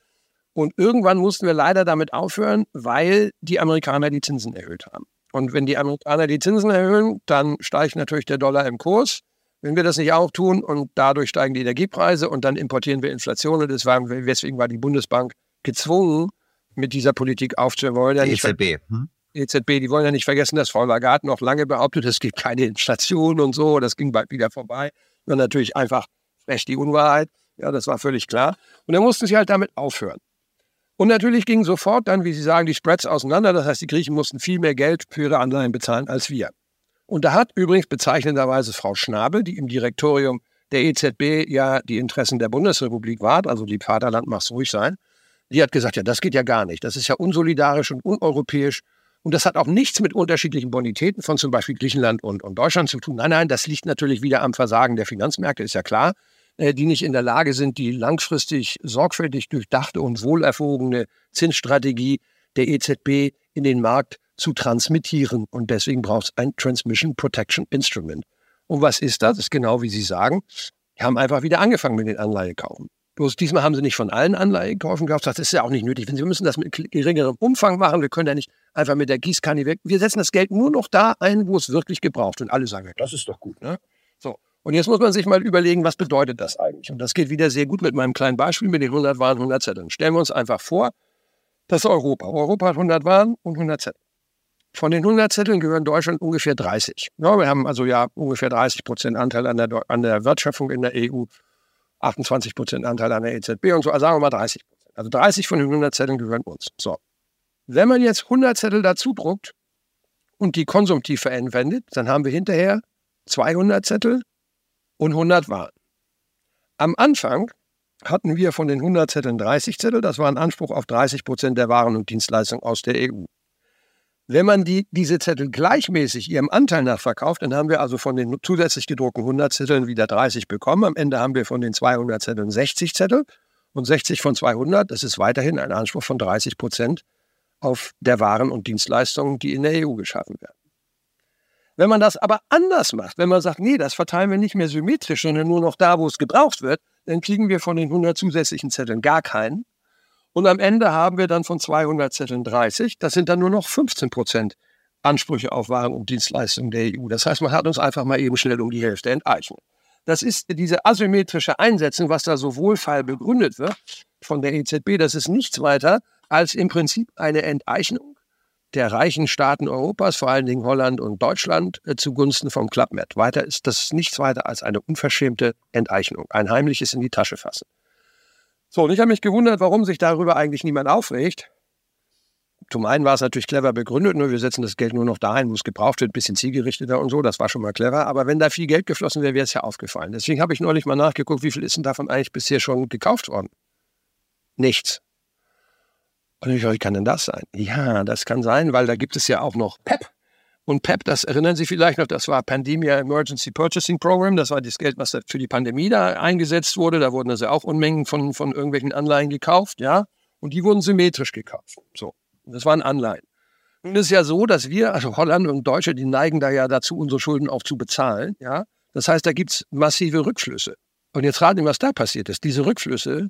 Und irgendwann mussten wir leider damit aufhören, weil die Amerikaner die Zinsen erhöht haben. Und wenn die Amerikaner die Zinsen erhöhen, dann steigt natürlich der Dollar im Kurs. Wenn wir das nicht auch tun und dadurch steigen die Energiepreise und dann importieren wir Inflation und deswegen war die Bundesbank gezwungen, mit dieser Politik aufzuhören. Ja EZB. Hm? EZB, die wollen ja nicht vergessen, dass Frau Lagarde noch lange behauptet, es gibt keine Inflation und so. Das ging bald wieder vorbei. Und natürlich einfach frech die Unwahrheit. Ja, das war völlig klar. Und dann mussten sie halt damit aufhören. Und natürlich gingen sofort dann, wie Sie sagen, die Spreads auseinander. Das heißt, die Griechen mussten viel mehr Geld für ihre Anleihen bezahlen als wir. Und da hat übrigens bezeichnenderweise Frau Schnabel, die im Direktorium der EZB ja die Interessen der Bundesrepublik wahrt, also die Vaterland macht's ruhig sein, die hat gesagt, ja, das geht ja gar nicht. Das ist ja unsolidarisch und uneuropäisch. Und das hat auch nichts mit unterschiedlichen Bonitäten von zum Beispiel Griechenland und, und Deutschland zu tun. Nein, nein, das liegt natürlich wieder am Versagen der Finanzmärkte, ist ja klar, die nicht in der Lage sind, die langfristig sorgfältig durchdachte und wohlerwogene Zinsstrategie der EZB in den Markt zu transmittieren. Und deswegen braucht es ein Transmission Protection Instrument. Und was ist das? Das ist genau wie Sie sagen. Die haben einfach wieder angefangen mit den Anleihekaufen. Bloß diesmal haben sie nicht von allen Anleihekäufen gekauft. Das ist ja auch nicht nötig. Wir müssen das mit geringerem Umfang machen. Wir können ja nicht einfach mit der Gießkanne weg. Wir setzen das Geld nur noch da ein, wo es wirklich gebraucht. Und alle sagen, das ist doch gut. Ne? Und jetzt muss man sich mal überlegen, was bedeutet das eigentlich? Und das geht wieder sehr gut mit meinem kleinen Beispiel mit den 100 Waren, 100 Zetteln. Stellen wir uns einfach vor, das ist Europa. Europa hat 100 Waren und 100 Zettel. Von den 100 Zetteln gehören Deutschland ungefähr 30. Ja, wir haben also ja ungefähr 30 Prozent Anteil an der, an der Wertschöpfung in der EU 28 Prozent Anteil an der EZB und so, also sagen wir mal 30 Prozent. Also 30 von den 100 Zetteln gehören uns. So. Wenn man jetzt 100 Zettel dazu druckt und die konsumtiv verwendet, dann haben wir hinterher 200 Zettel und 100 Waren. Am Anfang hatten wir von den 100 Zetteln 30 Zettel, das war ein Anspruch auf 30 Prozent der Waren und Dienstleistungen aus der EU. Wenn man die, diese Zettel gleichmäßig ihrem Anteil nach verkauft, dann haben wir also von den zusätzlich gedruckten 100 Zetteln wieder 30 bekommen. Am Ende haben wir von den 200 Zetteln 60 Zettel und 60 von 200, das ist weiterhin ein Anspruch von 30 Prozent auf der Waren und Dienstleistungen, die in der EU geschaffen werden. Wenn man das aber anders macht, wenn man sagt, nee, das verteilen wir nicht mehr symmetrisch, sondern nur noch da, wo es gebraucht wird, dann kriegen wir von den 100 zusätzlichen Zetteln gar keinen. Und am Ende haben wir dann von 200 Zetteln 30. Das sind dann nur noch 15 Prozent Ansprüche auf Waren und Dienstleistungen der EU. Das heißt, man hat uns einfach mal eben schnell um die Hälfte enteignet. Das ist diese asymmetrische Einsetzung, was da so wohlfeil begründet wird von der EZB. Das ist nichts weiter als im Prinzip eine Enteignung der reichen Staaten Europas, vor allen Dingen Holland und Deutschland, äh, zugunsten vom Clubmed. Weiter ist das nichts weiter als eine unverschämte Enteignung, ein heimliches in die Tasche fassen. So, und ich habe mich gewundert, warum sich darüber eigentlich niemand aufregt. Zum einen war es natürlich clever begründet, nur wir setzen das Geld nur noch dahin, wo es gebraucht wird, ein bisschen zielgerichteter und so, das war schon mal clever. Aber wenn da viel Geld geflossen wäre, wäre es ja aufgefallen. Deswegen habe ich neulich mal nachgeguckt, wie viel ist denn davon eigentlich bisher schon gekauft worden? Nichts. Und ich, wie kann denn das sein? Ja, das kann sein, weil da gibt es ja auch noch PEP. Und PEP, das erinnern Sie vielleicht noch, das war Pandemia Emergency Purchasing Program. Das war das Geld, was für die Pandemie da eingesetzt wurde. Da wurden also auch Unmengen von, von irgendwelchen Anleihen gekauft, ja. Und die wurden symmetrisch gekauft. So. das waren Anleihen. Ist es ja so, dass wir, also Holland und Deutsche, die neigen da ja dazu, unsere Schulden auch zu bezahlen, ja. Das heißt, da gibt es massive Rückflüsse. Und jetzt raten Sie, was da passiert ist. Diese Rückflüsse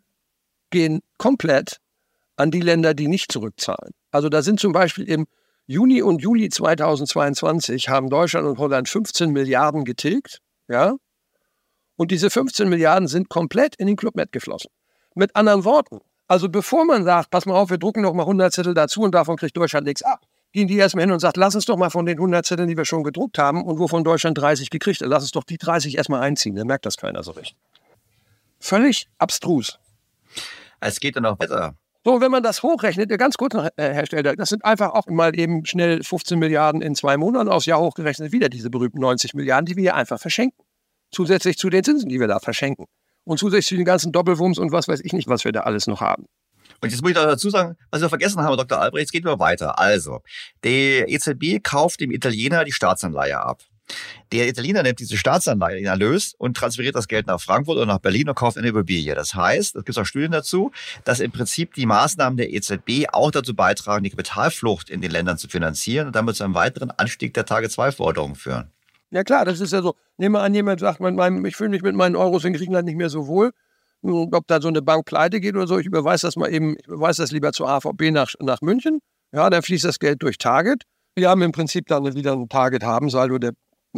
gehen komplett an die Länder, die nicht zurückzahlen. Also da sind zum Beispiel im Juni und Juli 2022 haben Deutschland und Holland 15 Milliarden getilgt, ja? Und diese 15 Milliarden sind komplett in den Clubmed geflossen. Mit anderen Worten, also bevor man sagt, pass mal auf, wir drucken noch mal 100 Zettel dazu und davon kriegt Deutschland nichts ab, gehen die erstmal hin und sagt, lass uns doch mal von den 100 Zetteln, die wir schon gedruckt haben und wovon Deutschland 30 gekriegt hat, lass uns doch die 30 erstmal einziehen, dann merkt das keiner so recht. Völlig abstrus. Es geht dann noch weiter. So, wenn man das hochrechnet, ganz kurz noch, äh, Herr Stelter, das sind einfach auch mal eben schnell 15 Milliarden in zwei Monaten aufs Jahr hochgerechnet, wieder diese berühmten 90 Milliarden, die wir einfach verschenken. Zusätzlich zu den Zinsen, die wir da verschenken. Und zusätzlich zu den ganzen Doppelwumms und was weiß ich nicht, was wir da alles noch haben. Und jetzt muss ich dazu sagen, was wir vergessen haben, Dr. Albrecht, es geht immer weiter. Also, die EZB kauft dem Italiener die Staatsanleihe ab. Der Italiener nimmt diese Staatsanleihe, den Erlös, und transferiert das Geld nach Frankfurt oder nach Berlin und kauft eine Immobilie. Das heißt, es gibt auch Studien dazu, dass im Prinzip die Maßnahmen der EZB auch dazu beitragen, die Kapitalflucht in den Ländern zu finanzieren und damit zu einem weiteren Anstieg der Tage-2-Forderungen führen. Ja klar, das ist ja so. Nehmen wir an, jemand sagt, ich fühle mich mit meinen Euros in Griechenland nicht mehr so wohl. Ob da so eine Bank pleite geht oder so, ich überweise das mal eben, ich überweise das lieber zur AVB nach, nach München. Ja, dann fließt das Geld durch Target. Wir haben im Prinzip dann wieder ein Target-Haben-Saldo, der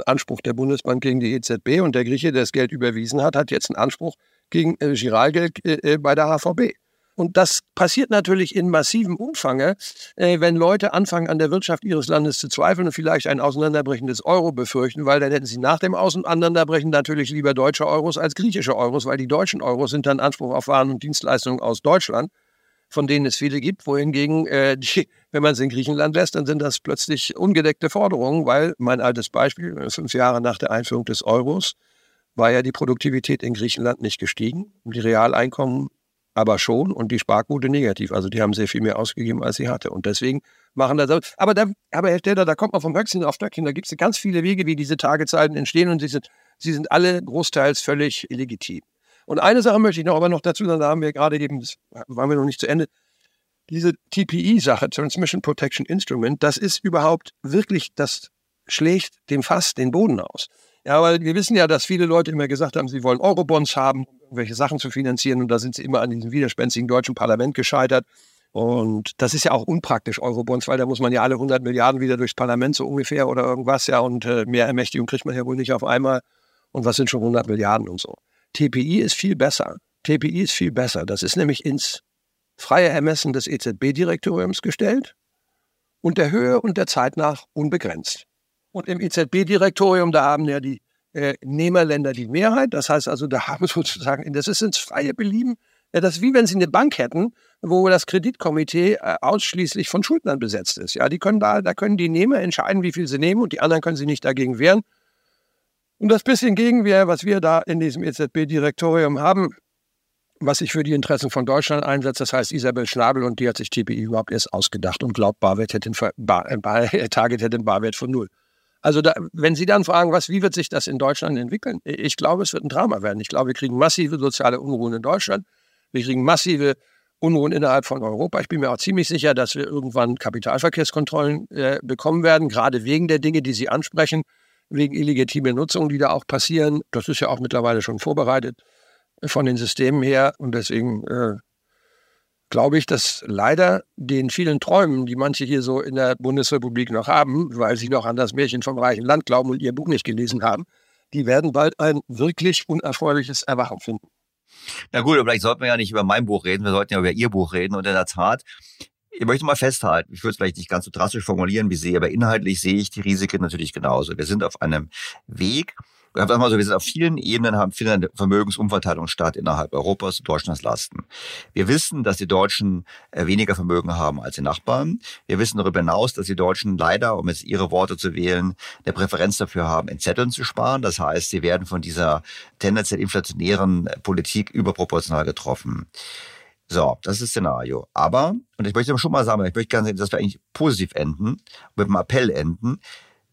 Anspruch der Bundesbank gegen die EZB und der Grieche, der das Geld überwiesen hat, hat jetzt einen Anspruch gegen äh, Giralgeld äh, äh bei der HVB. Und das passiert natürlich in massivem Umfange, äh, wenn Leute anfangen, an der Wirtschaft ihres Landes zu zweifeln und vielleicht ein Auseinanderbrechen des Euro befürchten, weil dann hätten sie nach dem Auseinanderbrechen natürlich lieber deutsche Euros als griechische Euros, weil die deutschen Euros sind dann Anspruch auf Waren und Dienstleistungen aus Deutschland von denen es viele gibt, wohingegen, äh, die, [laughs] wenn man es in Griechenland lässt, dann sind das plötzlich ungedeckte Forderungen, weil mein altes Beispiel, fünf Jahre nach der Einführung des Euros, war ja die Produktivität in Griechenland nicht gestiegen. Die Realeinkommen aber schon und die Sparquote negativ. Also die haben sehr viel mehr ausgegeben, als sie hatte. Und deswegen machen das. Aber, da, aber Herr Stelter, da kommt man vom Höchstchen auf Stöckchen. Da gibt es ganz viele Wege, wie diese Tagezeiten entstehen und sie sind, sie sind alle großteils völlig illegitim. Und eine Sache möchte ich noch aber noch dazu sagen, da haben wir gerade eben, das waren wir noch nicht zu Ende, diese TPE-Sache, Transmission Protection Instrument, das ist überhaupt wirklich, das schlägt dem Fass den Boden aus. Ja, weil wir wissen ja, dass viele Leute immer gesagt haben, sie wollen Eurobonds haben, um irgendwelche Sachen zu finanzieren. Und da sind sie immer an diesem widerspenstigen deutschen Parlament gescheitert. Und das ist ja auch unpraktisch, Eurobonds, weil da muss man ja alle 100 Milliarden wieder durchs Parlament so ungefähr oder irgendwas, ja. Und äh, mehr Ermächtigung kriegt man ja wohl nicht auf einmal. Und was sind schon 100 Milliarden und so. TPI ist viel besser. TPI ist viel besser. Das ist nämlich ins freie Ermessen des EZB-Direktoriums gestellt und der Höhe und der Zeit nach unbegrenzt. Und im EZB-Direktorium, da haben ja die äh, Nehmerländer die Mehrheit. Das heißt also, da haben [laughs] sozusagen, das ist ins freie Belieben. Ja, das ist wie wenn sie eine Bank hätten, wo das Kreditkomitee äh, ausschließlich von Schuldnern besetzt ist. Ja, die können da, da können die Nehmer entscheiden, wie viel sie nehmen und die anderen können sich nicht dagegen wehren. Und das bisschen Gegenwehr, was wir da in diesem EZB-Direktorium haben, was sich für die Interessen von Deutschland einsetzt, das heißt Isabel Schnabel und die hat sich TPI überhaupt erst ausgedacht und glaubt, Barwert hätte einen, Bar, Bar, Target hätte einen Barwert von null. Also da, wenn Sie dann fragen, was, wie wird sich das in Deutschland entwickeln? Ich glaube, es wird ein Drama werden. Ich glaube, wir kriegen massive soziale Unruhen in Deutschland. Wir kriegen massive Unruhen innerhalb von Europa. Ich bin mir auch ziemlich sicher, dass wir irgendwann Kapitalverkehrskontrollen äh, bekommen werden, gerade wegen der Dinge, die Sie ansprechen, wegen illegitimer Nutzung, die da auch passieren. Das ist ja auch mittlerweile schon vorbereitet von den Systemen her. Und deswegen äh, glaube ich, dass leider den vielen Träumen, die manche hier so in der Bundesrepublik noch haben, weil sie noch an das Märchen vom reichen Land glauben und ihr Buch nicht gelesen haben, die werden bald ein wirklich unerfreuliches Erwachen finden. Na gut, aber vielleicht sollten wir ja nicht über mein Buch reden, wir sollten ja über Ihr Buch reden. Und in der Tat, ich möchte mal festhalten, ich würde es vielleicht nicht ganz so drastisch formulieren wie Sie, aber inhaltlich sehe ich die Risiken natürlich genauso. Wir sind auf einem Weg, mal so, wir sind auf vielen Ebenen, haben findet Vermögensumverteilung statt innerhalb Europas Deutschlands Lasten. Wir wissen, dass die Deutschen äh, weniger Vermögen haben als die Nachbarn. Wir wissen darüber hinaus, dass die Deutschen leider, um jetzt ihre Worte zu wählen, eine Präferenz dafür haben, in Zetteln zu sparen. Das heißt, sie werden von dieser tendenziell inflationären Politik überproportional getroffen. So, das ist das Szenario. Aber, und ich möchte schon mal sagen, ich möchte gerne, dass wir eigentlich positiv enden, mit einem Appell enden.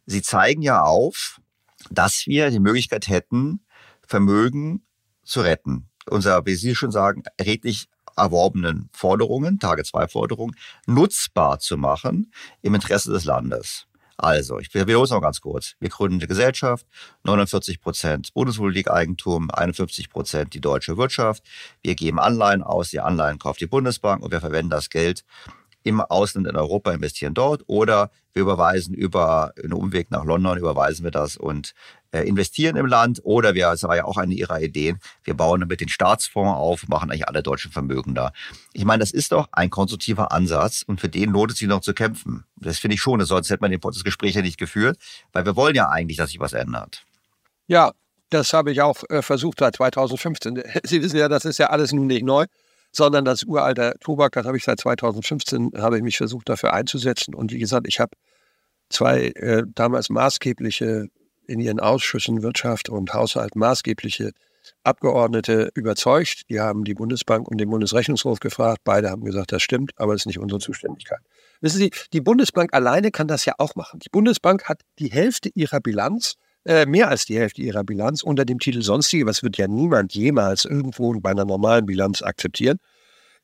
Sie zeigen ja auf, dass wir die Möglichkeit hätten, Vermögen zu retten. Unser, wie Sie schon sagen, redlich erworbenen Forderungen, Tage zwei Forderungen, nutzbar zu machen im Interesse des Landes. Also, ich wiederhole es noch ganz kurz. Wir gründen eine Gesellschaft, 49 Prozent Bundespolitik-Eigentum, 51 Prozent die deutsche Wirtschaft. Wir geben Anleihen aus, die Anleihen kauft die Bundesbank und wir verwenden das Geld im Ausland in Europa investieren dort oder wir überweisen über einen Umweg nach London, überweisen wir das und investieren im Land oder wir, das war ja auch eine ihrer Ideen, wir bauen damit den Staatsfonds auf, machen eigentlich alle deutschen Vermögen da. Ich meine, das ist doch ein konstruktiver Ansatz und für den lohnt es sich noch zu kämpfen. Das finde ich schon, sonst hätte man das Gespräch ja nicht geführt, weil wir wollen ja eigentlich, dass sich was ändert. Ja, das habe ich auch äh, versucht seit 2015. [laughs] Sie wissen ja, das ist ja alles nun nicht neu sondern das uralte Tobak, das habe ich seit 2015, habe ich mich versucht dafür einzusetzen. Und wie gesagt, ich habe zwei äh, damals maßgebliche in ihren Ausschüssen Wirtschaft und Haushalt maßgebliche Abgeordnete überzeugt. Die haben die Bundesbank und den Bundesrechnungshof gefragt. Beide haben gesagt, das stimmt, aber das ist nicht unsere Zuständigkeit. Wissen Sie, die Bundesbank alleine kann das ja auch machen. Die Bundesbank hat die Hälfte ihrer Bilanz äh, mehr als die Hälfte ihrer Bilanz unter dem Titel Sonstige, was wird ja niemand jemals irgendwo bei einer normalen Bilanz akzeptieren,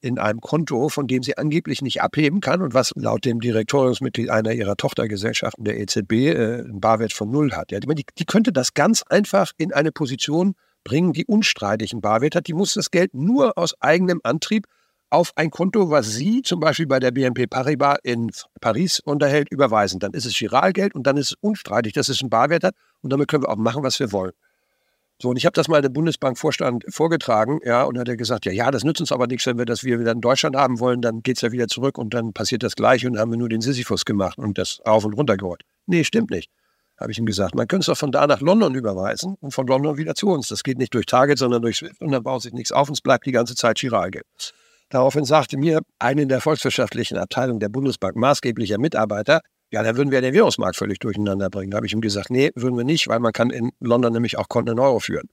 in einem Konto, von dem sie angeblich nicht abheben kann und was laut dem Direktoriumsmitglied einer ihrer Tochtergesellschaften der EZB äh, einen Barwert von null hat. Ja, die, die könnte das ganz einfach in eine Position bringen, die unstreitig einen Barwert hat. Die muss das Geld nur aus eigenem Antrieb auf ein Konto, was Sie zum Beispiel bei der BNP Paribas in Paris unterhält, überweisen. Dann ist es Giralgeld und dann ist es unstreitig, dass es einen Barwert hat und damit können wir auch machen, was wir wollen. So, und ich habe das mal dem Bundesbankvorstand vorgetragen, ja, und hat er gesagt, ja, ja, das nützt uns aber nichts, wenn wir das wieder in Deutschland haben wollen, dann geht es ja wieder zurück und dann passiert das Gleiche und dann haben wir nur den Sisyphus gemacht und das auf und runter geholt. Nee, stimmt nicht, habe ich ihm gesagt. Man könnte es doch von da nach London überweisen und von London wieder zu uns. Das geht nicht durch Target, sondern durch Swift und dann baut sich nichts auf und es bleibt die ganze Zeit Giralgeld. Daraufhin sagte mir eine in der volkswirtschaftlichen Abteilung der Bundesbank maßgeblicher Mitarbeiter, ja, dann würden wir den Währungsmarkt völlig durcheinander bringen. Da habe ich ihm gesagt, nee, würden wir nicht, weil man kann in London nämlich auch Konten in Euro führen.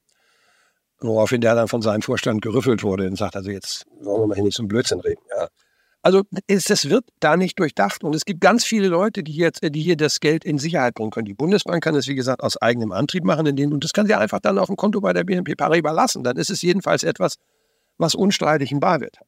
Woraufhin der dann von seinem Vorstand gerüffelt wurde und sagt, also jetzt wollen wir mal hier nicht so einen Blödsinn reden. Ja. Also es, es wird da nicht durchdacht und es gibt ganz viele Leute, die jetzt, die hier das Geld in Sicherheit bringen können. Die Bundesbank kann es, wie gesagt, aus eigenem Antrieb machen, indem, und das kann sie einfach dann auf dem Konto bei der BNP Paribas lassen. Dann ist es jedenfalls etwas, was unstreitig ein Barwert hat.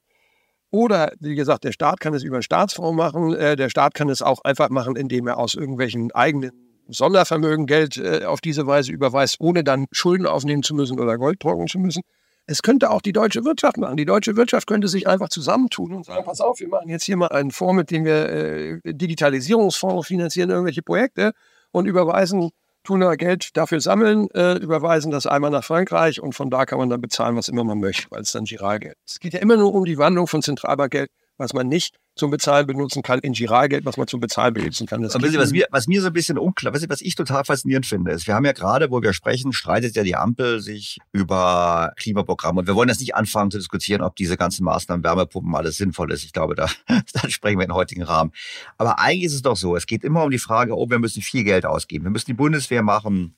Oder, wie gesagt, der Staat kann es über einen Staatsfonds machen. Äh, der Staat kann es auch einfach machen, indem er aus irgendwelchen eigenen Sondervermögen Geld äh, auf diese Weise überweist, ohne dann Schulden aufnehmen zu müssen oder Gold trocken zu müssen. Es könnte auch die deutsche Wirtschaft machen. Die deutsche Wirtschaft könnte sich einfach zusammentun und sagen, pass auf, wir machen jetzt hier mal einen Fonds, mit dem wir äh, Digitalisierungsfonds finanzieren, irgendwelche Projekte und überweisen, tun da Geld dafür sammeln, äh, überweisen das einmal nach Frankreich und von da kann man dann bezahlen, was immer man möchte, weil es dann Giralgeld ist. Es geht ja immer nur um die Wandlung von Zentralbankgeld, was man nicht zum Bezahlen benutzen kann, in Giralgeld, was man zum Bezahlen benutzen kann. Das was, was, mir, was mir so ein bisschen unklar, was, was ich total faszinierend finde, ist, wir haben ja gerade, wo wir sprechen, streitet ja die Ampel sich über Klimaprogramme. Und wir wollen jetzt nicht anfangen zu diskutieren, ob diese ganzen Maßnahmen, Wärmepumpen, alles sinnvoll ist. Ich glaube, da, [laughs] da sprechen wir in heutigen Rahmen. Aber eigentlich ist es doch so, es geht immer um die Frage, oh, wir müssen viel Geld ausgeben. Wir müssen die Bundeswehr machen,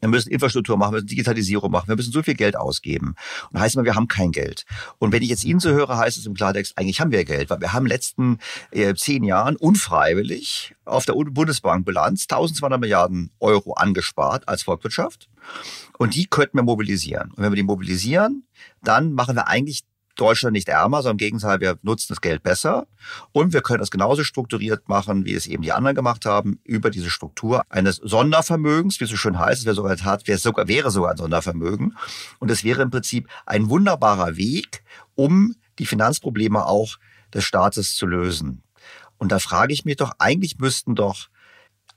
wir müssen Infrastruktur machen, wir müssen Digitalisierung machen, wir müssen so viel Geld ausgeben. Und da heißt immer, wir haben kein Geld. Und wenn ich jetzt Ihnen so höre, heißt es im Klartext, eigentlich haben wir Geld, weil wir haben in den letzten äh, zehn Jahren unfreiwillig auf der Bundesbankbilanz 1200 Milliarden Euro angespart als Volkswirtschaft. Und die könnten wir mobilisieren. Und wenn wir die mobilisieren, dann machen wir eigentlich Deutschland nicht ärmer, sondern im Gegenteil, wir nutzen das Geld besser und wir können das genauso strukturiert machen, wie es eben die anderen gemacht haben, über diese Struktur eines Sondervermögens, wie es so schön heißt, es sogar, Tat, wäre sogar, wäre sogar ein Sondervermögen. Und es wäre im Prinzip ein wunderbarer Weg, um die Finanzprobleme auch des Staates zu lösen. Und da frage ich mich doch, eigentlich müssten doch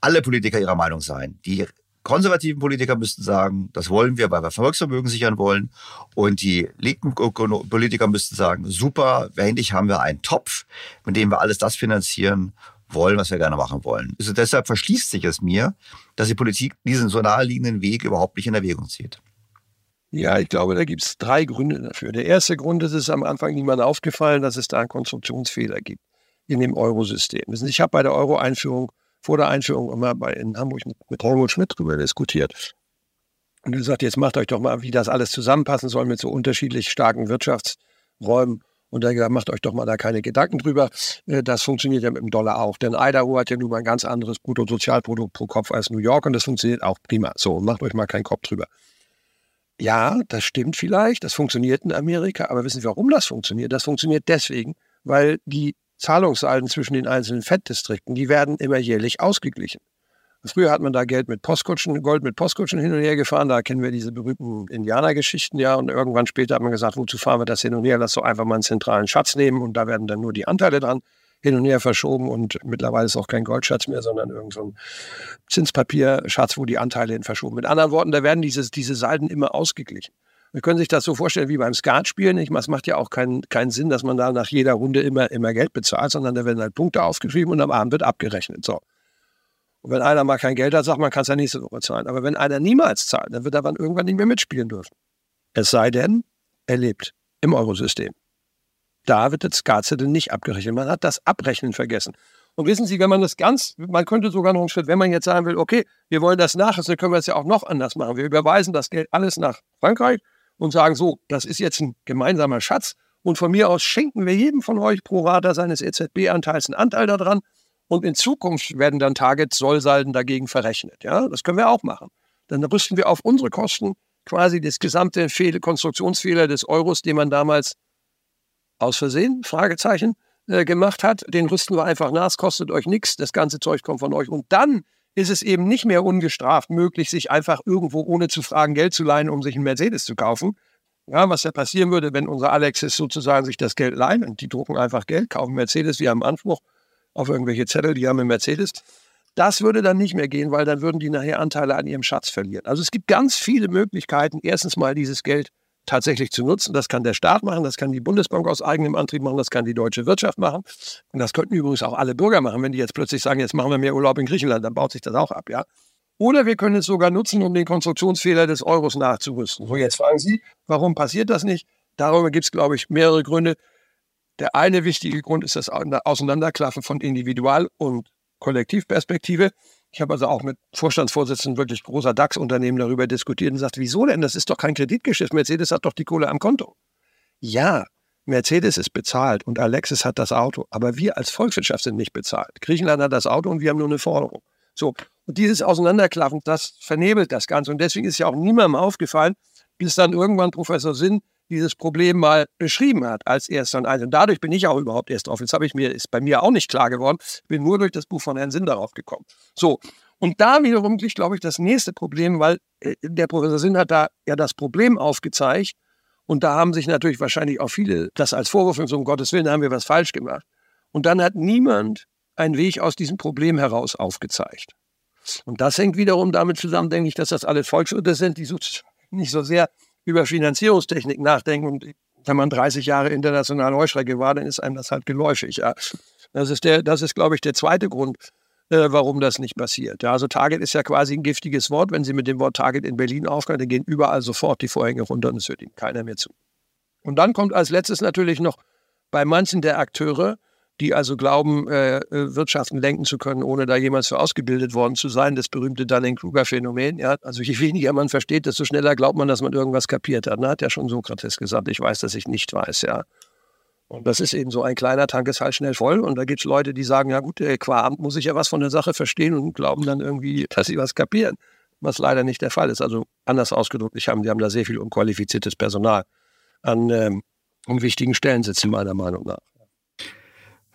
alle Politiker ihrer Meinung sein. Die konservativen Politiker müssten sagen, das wollen wir, weil wir Volksvermögen sichern wollen. Und die linken Politiker müssten sagen, super, endlich haben wir einen Topf, mit dem wir alles das finanzieren wollen, was wir gerne machen wollen. Also deshalb verschließt sich es mir, dass die Politik diesen so naheliegenden Weg überhaupt nicht in Erwägung zieht. Ja, ich glaube, da gibt es drei Gründe dafür. Der erste Grund ist, es ist am Anfang niemandem aufgefallen, dass es da einen Konstruktionsfehler gibt in dem Eurosystem. Ich habe bei der Euro-Einführung vor der Einführung immer bei, in Hamburg mit, mit Helmut Schmidt drüber diskutiert. Und er sagt, jetzt macht euch doch mal, wie das alles zusammenpassen soll mit so unterschiedlich starken Wirtschaftsräumen. Und er gesagt, macht euch doch mal da keine Gedanken drüber. Äh, das funktioniert ja mit dem Dollar auch. Denn Idaho hat ja nun mal ein ganz anderes Bruttosozialprodukt pro Kopf als New York und das funktioniert auch prima. So, macht euch mal keinen Kopf drüber. Ja, das stimmt vielleicht. Das funktioniert in Amerika. Aber wissen Sie, warum das funktioniert? Das funktioniert deswegen, weil die Zahlungssalden zwischen den einzelnen Fettdistrikten, die werden immer jährlich ausgeglichen. Früher hat man da Geld mit Postkutschen, Gold mit Postkutschen hin und her gefahren. Da kennen wir diese berühmten Indianergeschichten ja. Und irgendwann später hat man gesagt, wozu fahren wir das hin und her? Lass doch einfach mal einen zentralen Schatz nehmen und da werden dann nur die Anteile dran hin und her verschoben. Und mittlerweile ist auch kein Goldschatz mehr, sondern irgendein so Zinspapierschatz, wo die Anteile hin verschoben. Mit anderen Worten, da werden diese, diese Salden immer ausgeglichen. Wir können sich das so vorstellen wie beim Skatspielen. Es macht ja auch keinen, keinen Sinn, dass man da nach jeder Runde immer, immer Geld bezahlt, sondern da werden halt Punkte aufgeschrieben und am Abend wird abgerechnet. So. Und wenn einer mal kein Geld hat, sagt man, kann es ja nächste Woche zahlen. Aber wenn einer niemals zahlt, dann wird er dann irgendwann nicht mehr mitspielen dürfen. Es sei denn, er lebt im Eurosystem. Da wird das Skatzettel nicht abgerechnet. Man hat das Abrechnen vergessen. Und wissen Sie, wenn man das ganz, man könnte sogar noch einen Schritt, wenn man jetzt sagen will, okay, wir wollen das nach, dann können wir es ja auch noch anders machen. Wir überweisen das Geld alles nach Frankreich und sagen so, das ist jetzt ein gemeinsamer Schatz und von mir aus schenken wir jedem von euch pro Rata seines EZB-Anteils einen Anteil daran und in Zukunft werden dann Target-Sollsalden dagegen verrechnet. Ja, das können wir auch machen. Dann rüsten wir auf unsere Kosten quasi das gesamte Fehl Konstruktionsfehler des Euros, den man damals aus Versehen, Fragezeichen, äh, gemacht hat, den rüsten wir einfach nach, es kostet euch nichts, das ganze Zeug kommt von euch und dann ist es eben nicht mehr ungestraft möglich, sich einfach irgendwo ohne zu fragen Geld zu leihen, um sich einen Mercedes zu kaufen. Ja, was ja passieren würde, wenn unsere Alexis sozusagen sich das Geld leihen und die drucken einfach Geld, kaufen Mercedes, wir haben Anspruch auf irgendwelche Zettel, die haben einen Mercedes. Das würde dann nicht mehr gehen, weil dann würden die nachher Anteile an ihrem Schatz verlieren. Also es gibt ganz viele Möglichkeiten, erstens mal dieses Geld tatsächlich zu nutzen. Das kann der Staat machen, das kann die Bundesbank aus eigenem Antrieb machen, das kann die deutsche Wirtschaft machen. Und das könnten übrigens auch alle Bürger machen, wenn die jetzt plötzlich sagen, jetzt machen wir mehr Urlaub in Griechenland, dann baut sich das auch ab, ja. Oder wir können es sogar nutzen, um den Konstruktionsfehler des Euros nachzurüsten. So, jetzt fragen Sie, warum passiert das nicht? Darüber gibt es, glaube ich, mehrere Gründe. Der eine wichtige Grund ist das Auseinanderklaffen von Individual- und Kollektivperspektive. Ich habe also auch mit Vorstandsvorsitzenden wirklich großer DAX-Unternehmen darüber diskutiert und sagte, wieso denn? Das ist doch kein Kreditgeschäft. Mercedes hat doch die Kohle am Konto. Ja, Mercedes ist bezahlt und Alexis hat das Auto, aber wir als Volkswirtschaft sind nicht bezahlt. Griechenland hat das Auto und wir haben nur eine Forderung. So, und dieses Auseinanderklaffen, das vernebelt das Ganze. Und deswegen ist ja auch niemandem aufgefallen, bis dann irgendwann Professor Sinn dieses Problem mal beschrieben hat als erster und eins. Und dadurch bin ich auch überhaupt erst drauf. Jetzt habe ich mir, ist bei mir auch nicht klar geworden, bin nur durch das Buch von Herrn Sinn darauf gekommen. So. Und da wiederum liegt, glaube ich, das nächste Problem, weil äh, der Professor Sinn hat da ja das Problem aufgezeigt. Und da haben sich natürlich wahrscheinlich auch viele das als Vorwurf und so, um Gottes Willen, da haben wir was falsch gemacht. Und dann hat niemand einen Weg aus diesem Problem heraus aufgezeigt. Und das hängt wiederum damit zusammen, denke ich, dass das alles Volkswirte sind, die nicht so sehr über Finanzierungstechnik nachdenken. Und wenn man 30 Jahre internationale Heuschrecke war, dann ist einem das halt geläufig. Ja. Das ist, der, das ist, glaube ich, der zweite Grund, äh, warum das nicht passiert. Ja, also Target ist ja quasi ein giftiges Wort. Wenn Sie mit dem Wort Target in Berlin aufhören, dann gehen überall sofort die Vorhänge runter und es hört Ihnen keiner mehr zu. Und dann kommt als letztes natürlich noch bei manchen der Akteure die also glauben, äh, äh, Wirtschaften lenken zu können, ohne da jemals für ausgebildet worden zu sein, das berühmte Dunning-Kruger-Phänomen. Ja? Also je weniger man versteht, desto schneller glaubt man, dass man irgendwas kapiert hat. Da hat ja schon Sokrates gesagt, ich weiß, dass ich nicht weiß. Ja. Und das ist eben so, ein kleiner Tank ist halt schnell voll. Und da gibt es Leute, die sagen, ja gut, äh, qua Amt muss ich ja was von der Sache verstehen und glauben dann irgendwie, dass sie was kapieren. Was leider nicht der Fall ist. Also anders ausgedrückt, ich haben, die haben da sehr viel unqualifiziertes Personal an ähm, wichtigen Stellen sitzen, meiner Meinung nach.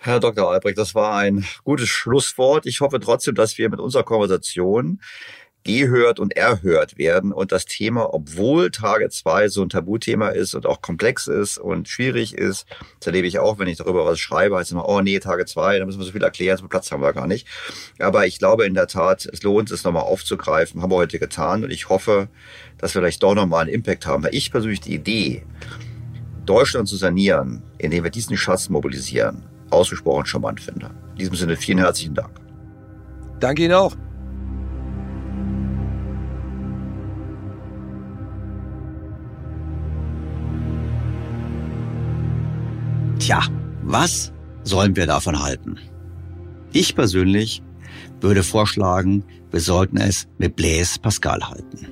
Herr Dr. Albrecht, das war ein gutes Schlusswort. Ich hoffe trotzdem, dass wir mit unserer Konversation gehört und erhört werden und das Thema, obwohl Tage 2 so ein Tabuthema ist und auch komplex ist und schwierig ist, das erlebe ich auch, wenn ich darüber was schreibe, heißt immer, oh nee, Tage 2, da müssen wir so viel erklären, so Platz haben wir gar nicht. Aber ich glaube in der Tat, es lohnt es nochmal aufzugreifen, haben wir heute getan und ich hoffe, dass wir vielleicht doch nochmal einen Impact haben, weil ich persönlich die Idee, Deutschland zu sanieren, indem wir diesen Schatz mobilisieren, ausgesprochen charmant finde. In diesem Sinne vielen herzlichen Dank. Danke Ihnen auch. Tja, was sollen wir davon halten? Ich persönlich würde vorschlagen, wir sollten es mit Blaise Pascal halten.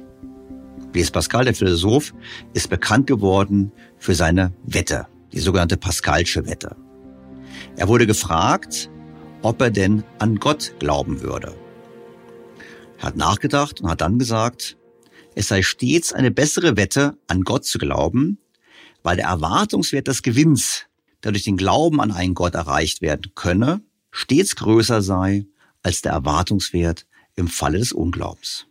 Blaise Pascal, der Philosoph, ist bekannt geworden für seine Wette, die sogenannte Pascalsche Wette. Er wurde gefragt, ob er denn an Gott glauben würde. Er hat nachgedacht und hat dann gesagt, es sei stets eine bessere Wette, an Gott zu glauben, weil der Erwartungswert des Gewinns, der durch den Glauben an einen Gott erreicht werden könne, stets größer sei als der Erwartungswert im Falle des Unglaubens.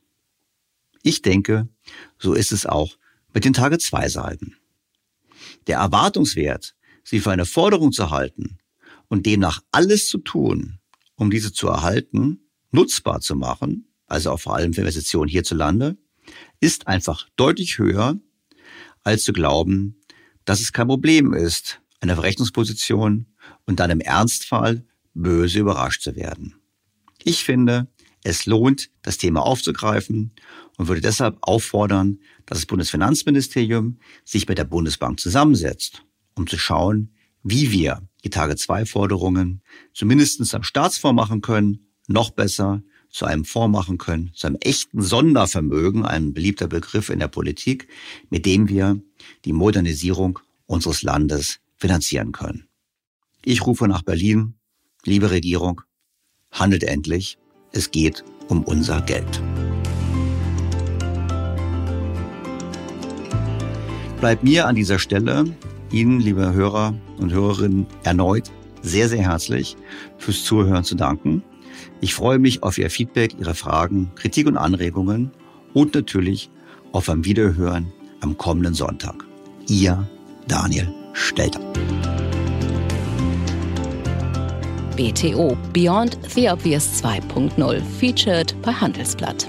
Ich denke, so ist es auch mit den Tage zwei Seiten. Der Erwartungswert, sie für eine Forderung zu halten, und demnach alles zu tun, um diese zu erhalten, nutzbar zu machen, also auch vor allem für Investitionen hierzulande, ist einfach deutlich höher, als zu glauben, dass es kein Problem ist, eine Verrechnungsposition und dann im Ernstfall böse überrascht zu werden. Ich finde, es lohnt, das Thema aufzugreifen und würde deshalb auffordern, dass das Bundesfinanzministerium sich mit der Bundesbank zusammensetzt, um zu schauen, wie wir die Tage-2-Forderungen zumindest am Staatsfonds machen können, noch besser zu einem Fonds machen können, zu einem echten Sondervermögen, ein beliebter Begriff in der Politik, mit dem wir die Modernisierung unseres Landes finanzieren können. Ich rufe nach Berlin, liebe Regierung, handelt endlich, es geht um unser Geld. Bleibt mir an dieser Stelle Ihnen, liebe Hörer und Hörerinnen, erneut sehr, sehr herzlich fürs Zuhören zu danken. Ich freue mich auf Ihr Feedback, Ihre Fragen, Kritik und Anregungen und natürlich auf ein Wiederhören am kommenden Sonntag. Ihr Daniel Stelter. BTO Beyond the Obvious 2.0 featured bei Handelsblatt.